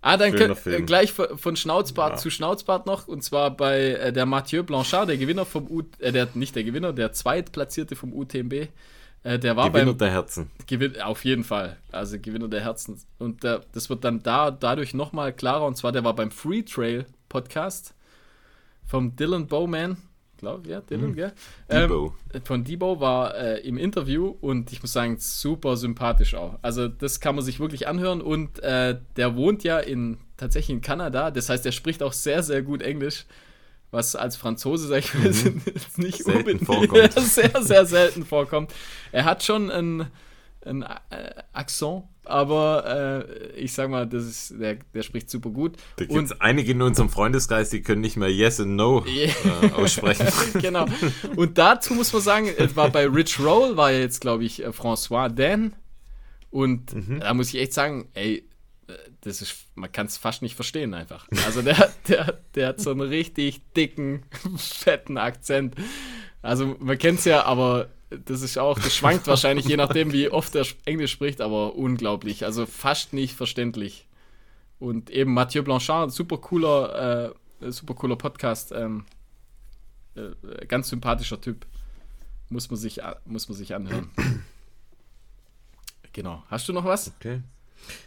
Speaker 2: Ah, dann können, äh, gleich von Schnauzbart ja. zu Schnauzbart noch. Und zwar bei äh, der Mathieu Blanchard, der Gewinner vom U, äh, der, nicht der Gewinner, der Zweitplatzierte vom UTMB. Äh, der war
Speaker 1: Gewinner
Speaker 2: beim,
Speaker 1: der Herzen.
Speaker 2: Gewin, auf jeden Fall. Also Gewinner der Herzen. Und der, das wird dann da dadurch nochmal klarer. Und zwar, der war beim Free Trail Podcast vom Dylan Bowman. Glaube ja, Dylan, mhm. gell? Ähm, von Debo war äh, im Interview und ich muss sagen, super sympathisch auch. Also, das kann man sich wirklich anhören und äh, der wohnt ja in tatsächlich in Kanada. Das heißt, er spricht auch sehr, sehr gut Englisch was als Franzose, sag ich mal, mhm. nicht selten unbedingt vorkommt. sehr, sehr selten vorkommt. Er hat schon ein, ein äh, Akzent, aber äh, ich sag mal, das ist, der, der spricht super gut.
Speaker 1: Da gibt es einige in unserem Freundeskreis, die können nicht mehr Yes und No äh, aussprechen.
Speaker 2: genau. Und dazu muss man sagen, war bei Rich Roll, war ja jetzt, glaube ich, äh, François Dan. Und mhm. da muss ich echt sagen, ey, das ist, man kann es fast nicht verstehen einfach. Also der, der, der hat so einen richtig dicken, fetten Akzent. Also man kennt es ja, aber das ist auch, das schwankt wahrscheinlich je nachdem, wie oft er Englisch spricht, aber unglaublich. Also fast nicht verständlich. Und eben Mathieu Blanchard, super cooler, äh, super cooler Podcast. Ähm, äh, ganz sympathischer Typ. Muss man sich, muss man sich anhören. genau. Hast du noch was?
Speaker 1: Okay.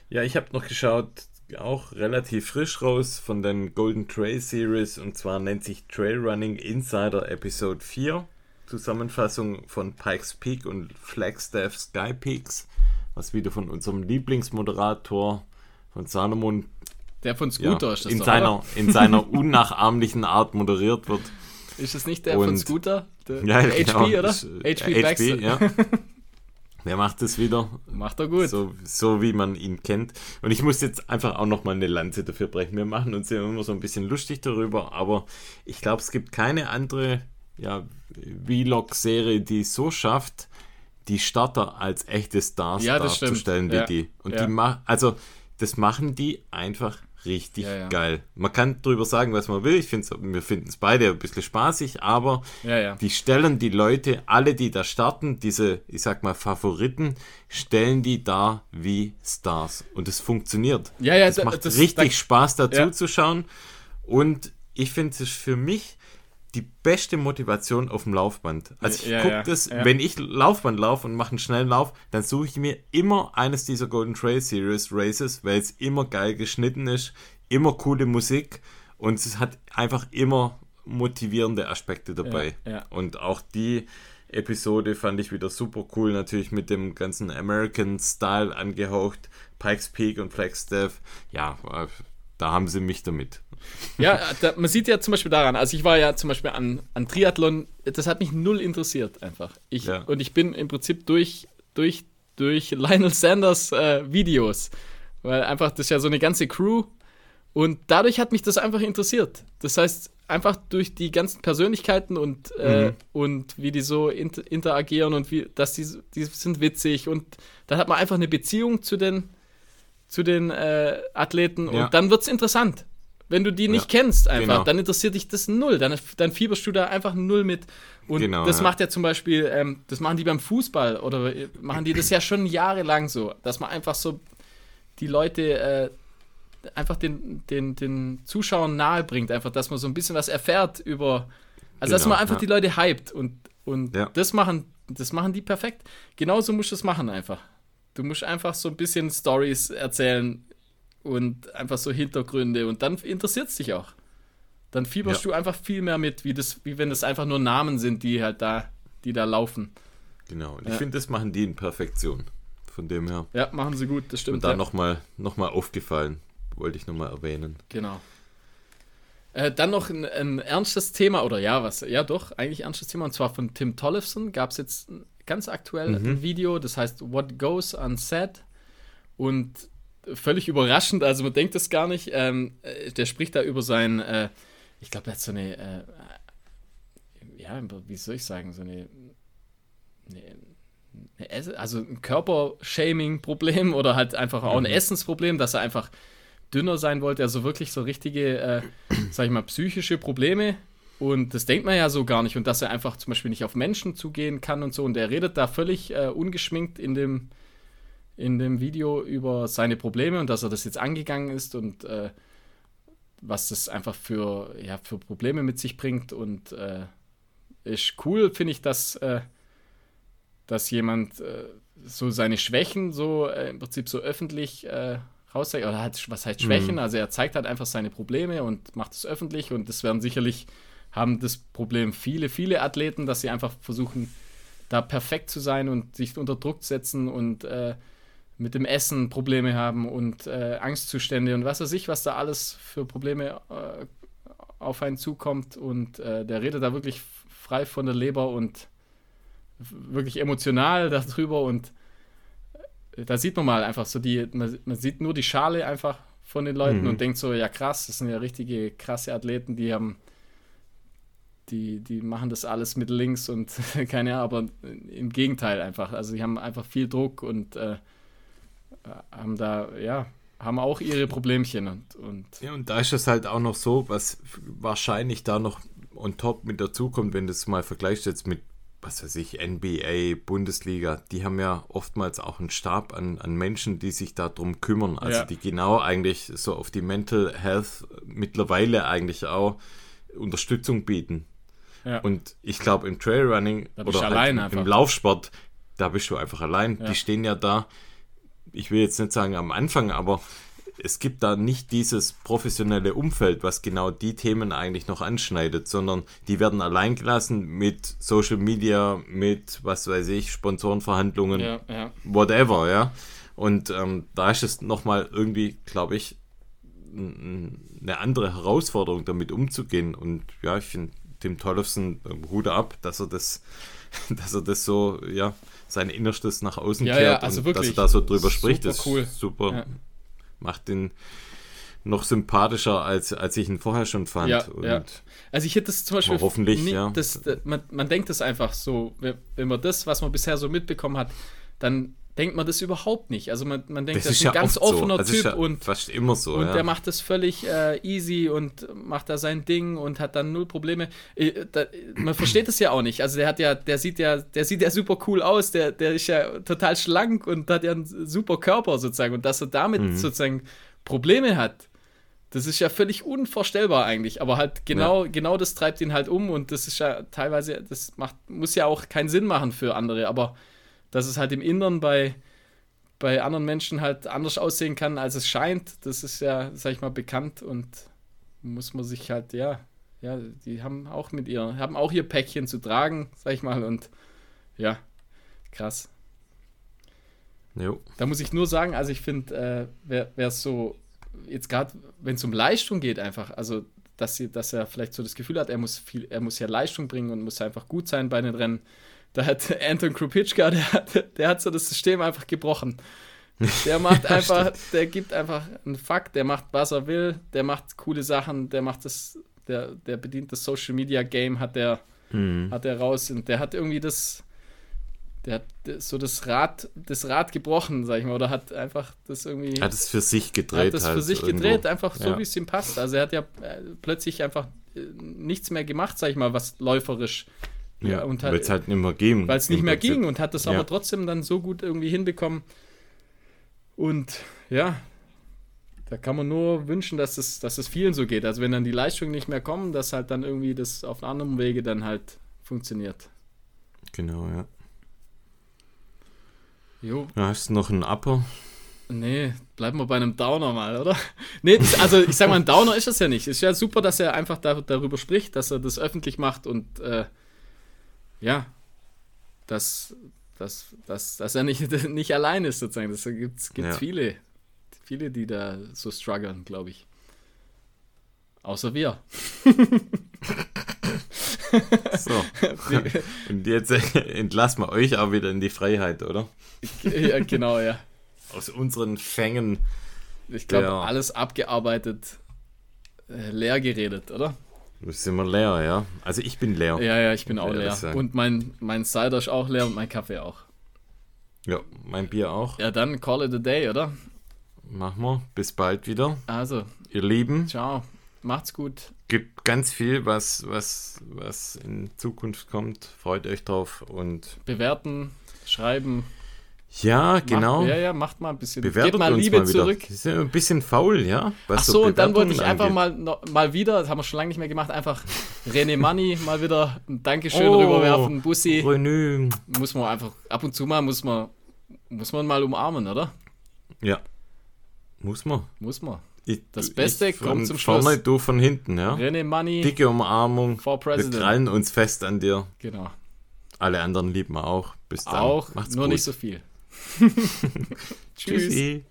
Speaker 1: Ja, ich habe noch geschaut, auch relativ frisch raus von den Golden Trail Series und zwar nennt sich Trail Running Insider Episode 4. Zusammenfassung von Pikes Peak und Flagstaff Sky Peaks, was wieder von unserem Lieblingsmoderator von Salomon
Speaker 2: der von Scooter
Speaker 1: ja, ist das in doch, seiner in seiner unnachahmlichen Art moderiert wird.
Speaker 2: Ist es nicht der und, von Scooter?
Speaker 1: Der, ja, der genau,
Speaker 2: HP, oder? HP,
Speaker 1: HP ja. Der macht es wieder.
Speaker 2: Macht er gut.
Speaker 1: So, so wie man ihn kennt. Und ich muss jetzt einfach auch nochmal eine Lanze dafür brechen. Wir machen uns ja immer so ein bisschen lustig darüber, aber ich glaube, es gibt keine andere ja, Vlog-Serie, die es so schafft, die Starter als echte Stars
Speaker 2: ja,
Speaker 1: darzustellen wie
Speaker 2: ja.
Speaker 1: die. Und ja. die machen, also das machen die einfach richtig geil. Man kann darüber sagen, was man will. Ich finde wir finden es beide ein bisschen spaßig, aber die stellen die Leute, alle, die da starten, diese, ich sag mal, Favoriten, stellen die da wie Stars. Und es funktioniert.
Speaker 2: Ja, ja,
Speaker 1: es macht das, richtig das, Spaß dazu zu schauen. Und ich finde es für mich die beste Motivation auf dem Laufband. Also ich ja, gucke ja, das, ja. wenn ich Laufband laufe und mache einen schnellen Lauf, dann suche ich mir immer eines dieser Golden Trail Series Races, weil es immer geil geschnitten ist, immer coole Musik und es hat einfach immer motivierende Aspekte dabei. Und auch die Episode fand ich wieder super cool, natürlich mit dem ganzen American Style angehaucht, Pikes Peak und Flagstaff. Ja, äh, da haben sie mich damit.
Speaker 2: Ja, da, man sieht ja zum Beispiel daran, also ich war ja zum Beispiel an, an Triathlon, das hat mich null interessiert einfach. Ich, ja. Und ich bin im Prinzip durch, durch, durch Lionel Sanders äh, Videos, weil einfach das ist ja so eine ganze Crew und dadurch hat mich das einfach interessiert. Das heißt, einfach durch die ganzen Persönlichkeiten und, äh, mhm. und wie die so inter interagieren und wie, dass die, die sind witzig und dann hat man einfach eine Beziehung zu den, zu den äh, Athleten ja. und dann wird es interessant. Wenn du die nicht
Speaker 1: Ja,
Speaker 2: kennst, einfach,
Speaker 1: genau.
Speaker 2: dann interessiert dich das null. Dann, dann fieberst du da einfach null mit. Und
Speaker 1: Genau,
Speaker 2: das
Speaker 1: ja.
Speaker 2: macht ja zum Beispiel, ähm, das machen die beim Fußball oder machen die das ja schon jahrelang so, dass man einfach so die Leute äh, einfach den, den, den Zuschauern nahe bringt, einfach, dass man so ein bisschen was erfährt über, also dass
Speaker 1: Genau,
Speaker 2: man einfach
Speaker 1: ja.
Speaker 2: die Leute hypt und, und das machen, das machen die perfekt. Genauso musst du es machen einfach. Du musst einfach so ein bisschen Stories erzählen und einfach so Hintergründe und dann interessiert es dich auch. Dann fieberst
Speaker 1: Ja.
Speaker 2: du einfach viel mehr mit, wie, das, wie wenn das einfach nur Namen sind, die halt da, die da laufen.
Speaker 1: Genau. Und
Speaker 2: Ja.
Speaker 1: ich finde, das machen die in Perfektion. Von dem her.
Speaker 2: Ja, machen sie gut, das stimmt.
Speaker 1: Und da
Speaker 2: ja.
Speaker 1: nochmal noch mal aufgefallen. Wollte ich nochmal erwähnen.
Speaker 2: Genau. Äh, dann noch ein, ein ernstes Thema, oder ja, was, ja doch, eigentlich ernstes Thema, und zwar von Tim Tollefson gab es jetzt ganz aktuell ein Video, das heißt What Goes Unsaid. Und völlig überraschend, also man denkt das gar nicht, ähm, äh, der spricht da über sein, äh, ich glaube, er hat so eine, äh, ja, wie soll ich sagen, so eine, eine also ein Körpershaming-Problem oder halt einfach auch ein Essensproblem, dass er einfach dünner sein wollte, also wirklich so richtige, äh, sag ich mal, psychische Probleme. Und das denkt man ja so gar nicht. Und dass er einfach zum Beispiel nicht auf Menschen zugehen kann und so. Und er redet da völlig äh, ungeschminkt in dem, in dem Video über seine Probleme und dass er das jetzt angegangen ist und äh, was das einfach für, ja, für Probleme mit sich bringt. Und äh, ist cool, finde ich, dass, äh, dass jemand äh, so seine Schwächen so äh, im Prinzip so öffentlich äh, rauszeigt. Oder hat, was heißt Schwächen? Also er zeigt halt einfach seine Probleme und macht es öffentlich. Und das werden sicherlich, haben das Problem viele, viele Athleten, dass sie einfach versuchen, da perfekt zu sein und sich unter Druck setzen und äh, mit dem Essen Probleme haben und äh, Angstzustände und was weiß ich, was da alles für Probleme äh, auf einen zukommt. Und äh, der redet da wirklich frei von der Leber und wirklich emotional darüber. Und äh, da sieht man mal einfach so die, man, man sieht nur die Schale einfach von den Leuten
Speaker 1: Mhm.
Speaker 2: und denkt so, ja krass, das sind ja richtige krasse Athleten, die haben die, die machen das alles mit links und keine Ahnung, aber im Gegenteil einfach. Also die haben einfach viel Druck und äh, haben da, ja, haben auch ihre Problemchen und, und
Speaker 1: Ja, und da ist es halt auch noch so, was wahrscheinlich da noch on top mit dazukommt, wenn du es mal vergleichst jetzt mit, was weiß ich, NBA, Bundesliga, die haben ja oftmals auch einen Stab an, an Menschen, die sich darum kümmern. Also
Speaker 2: Ja.
Speaker 1: die genau eigentlich so auf die Mental Health mittlerweile eigentlich auch Unterstützung bieten.
Speaker 2: ja.
Speaker 1: Und ich glaube, im Trailrunning oder halt im, im Laufsport, da bist du einfach allein.
Speaker 2: Ja.
Speaker 1: Die stehen ja da, ich will jetzt nicht sagen am Anfang, aber es gibt da nicht dieses professionelle Umfeld, was genau die Themen eigentlich noch anschneidet, sondern die werden allein gelassen mit Social Media, mit, was weiß ich, Sponsorenverhandlungen,
Speaker 2: ja, ja.
Speaker 1: whatever, ja. Und ähm, da ist es nochmal irgendwie, glaube ich, eine andere Herausforderung, damit umzugehen. Und ja, ich finde Tim Tollefson ähm, Hut ab, dass er das, dass er das so, ja, sein Innerstes nach außen
Speaker 2: Ja,
Speaker 1: kehrt
Speaker 2: ja, also
Speaker 1: und
Speaker 2: wirklich.
Speaker 1: dass er da so drüber
Speaker 2: Super
Speaker 1: spricht.
Speaker 2: Cool.
Speaker 1: ist super.
Speaker 2: Ja.
Speaker 1: Macht ihn noch sympathischer, als, als ich ihn vorher schon fand.
Speaker 2: Ja,
Speaker 1: und
Speaker 2: ja. Also ich hätte das zum Beispiel
Speaker 1: hoffentlich,
Speaker 2: nie-
Speaker 1: ja.
Speaker 2: Das, man, man denkt das einfach so, wenn man das, was man bisher so mitbekommen hat, dann denkt man das überhaupt nicht. Also man, man denkt,
Speaker 1: das
Speaker 2: das
Speaker 1: ist ja
Speaker 2: ein ganz offener
Speaker 1: so. Das ist
Speaker 2: Typ
Speaker 1: ja
Speaker 2: und
Speaker 1: fast immer so.
Speaker 2: Und
Speaker 1: ja.
Speaker 2: der macht das völlig äh, easy und macht da sein Ding und hat dann null Probleme. Äh, da, man versteht es ja auch nicht. Also der hat ja, der sieht ja, der sieht ja super cool aus, der, der ist ja total schlank und hat ja einen super Körper sozusagen. Und dass er damit
Speaker 1: Mhm.
Speaker 2: sozusagen Probleme hat, das ist ja völlig unvorstellbar eigentlich. Aber halt genau, genau das treibt ihn halt um und das ist ja teilweise, das macht, muss ja auch keinen Sinn machen für andere, aber dass es halt im Inneren bei bei anderen Menschen halt anders aussehen kann, als es scheint. Das ist ja, sag ich mal, bekannt und muss man sich halt, ja, ja, die haben auch mit ihr, haben auch ihr Päckchen zu tragen, sag ich mal, und ja, krass.
Speaker 1: Jo.
Speaker 2: Da muss ich nur sagen, also ich finde, äh, wer wer so, jetzt gerade, wenn es um Leistung geht, einfach, also dass, sie, dass er vielleicht so das Gefühl hat, er muss viel, er muss ja Leistung bringen und muss einfach gut sein bei den Rennen. Da hat Anton Krupitschka, der hat, der hat so das System einfach gebrochen. Der macht
Speaker 1: Ja,
Speaker 2: einfach, der gibt einfach einen Fakt, der macht, was er will, der macht coole Sachen, der macht das, der, der bedient das Social Media Game, hat der,
Speaker 1: Mhm.
Speaker 2: hat er raus und der hat irgendwie das, der hat so das Rad, das Rad gebrochen, sag ich mal, oder hat einfach das irgendwie.
Speaker 1: Hat es für sich gedreht.
Speaker 2: Hat es
Speaker 1: halt
Speaker 2: für sich
Speaker 1: irgendwo.
Speaker 2: gedreht, einfach so,
Speaker 1: Ja.
Speaker 2: wie es ihm passt. Also er hat ja äh, plötzlich einfach äh, nichts mehr gemacht, sag ich mal, was läuferisch.
Speaker 1: Ja,
Speaker 2: und
Speaker 1: weil es halt nicht mehr ging.
Speaker 2: weil es nicht mehr
Speaker 1: Prinzip.
Speaker 2: ging und hat das
Speaker 1: Ja.
Speaker 2: aber trotzdem dann so gut irgendwie hinbekommen. Und ja, da kann man nur wünschen, dass es, dass es vielen so geht. Also wenn dann die Leistungen nicht mehr kommen, dass halt dann irgendwie das auf anderem Wege dann halt funktioniert.
Speaker 1: Genau, ja.
Speaker 2: Jo,
Speaker 1: Da hast du noch einen Upper.
Speaker 2: nee, bleiben wir bei einem Downer mal, oder? Nee, das, also ich sag mal, ein Downer ist es ja nicht. Es ist ja super, dass er einfach da, darüber spricht, dass er das öffentlich macht und äh, ja, dass, dass, dass, dass er nicht, nicht allein ist sozusagen. Das gibt es
Speaker 1: Ja.
Speaker 2: viele, viele, die da so strugglen, glaube ich. Außer wir.
Speaker 1: So. Und jetzt entlassen wir euch auch wieder in die Freiheit, oder?
Speaker 2: ja, genau, ja.
Speaker 1: Aus unseren Fängen.
Speaker 2: Ich glaube, alles abgearbeitet, äh, leer geredet, oder?
Speaker 1: Jetzt sind wir leer, ja. Also ich bin leer.
Speaker 2: Ja, ja, ich bin auch leer. Und mein, mein Cider ist auch leer und mein Kaffee auch.
Speaker 1: Ja, mein Bier auch.
Speaker 2: Ja, dann call it a day, oder?
Speaker 1: Machen wir. Bis bald wieder.
Speaker 2: Also,
Speaker 1: Ihr Lieben,
Speaker 2: ciao. Macht's gut.
Speaker 1: gibt ganz viel, was, was, was in Zukunft kommt. Freut euch drauf. Und
Speaker 2: Bewerten, schreiben.
Speaker 1: Ja, genau.
Speaker 2: Macht, ja, ja, macht mal ein bisschen.
Speaker 1: Bewertet
Speaker 2: Gebt mal
Speaker 1: uns
Speaker 2: Liebe
Speaker 1: mal wieder.
Speaker 2: zurück.
Speaker 1: Ist ja ein bisschen faul, ja? Was
Speaker 2: Ach so, und dann wollte ich einfach
Speaker 1: angeht.
Speaker 2: mal, noch, mal wieder, das haben wir schon lange nicht mehr gemacht, einfach René Money mal wieder ein Dankeschön
Speaker 1: Oh,
Speaker 2: rüberwerfen. Bussi.
Speaker 1: Renü.
Speaker 2: Muss man einfach, ab und zu mal muss man, muss man mal umarmen, oder?
Speaker 1: Ja. Muss man.
Speaker 2: Muss man.
Speaker 1: Ich,
Speaker 2: Das Beste
Speaker 1: ich
Speaker 2: kommt zum
Speaker 1: vorne,
Speaker 2: Schluss.
Speaker 1: du von hinten, ja?
Speaker 2: René Money
Speaker 1: Dicke Umarmung.
Speaker 2: for
Speaker 1: Wir
Speaker 2: President.
Speaker 1: krallen uns fest an dir.
Speaker 2: Genau.
Speaker 1: Alle anderen lieben wir auch. Bis dann.
Speaker 2: Auch,
Speaker 1: Macht's
Speaker 2: nur
Speaker 1: gut.
Speaker 2: nicht so viel. Tschüss.
Speaker 1: Tschüssi.